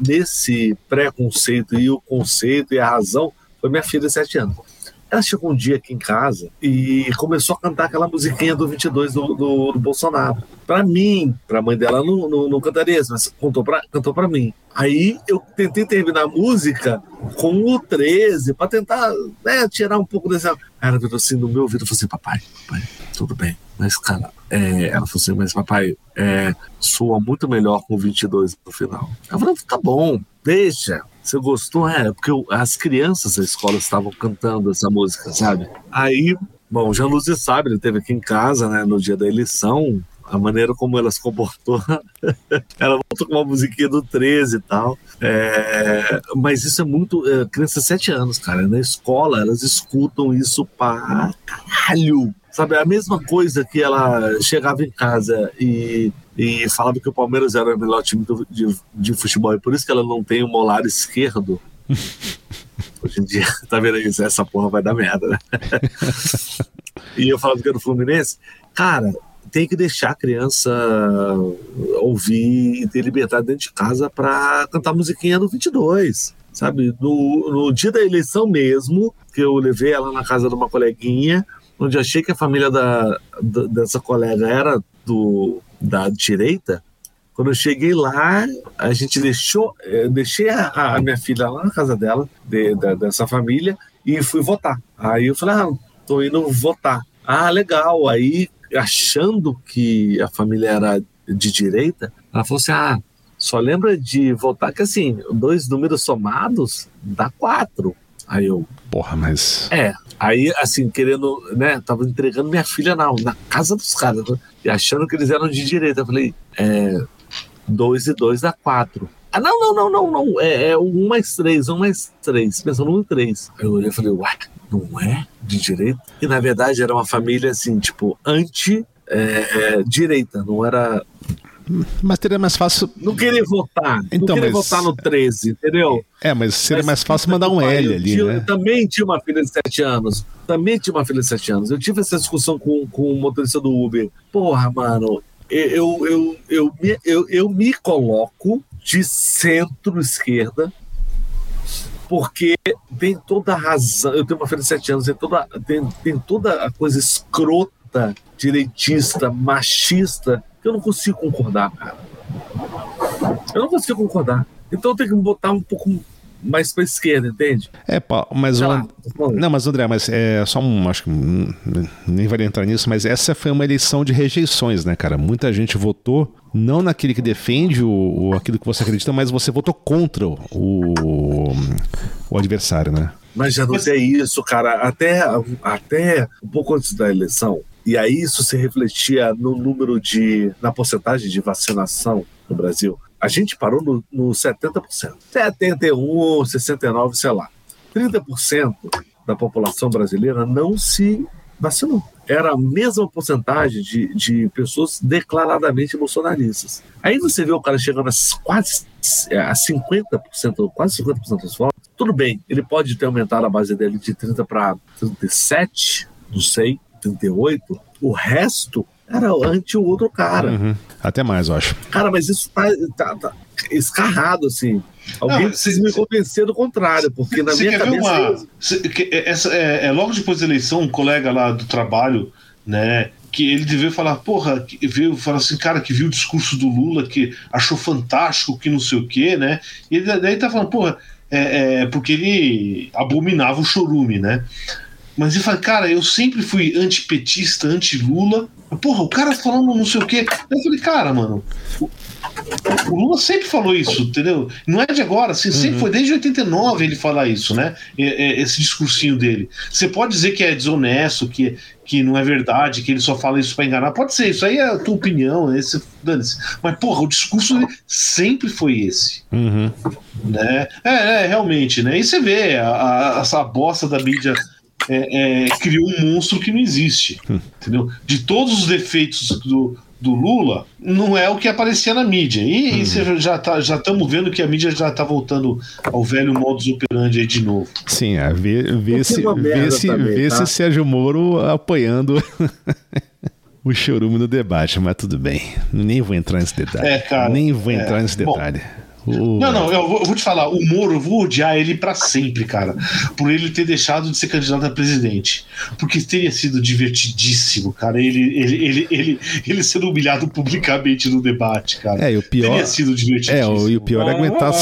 nesse preconceito e o conceito e a razão, foi minha filha de 7 anos. Ela chegou um dia aqui em casa e começou a cantar aquela musiquinha do 22 do, do, do Bolsonaro. Para mim, para a mãe dela não, não, não cantaria isso, mas cantou para cantou pra mim. Aí eu tentei terminar a música com o 13 para tentar né, tirar um pouco dessa. Ela virou assim no meu ouvido e falou assim: Papai, papai, tudo bem. Mas, cara, é... ela falou assim: Mas, papai, é... soa muito melhor com o 22 no final. Eu falei: Tá bom, deixa. Você gostou? É, porque as crianças da escola estavam cantando essa música, sabe? Aí, bom, Jean Luzes sabe, ele teve aqui em casa, né, no dia da eleição, a maneira como ela se comportou. ela voltou com uma musiquinha do 13 e tal. É, mas isso é muito. É, criança de 7 anos, cara. Na escola, elas escutam isso pra caralho. Sabe, a mesma coisa que ela chegava em casa e, e falava que o Palmeiras era o melhor time do, de, de futebol e por isso que ela não tem o molar esquerdo. Hoje em dia, tá vendo isso? Essa porra vai dar merda, né? e eu falava que era do Fluminense. Cara, tem que deixar a criança ouvir e ter liberdade dentro de casa para cantar musiquinha do 22 sabe? No, no dia da eleição mesmo, que eu levei ela na casa de uma coleguinha, onde achei que a família da, da, dessa colega era do, da direita, quando eu cheguei lá, a gente deixou, eu deixei a, a minha filha lá na casa dela, de, de, dessa família, e fui votar. Aí eu falei, ah, tô indo votar. Ah, legal. Aí, achando que a família era de direita, ela falou assim, ah, só lembra de votar que assim, dois números somados dá quatro. Aí eu. Porra, mas. É. Aí, assim, querendo, né? Tava entregando minha filha na, na casa dos caras, né, e achando que eles eram de direita. Eu falei, é. Dois e dois dá quatro. Ah, não, não, não, não, não. É, é um mais três, um mais três. Pensando no três. Aí eu olhei e falei, ué, não é de direita? E na verdade era uma família, assim, tipo, anti-direita. É, é, não era mas teria mais fácil. Não querer votar. Então, não querer mas... votar no 13, entendeu? É, mas seria mas, mais fácil mandar um L ali, né? Eu também tinha uma filha de 7 anos. Também tinha uma filha de 7 anos. Eu tive essa discussão com, com o motorista do Uber. Porra, mano, eu, eu, eu, eu, eu, eu me coloco de centro-esquerda porque tem toda a razão. Eu tenho uma filha de 7 anos, tem toda, tem, tem toda a coisa escrota, direitista, machista eu não consigo concordar, cara. Eu não consigo concordar. Então eu tenho que me botar um pouco mais para esquerda, entende? É, mas o... lá, não, mas André, mas é só um, acho que nem vai entrar nisso, mas essa foi uma eleição de rejeições, né, cara? Muita gente votou não naquele que defende o, o aquilo que você acredita, mas você votou contra o, o adversário, né? Mas já não é isso, cara. Até, até um pouco antes da eleição, e aí isso se refletia no número de. na porcentagem de vacinação no Brasil. A gente parou no, no 70%. 71, 69, sei lá. 30% da população brasileira não se vacinou. Era a mesma porcentagem de, de pessoas declaradamente bolsonaristas. Aí você vê o cara chegando a quase a 50%, quase 50% dos votos. Tudo bem, ele pode ter aumentado a base dele de 30 para 37, não sei. 38, o resto era ante o outro cara. Uhum. Até mais, eu acho. Cara, mas isso tá, tá, tá escarrado, assim. Alguém não, precisa me convencer do contrário, porque na minha cabeça. Uma, cê, que, essa, é, é, logo depois da eleição, um colega lá do trabalho, né? Que ele devia falar, porra, que viu, falar assim, cara, que viu o discurso do Lula, que achou fantástico, que não sei o quê, né? E ele, daí tá falando, porra, é, é, porque ele abominava o chorume, né? Mas ele fala, cara, eu sempre fui antipetista, anti-Lula. Porra, o cara falando não sei o quê. Eu falei, cara, mano, o, o Lula sempre falou isso, entendeu? Não é de agora, assim, uhum. sempre foi desde 89 ele falar isso, né? Esse discursinho dele. Você pode dizer que é desonesto, que, que não é verdade, que ele só fala isso para enganar. Pode ser, isso aí é a tua opinião, esse, dane-se. Mas, porra, o discurso dele sempre foi esse. Uhum. Né? É, é, realmente, né? E você vê a, a, essa bosta da mídia é, é, criou um monstro que não existe. Hum. Entendeu? De todos os defeitos do, do Lula, não é o que aparecia na mídia. E, e uhum. já tá, já estamos vendo que a mídia já está voltando ao velho modus operandi aí de novo. Sim, é, vê, vê, se, vê, se, também, vê tá? se Sérgio Moro apoiando. o chorume no debate, mas tudo bem. Nem vou entrar nesse detalhe. É, cara. Nem vou entrar é, nesse detalhe. Bom, Não, não, eu vou, eu vou, te falar, o Moro, eu vou odiar ele para sempre, cara, por ele ter deixado de ser candidato a presidente. Porque teria sido divertidíssimo, cara, ele, ele, ele, ele, ele sendo humilhado publicamente no debate, cara. É, e o pior. Teria sido divertidíssimo. É, e o pior é aguentar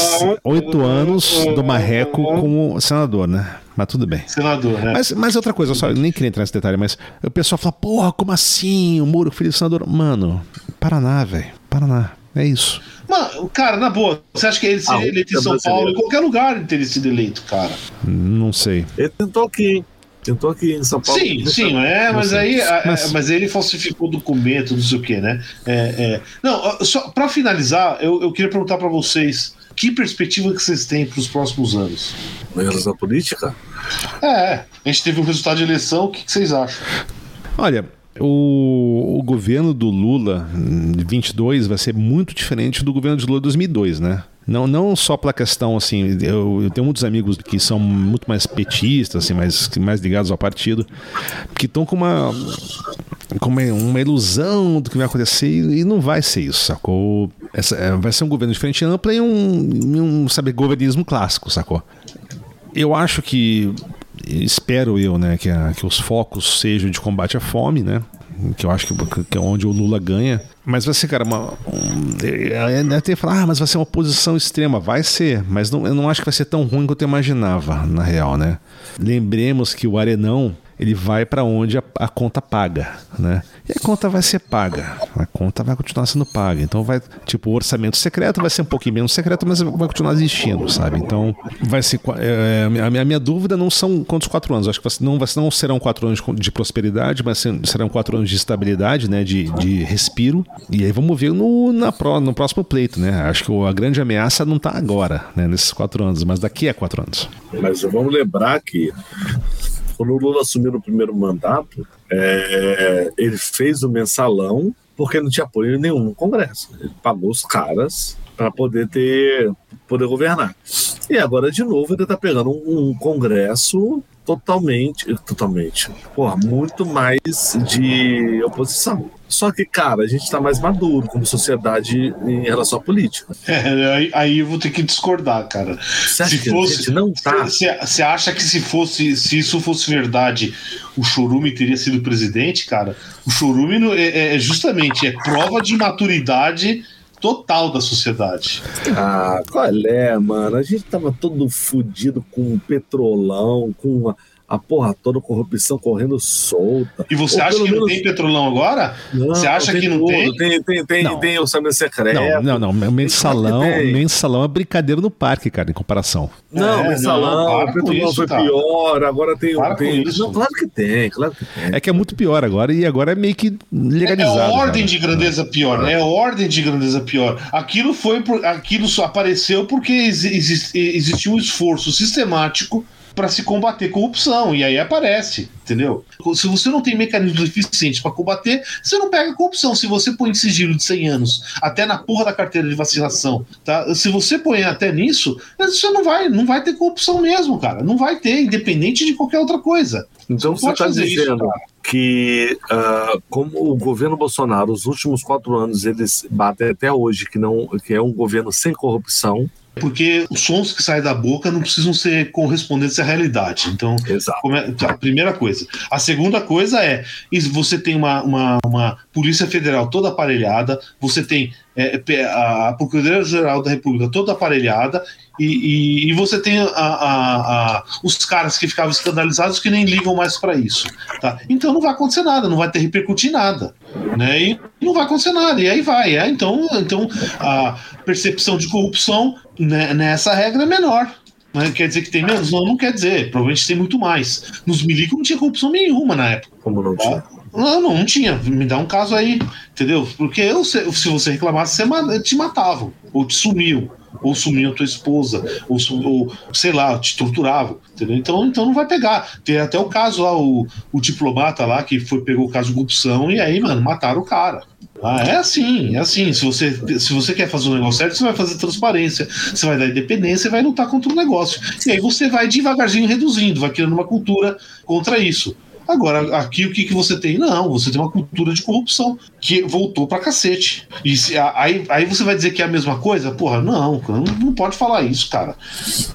oito anos do marreco como senador, né? Mas tudo bem. Senador, né? Mas, mas outra coisa, eu só nem queria entrar nesse detalhe, mas o pessoal fala, porra, como assim? O Moro, filho do senador. Mano, Paraná, velho. Paraná. É isso. Mano, cara, na boa, você acha que ele seria eleito em São Paulo, em qualquer lugar ele teria sido eleito, cara? Não sei. Ele tentou aqui, tentou aqui em São Paulo. Sim, sim, é, mas aí mas... mas ele falsificou documento, não sei o que, né? É, é. Não, só para finalizar, eu, eu queria perguntar para vocês que perspectiva que vocês têm para os próximos anos? Em relação à política? É, a gente teve um resultado de eleição, o que, que vocês acham? Olha, o, o, governo do Lula de 22 vai ser muito diferente do governo de Lula de 2002, né? Não, não só pela questão, assim, eu, eu, tenho muitos amigos que são muito mais petistas, assim, mais, mais ligados ao partido, que estão com uma, com uma, ilusão do que vai acontecer e não vai ser isso, sacou? Essa, é, vai ser um governo de frente ampla e um, um sabe, governismo clássico, sacou? Eu acho que espero eu, né, que, a, que os focos sejam de combate à fome, né? Que eu acho que, que é onde o Lula ganha. Mas vai ser, cara, uma. Um, até falar, ah, mas vai ser uma posição extrema. Vai ser, mas não, eu não acho que vai ser tão ruim quanto eu imaginava, na real, né? Lembremos que o Arenão ele vai para onde a, a, conta paga, né? E a conta vai ser paga, a conta vai continuar sendo paga. Então vai, tipo, o orçamento secreto vai ser um pouquinho menos secreto, mas vai continuar existindo, sabe? Então vai ser é, a, minha, a minha dúvida não são quantos quatro anos. Acho que não, não serão quatro anos de prosperidade, mas serão quatro anos de estabilidade, né? De, de respiro. E aí vamos ver no, na, no próximo pleito, né? Acho que a grande ameaça não está agora, né? Nesses quatro anos, mas daqui a quatro anos. Mas vamos lembrar que quando o Lula assumiu no primeiro mandato, é, ele fez o mensalão porque não tinha apoio nenhum no Congresso. Ele pagou os caras para poder ter poder governar. E agora de novo ele está pegando um, um Congresso totalmente, totalmente, porra, muito mais de oposição. Só que, cara, a gente está mais maduro como sociedade em relação à política. É, aí, aí eu vou ter que discordar, cara. Você se fosse, não tá. Você acha que se fosse, se isso fosse verdade, o Chorume teria sido presidente, cara? O Chorume é, é justamente é prova de maturidade total da sociedade. Ah, qual é, mano? A gente tava todo fudido com petrolão, com uma a porra toda, corrupção correndo solta. E você Ou acha que menos... não tem petrolão agora? Não, você acha que não tudo. tem? Tem, tem, tem, não. tem orçamento secreto. Não, não, não. Mensalão, mensalão é brincadeira no parque, cara, em comparação. Não, é, mensalão, o petrolão foi cara. pior, agora tem. tem... Não, claro que tem, claro que tem. É que é muito pior agora e agora é meio que legalizado. É, é ordem cara. de grandeza pior, né? É ordem de grandeza pior. Aquilo foi, por, aquilo só apareceu porque exist, existiu um esforço sistemático para se combater corrupção. E aí aparece, entendeu? Se você não tem mecanismos eficientes para combater, você não pega corrupção. Se você põe sigilo de 100 anos até na porra da carteira de vacinação, tá? Se você põe até nisso, você não vai, não vai ter corrupção mesmo, cara. Não vai ter, independente de qualquer outra coisa. Então você está dizendo isso, que, uh, como o governo Bolsonaro, os últimos quatro anos, eles batem até hoje que, não, que é um governo sem corrupção, porque os sons que saem da boca não precisam ser correspondentes à realidade. Então, é, a primeira coisa. A segunda coisa é: você tem uma, uma, uma Polícia Federal toda aparelhada, você tem é, a Procuradoria-Geral da República toda aparelhada, e, e, e você tem a, a, a, os caras que ficavam escandalizados que nem ligam mais para isso. Tá? Então não vai acontecer nada, não vai ter repercutir nada. Né? E não vai acontecer nada. E aí vai. É? Então, então a percepção de corrupção né, nessa regra é menor. Né? Quer dizer que tem menos? Não, não quer dizer. Provavelmente tem muito mais. Nos milicos não tinha corrupção nenhuma na época. Como não tá? Não, não, tinha. Me dá um caso aí, entendeu? Porque eu, se, você reclamasse, você te matavam, ou te sumiam, ou sumiam tua esposa, ou, ou, sei lá, te torturavam, entendeu? Então, então não vai pegar. Tem até o caso lá, o, o diplomata lá, que foi, pegou o caso de corrupção, e aí, mano, mataram o cara. Ah, é assim, é assim. Se você, se você quer fazer o negócio certo, você vai fazer transparência, você vai dar independência e vai lutar contra o negócio. E aí você vai devagarzinho reduzindo, vai criando uma cultura contra isso. Agora, aqui o que, que você tem? Não, você tem uma cultura de corrupção que voltou pra cacete. E se, aí, aí você vai dizer que é a mesma coisa? Porra, não, não pode falar isso, cara.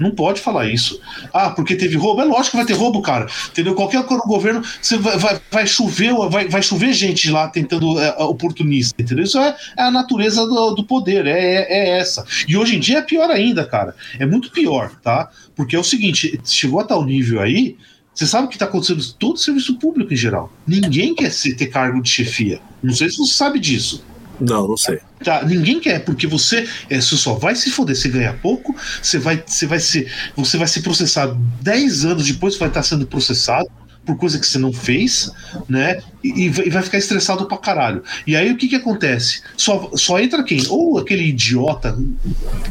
Não pode falar isso. Ah, porque teve roubo? É lógico que vai ter roubo, cara. Entendeu? Qualquer governo, você vai, vai, vai chover, vai, vai chover gente lá tentando é, oportunista, entendeu? Isso é, é a natureza do, do poder, é, é, é essa. E hoje em dia é pior ainda, cara. É muito pior, tá? Porque é o seguinte, chegou a tal nível aí você sabe o que está acontecendo em todo o serviço público em geral. Ninguém quer ter cargo de chefia. Não sei se você sabe disso. Não, não sei. Tá, ninguém quer, porque você, é, você só vai se foder, você ganha pouco, você vai, você vai ser, você vai ser processado 10 anos depois, você vai estar sendo processado por coisa que você não fez, né? E, e, vai ficar estressado pra caralho. E aí o que que acontece? Só, só entra quem? Ou aquele idiota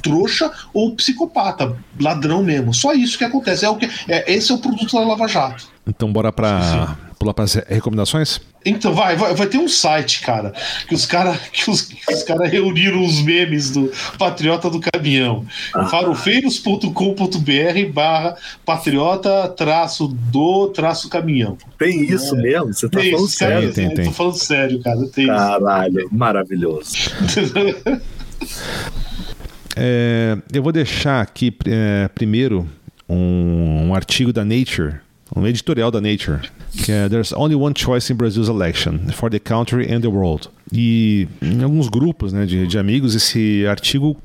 trouxa ou psicopata, ladrão mesmo. Só isso que acontece. É o que, é, esse é o produto da Lava Jato. Então bora pra pular para as recomendações? Então, vai, vai, vai, ter um site, cara, que os caras que os, os cara reuniram os memes do Patriota do Caminhão. Ah. farofeiros.com.br barra patriota traço do traço caminhão. Tem isso é. mesmo? Você tá tem falando isso, sério? Tem, tem. Tô falando sério, cara. Tem Caralho, isso. maravilhoso. é, eu vou deixar aqui é, primeiro um, um artigo da Nature, um editorial da Nature que é There's only one choice in Brazil's election for the country and the world. E em alguns grupos né, de, de amigos, esse artigo,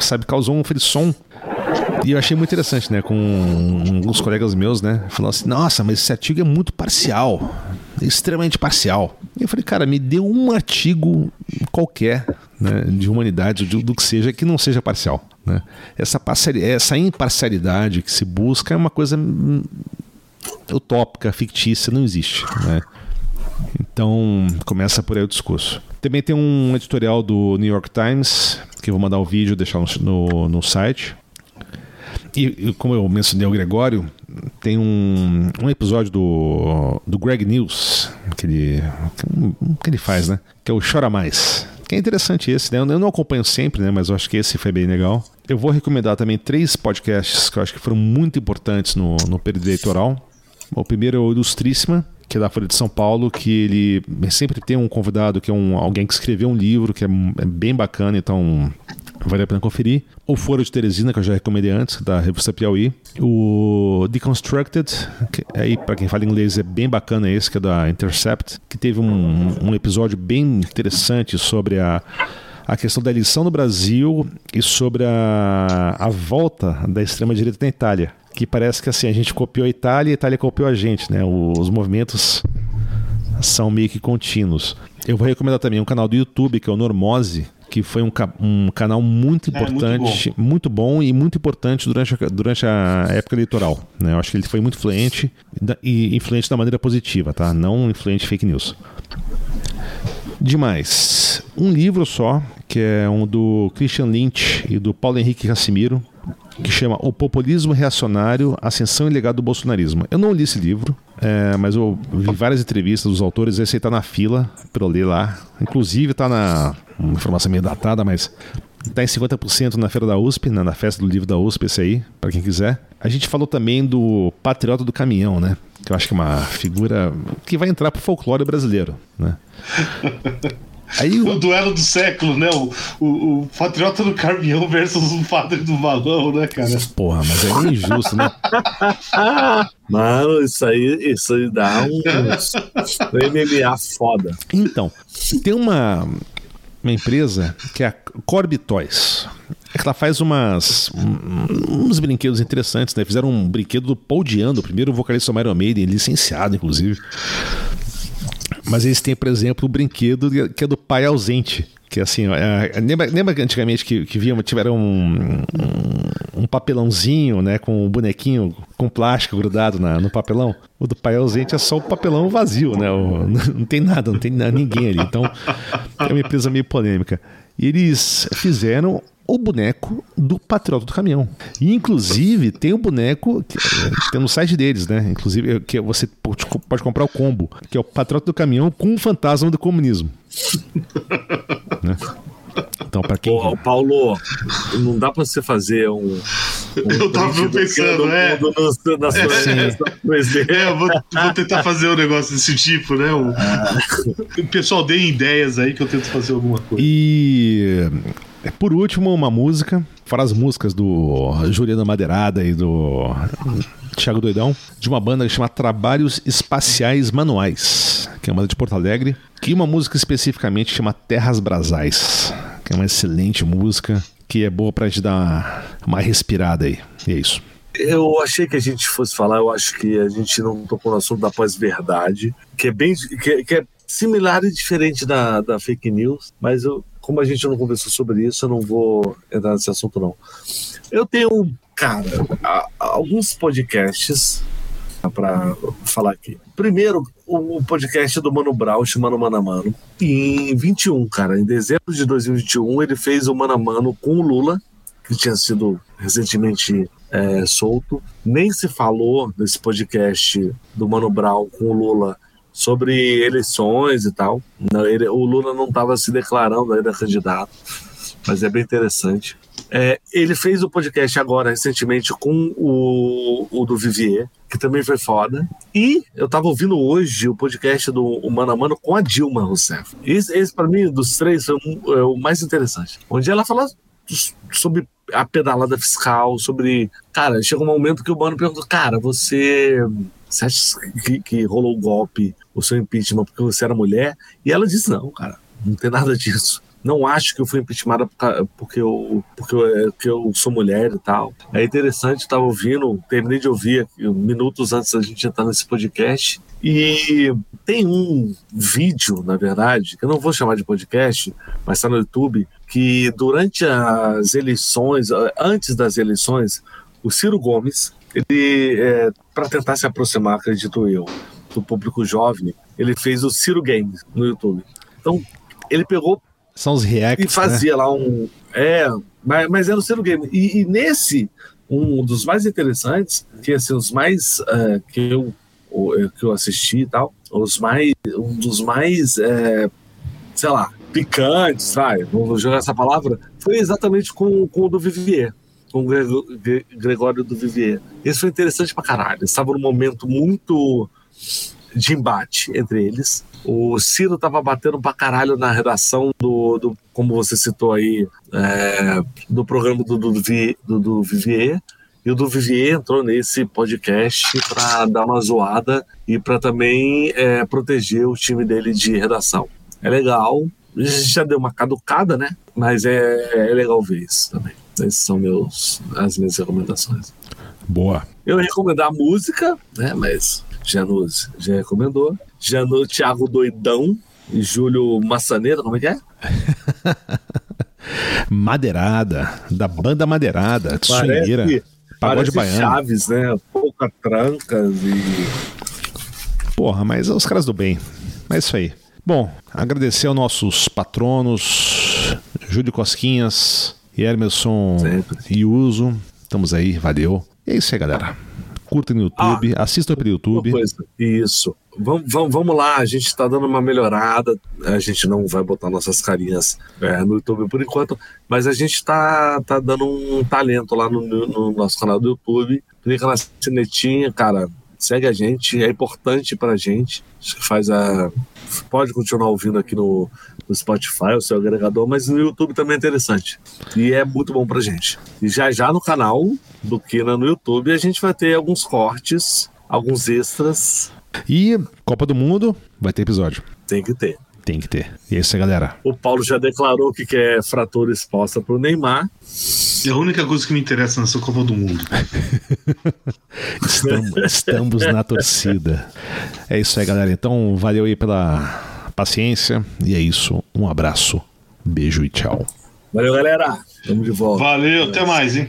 sabe, causou um frisson e eu achei muito interessante, né? Com alguns colegas meus, né? Falando assim: nossa, mas esse artigo é muito parcial, extremamente parcial. E eu falei, cara, me dê um artigo qualquer, né? De humanidade, do, do que seja, que não seja parcial. Né? Essa, essa imparcialidade que se busca é uma coisa utópica, fictícia, não existe. Né? Então, começa por aí o discurso. Também tem um editorial do New York Times, que eu vou mandar o vídeo, deixar no, no, no site. E, como eu mencionei o Gregório, tem um, um episódio do, do Greg News, que ele, que ele faz, né? Que é o Chora Mais. Que é interessante esse, né? Eu não acompanho sempre, né? Mas eu acho que esse foi bem legal. Eu vou recomendar também três podcasts que eu acho que foram muito importantes no, no período eleitoral. O primeiro é o Ilustríssima, que é da Folha de São Paulo, que ele sempre tem um convidado que é um, alguém que escreveu um livro que é, é bem bacana, então vale a pena conferir. O Foro de Teresina, que eu já recomendei antes, da revista Piauí. O Deconstructed, que aí para quem fala inglês é bem bacana esse, que é da Intercept, que teve um, um episódio bem interessante sobre a a questão da eleição no Brasil e sobre a, a volta da extrema-direita na Itália que parece que assim, a gente copiou a Itália e a Itália copiou a gente, né? Os movimentos são meio que contínuos. Eu vou recomendar também um canal do YouTube, que é o Normose, que foi um, um canal muito importante, é, muito, bom. muito, bom. e muito importante durante a, durante a época eleitoral. Né? Eu acho que ele foi muito influente e influente da maneira positiva, tá? Não influente fake news. Demais. Um livro só, que é um do Christian Lynch e do Paulo Henrique Cassimiro, que chama O Populismo Reacionário, Ascensão e Legado do Bolsonarismo. Eu não li esse livro, é, mas eu vi várias entrevistas dos autores, esse aí tá na fila para eu ler lá. Inclusive tá na. Uma informação meio datada, mas tá em 50% na feira da USP, na, na festa do livro da USP, esse aí, para quem quiser. A gente falou também do Patriota do Caminhão, né? Que eu acho que é uma figura que vai entrar pro folclore brasileiro, né? Aí o... o duelo do século, né? O, o, o, Patriota do Caminhão versus o Padre do Balão, né, cara? Porra, mas é injusto, né? Mano, isso aí, isso aí dá um, um MMA foda. Então, tem uma, uma empresa que é a Corby Toys. Ela faz umas, um, uns brinquedos interessantes, né? Fizeram um brinquedo do Paul Diano, o primeiro vocalista do Iron Maiden, licenciado, inclusive. Mas eles têm, por exemplo, o brinquedo que é do pai ausente. Que assim, é, lembra, lembra antigamente que, que viam, tiveram um, um, um, papelãozinho, né, com um bonequinho com plástico grudado na, no papelão? O do pai ausente é só o papelão vazio, né? O, não tem nada, não tem ninguém ali. Então, é uma empresa meio polêmica. E eles fizeram o boneco do Patriota do Caminhão. E, inclusive, tem o um boneco que, tem no site deles, né? Inclusive, que você pode, comprar o combo, que é o Patriota do Caminhão com o fantasma do comunismo. né? Então, para quem. Ô, Paulo, não dá para você fazer um, Eu tava pensando, é. No, no, na sua, é, é eu vou, vou, tentar fazer um negócio desse tipo, né? O, ah. o pessoal dê ideias aí que eu tento fazer alguma coisa. E por último, uma música. Fora as músicas do Juliana Madeirada e do Thiago Doidão, de uma banda que chama Trabalhos Espaciais Manuais, que é uma banda de Porto Alegre, que uma música especificamente chama Terras Brasais, que é uma excelente música, que é boa pra gente dar uma, uma respirada aí. E é isso. Eu achei que a gente fosse falar, eu acho que a gente não tocou no assunto da pós-verdade, que é bem que, que, é similar e diferente da, da fake news, mas eu, como a gente não conversou sobre isso, eu não vou entrar nesse assunto não. Eu tenho, cara, alguns podcasts para falar aqui. Primeiro, o podcast do Mano Brown, chamado Mano a Mano. Em 21, cara, em dezembro de 2021, ele fez o Mano a Mano com o Lula, que tinha sido recentemente é, solto. Nem se falou nesse podcast do Mano Brown com o Lula sobre eleições e tal. Ele, o Lula não estava se declarando ainda candidato, mas é bem interessante. É, ele fez o podcast agora, recentemente, com o, o do Vivier, que também foi foda. E eu tava ouvindo hoje o podcast do o Mano a Mano com a Dilma Rousseff. Esse, esse para mim, dos três, foi um, é o mais interessante. Onde ela fala sobre a pedalada fiscal, sobre. Cara, chegou um momento que o Mano perguntou: Cara, você. Você acha que, que rolou o golpe, o seu impeachment, porque você era mulher? E ela disse: Não, cara, não tem nada disso não acho que eu fui impeachmentada porque eu, porque eu, porque eu sou mulher e tal. É interessante, estava ouvindo, terminei de ouvir minutos antes da gente entrar nesse podcast. E tem um vídeo, na verdade, que eu não vou chamar de podcast, mas está no YouTube, que durante as eleições, antes das eleições, o Ciro Gomes, ele, é, para tentar se aproximar, acredito eu, do público jovem, ele fez o Ciro Games no YouTube. Então, ele pegou são os reacts. E fazia né? lá um. É, mas, mas era o Ciro Game. E, e, nesse, um dos mais interessantes, que assim, os mais uh, que, eu, que eu assisti e tal, os mais, um dos mais, é, sei lá, picantes, vai, vamos jogar essa palavra, foi exatamente com, com o do Vivier com o Gregório do Vivier. Isso foi interessante pra caralho. Estava num momento muito de embate entre eles. O Ciro tava batendo pra caralho na redação do, do como você citou aí, é, do programa do, do, do, do Vivier. E o do Vivier entrou nesse podcast para dar uma zoada e para também é, proteger o time dele de redação. É legal. A gente já deu uma caducada, né? Mas é, é legal ver isso também. Essas são meus, as minhas recomendações. Boa. Eu ia recomendar a música, né? Mas Janus já recomendou. Janu, Thiago Doidão e Júlio Maçaneta, como é que é? Madeirada, da banda Madeirada, de swingueira, pagode baiano. Chaves, né? Pouca trancas e... Porra, mas os caras do bem. É isso aí. Bom, agradecer aos nossos patronos, Júlio Cosquinhas, Emerson e Uso. Estamos aí, valeu. E é isso aí, galera curta no YouTube, ah, assista pelo YouTube. Isso. Vamos, vamos, vamos lá, a gente está dando uma melhorada. A gente não vai botar nossas carinhas é, no YouTube por enquanto, mas a gente está tá dando um talento lá no, no nosso canal do YouTube. Clica na sinetinha, cara segue a gente, é importante para a gente. Acho que faz a. Pode continuar ouvindo aqui no, no Spotify, o seu agregador, mas no YouTube também é interessante. E é muito bom pra gente. E já já no canal do Kina no YouTube a gente vai ter alguns cortes, alguns extras. E Copa do Mundo vai ter episódio. Tem que ter. Tem que ter. E é isso aí, galera. O Paulo já declarou que quer fratura exposta pro Neymar. É a única coisa que me interessa nessa Copa do Mundo. estamos, estamos na torcida. É isso aí, galera. Então, valeu aí pela paciência. E é isso. Um abraço, beijo e tchau. Valeu, galera. Tamo de volta. Valeu, até mais, hein?